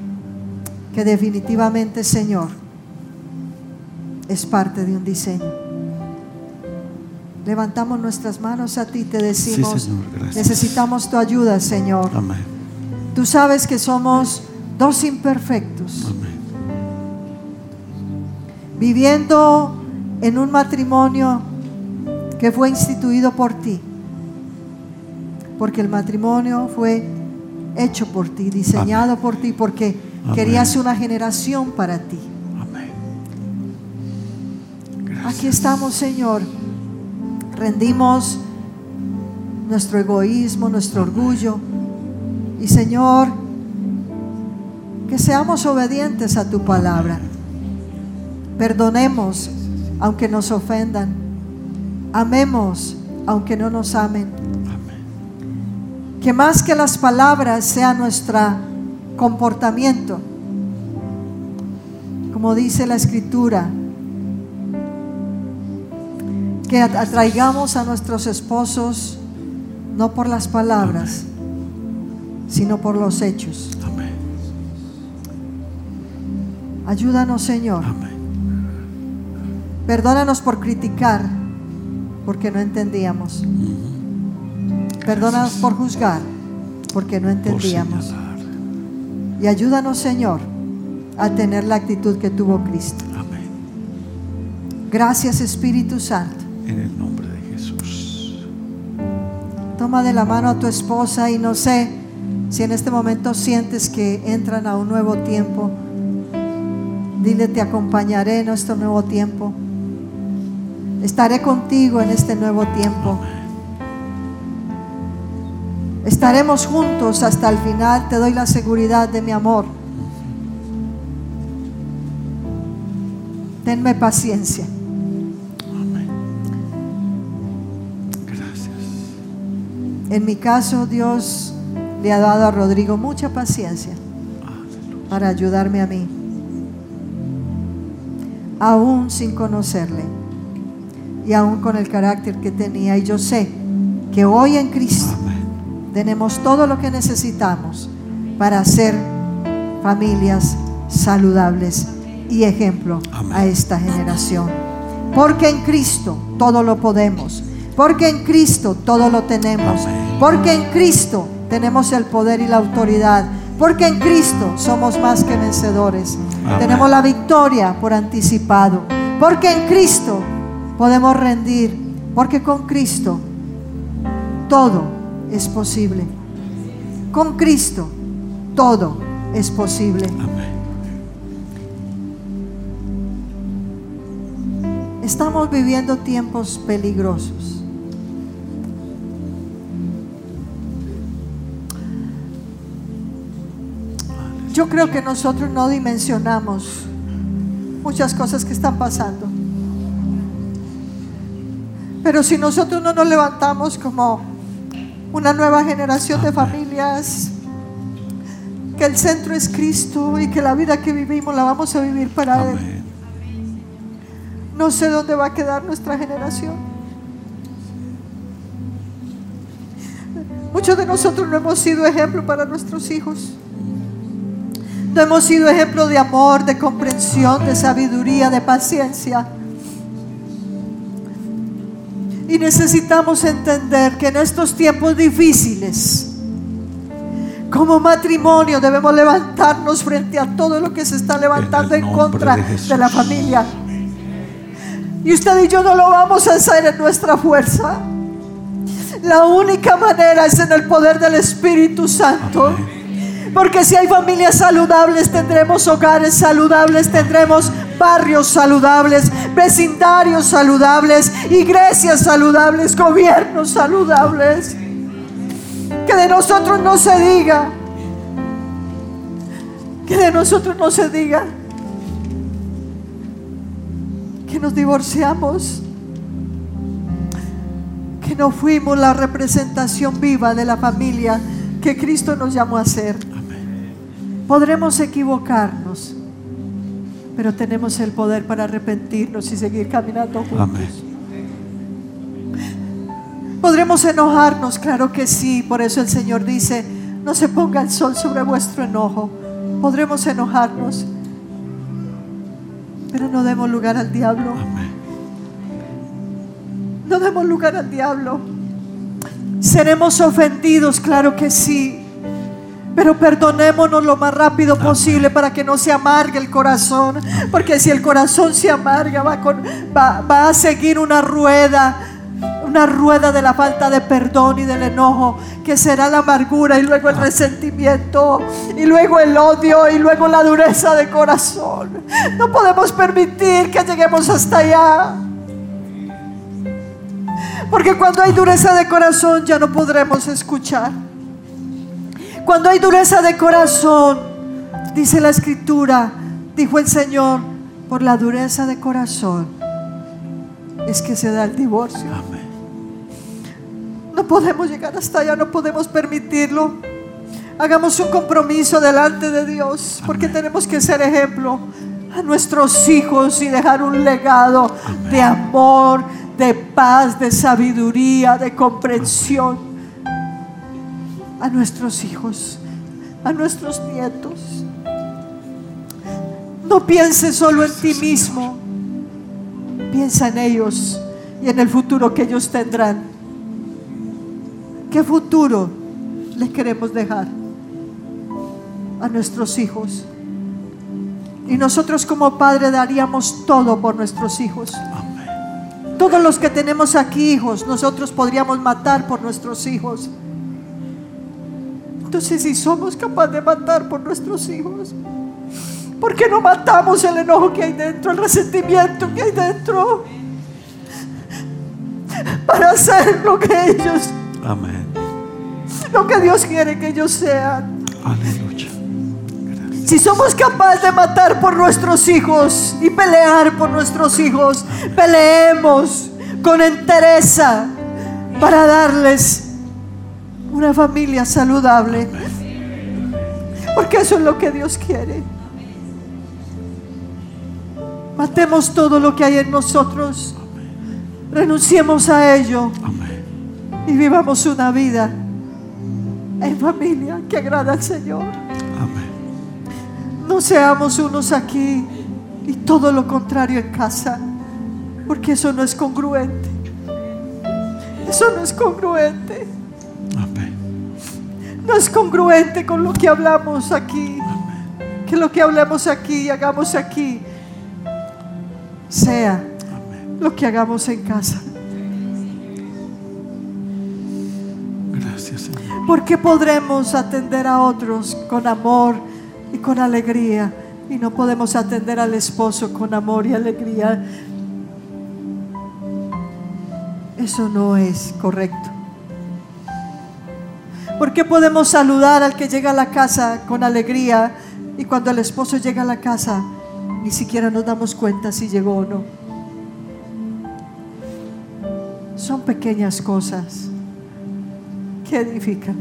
que definitivamente, Señor, es parte de un diseño. Levantamos nuestras manos a ti y te decimos, Señor, necesitamos tu ayuda, Señor. Amén. Tú sabes que somos dos imperfectos. Amén. viviendo en un matrimonio que fue instituido por ti. Porque el matrimonio fue hecho por ti, diseñado por ti, porque Amén. querías una generación para ti. Amén. Gracias. Aquí estamos, Señor. Rendimos nuestro egoísmo, nuestro orgullo. Y Señor, que seamos obedientes a tu palabra. Perdonemos aunque nos ofendan. Amemos aunque no nos amen. Amén. Que más que las palabras sea nuestro comportamiento. Como dice la escritura, que atraigamos a nuestros esposos no por las palabras, sino por los hechos. Amén. Ayúdanos, Señor. Amén. Perdónanos por criticar, porque no entendíamos. Perdónanos por juzgar, porque no entendíamos. Y ayúdanos, Señor, a tener la actitud que tuvo Cristo. Amén. Gracias, Espíritu Santo. En el nombre de Jesús. Toma de la mano a tu esposa y no sé si en este momento sientes que entran a un nuevo tiempo. Dile, te acompañaré en este nuevo tiempo. Estaré contigo en este nuevo tiempo. Estaremos juntos hasta el final. Te doy la seguridad de mi amor. Tenme paciencia. Gracias. En mi caso, Dios le ha dado a Rodrigo mucha paciencia para ayudarme a mí, aún sin conocerle y aún con el carácter que tenía. Y yo sé que hoy en Cristo tenemos todo lo que necesitamos para ser familias saludables y ejemplo Amén. a esta generación. Porque en Cristo todo lo podemos. Porque en Cristo todo lo tenemos. Amén. Porque en Cristo tenemos el poder y la autoridad. Porque en Cristo somos más que vencedores. Amén. Tenemos la victoria por anticipado. Porque en Cristo podemos rendir. Porque con Cristo todo es posible. Con Cristo todo es posible. Amén. Estamos viviendo tiempos peligrosos. Yo creo que nosotros no dimensionamos muchas cosas que están pasando. Pero si nosotros no nos levantamos como una nueva generación de familias, que el centro es Cristo y que la vida que vivimos la vamos a vivir para Él. Amén. No sé dónde va a quedar nuestra generación. Muchos de nosotros no hemos sido ejemplo para nuestros hijos. No hemos sido ejemplo de amor, de comprensión, de sabiduría, de paciencia. Y necesitamos entender que en estos tiempos difíciles, como matrimonio, debemos levantarnos frente a todo lo que se está levantando En contra de la familia. Y usted y yo no lo vamos a hacer en nuestra fuerza. La única manera es en el poder del Espíritu Santo. Porque si hay familias saludables, tendremos hogares saludables, tendremos barrios saludables, vecindarios saludables, iglesias saludables, gobiernos saludables. Que de nosotros no se diga, que de nosotros no se diga que nos divorciamos, que no fuimos la representación viva de la familia que Cristo nos llamó a ser. Podremos equivocarnos, pero tenemos el poder para arrepentirnos y seguir caminando juntos. Amén. Podremos enojarnos, claro que sí, por eso el Señor dice, no se ponga el sol sobre vuestro enojo. Podremos enojarnos, pero no demos lugar al diablo. Amén. No demos lugar al diablo. Seremos ofendidos, claro que sí. Pero perdonémonos lo más rápido posible para que no se amargue el corazón. Porque si el corazón se amarga, va, con- va- va a seguir una rueda. Una rueda de la falta de perdón y del enojo, que será la amargura y luego el resentimiento y luego el odio y luego la dureza de corazón. No podemos permitir que lleguemos hasta allá. Porque cuando hay dureza de corazón ya no podremos escuchar. Cuando hay dureza de corazón, dice la escritura, dijo el Señor, por la dureza de corazón es que se da el divorcio. Amén. No podemos llegar hasta allá, no podemos permitirlo. Hagamos un compromiso delante de Dios, porque tenemos que ser ejemplo a nuestros hijos y dejar un legado de amor, de paz, de sabiduría, de comprensión a nuestros hijos, a nuestros nietos. No pienses solo en ti mismo, piensa en ellos y en el futuro que ellos tendrán. ¿Qué futuro les queremos dejar a nuestros hijos? Y nosotros como padre daríamos todo por nuestros hijos. Todos los que tenemos aquí hijos, nosotros podríamos matar por nuestros hijos. Entonces, si somos capaces de matar por nuestros hijos, ¿por qué no matamos el enojo que hay dentro, el resentimiento que hay dentro? Para hacer lo que ellos, Amén. lo que Dios quiere que ellos sean. Aleluya. Si somos capaces de matar por nuestros hijos y pelear por nuestros hijos, peleemos con entereza para darles una familia saludable. Porque eso es lo que Dios quiere. Matemos todo lo que hay en nosotros. Renunciemos a ello y vivamos una vida en familia que agrada al Señor. No seamos unos aquí y todo lo contrario en casa, porque eso no es congruente. Eso no es congruente. Amén. No es congruente con lo que hablamos aquí. Que lo que hablamos aquí y hagamos aquí sea lo que hagamos en casa. Gracias, Señor. Porque podremos atender a otros con amor y con alegría y no podemos atender al esposo con amor y alegría. Eso no es correcto. Porque podemos saludar al que llega a la casa con alegría y cuando el esposo llega a la casa ni siquiera nos damos cuenta si llegó o no? Son pequeñas cosas que edifican.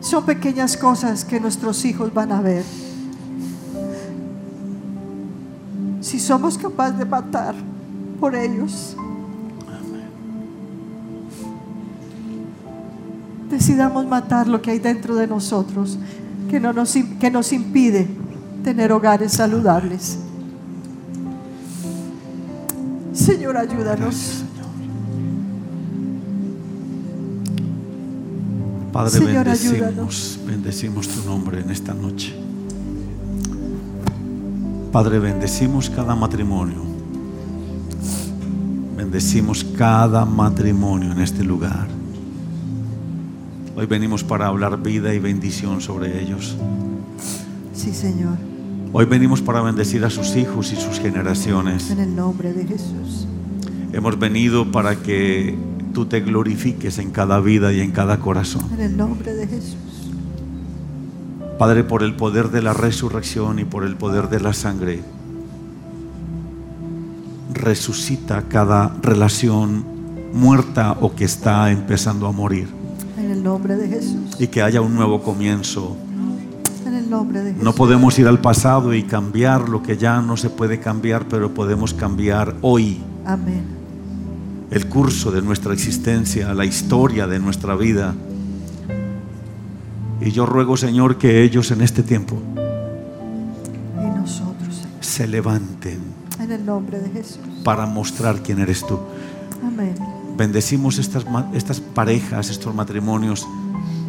Son pequeñas cosas que nuestros hijos van a ver. Si somos capaces de matar por ellos, decidamos matar lo que hay dentro de nosotros, que, no nos, que nos impide tener hogares saludables. Señor, ayúdanos. Padre, Señor, bendecimos, ayúdanos. bendecimos tu nombre en esta noche. Padre, bendecimos cada matrimonio. Bendecimos cada matrimonio en este lugar. Hoy venimos para hablar vida y bendición sobre ellos. Sí, Señor, Hoy venimos para bendecir a sus hijos y sus generaciones. en el nombre de Jesús. Hemos venido para que tú te glorifiques en cada vida y en cada corazón. En el nombre de Jesús. Padre, por el poder de la resurrección y por el poder de la sangre, resucita cada relación muerta o que está empezando a morir. El nombre de Jesús. Y que haya un nuevo comienzo. En el nombre de Jesús. No podemos ir al pasado y cambiar lo que ya no se puede cambiar, pero podemos cambiar hoy Amén. el curso de nuestra existencia, la historia de nuestra vida. Y yo ruego, Señor, que ellos en este tiempo Y nosotros, Señor. se levanten En el nombre de Jesús. para mostrar quién eres tú. Amén. Bendecimos estas, estas parejas, estos matrimonios,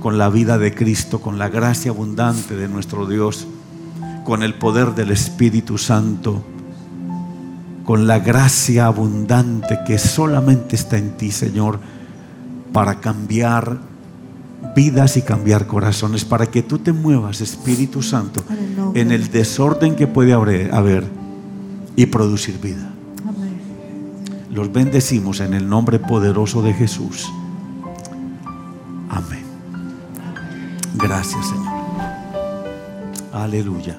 con la vida de Cristo, con la gracia abundante de nuestro Dios, con el poder del Espíritu Santo, con la gracia abundante que solamente está en ti, Señor, para cambiar vidas y cambiar corazones, para que tú te muevas, Espíritu Santo, En el desorden que puede haber y producir vida. Los bendecimos en el nombre poderoso de Jesús. Amén. Gracias, Señor. Aleluya.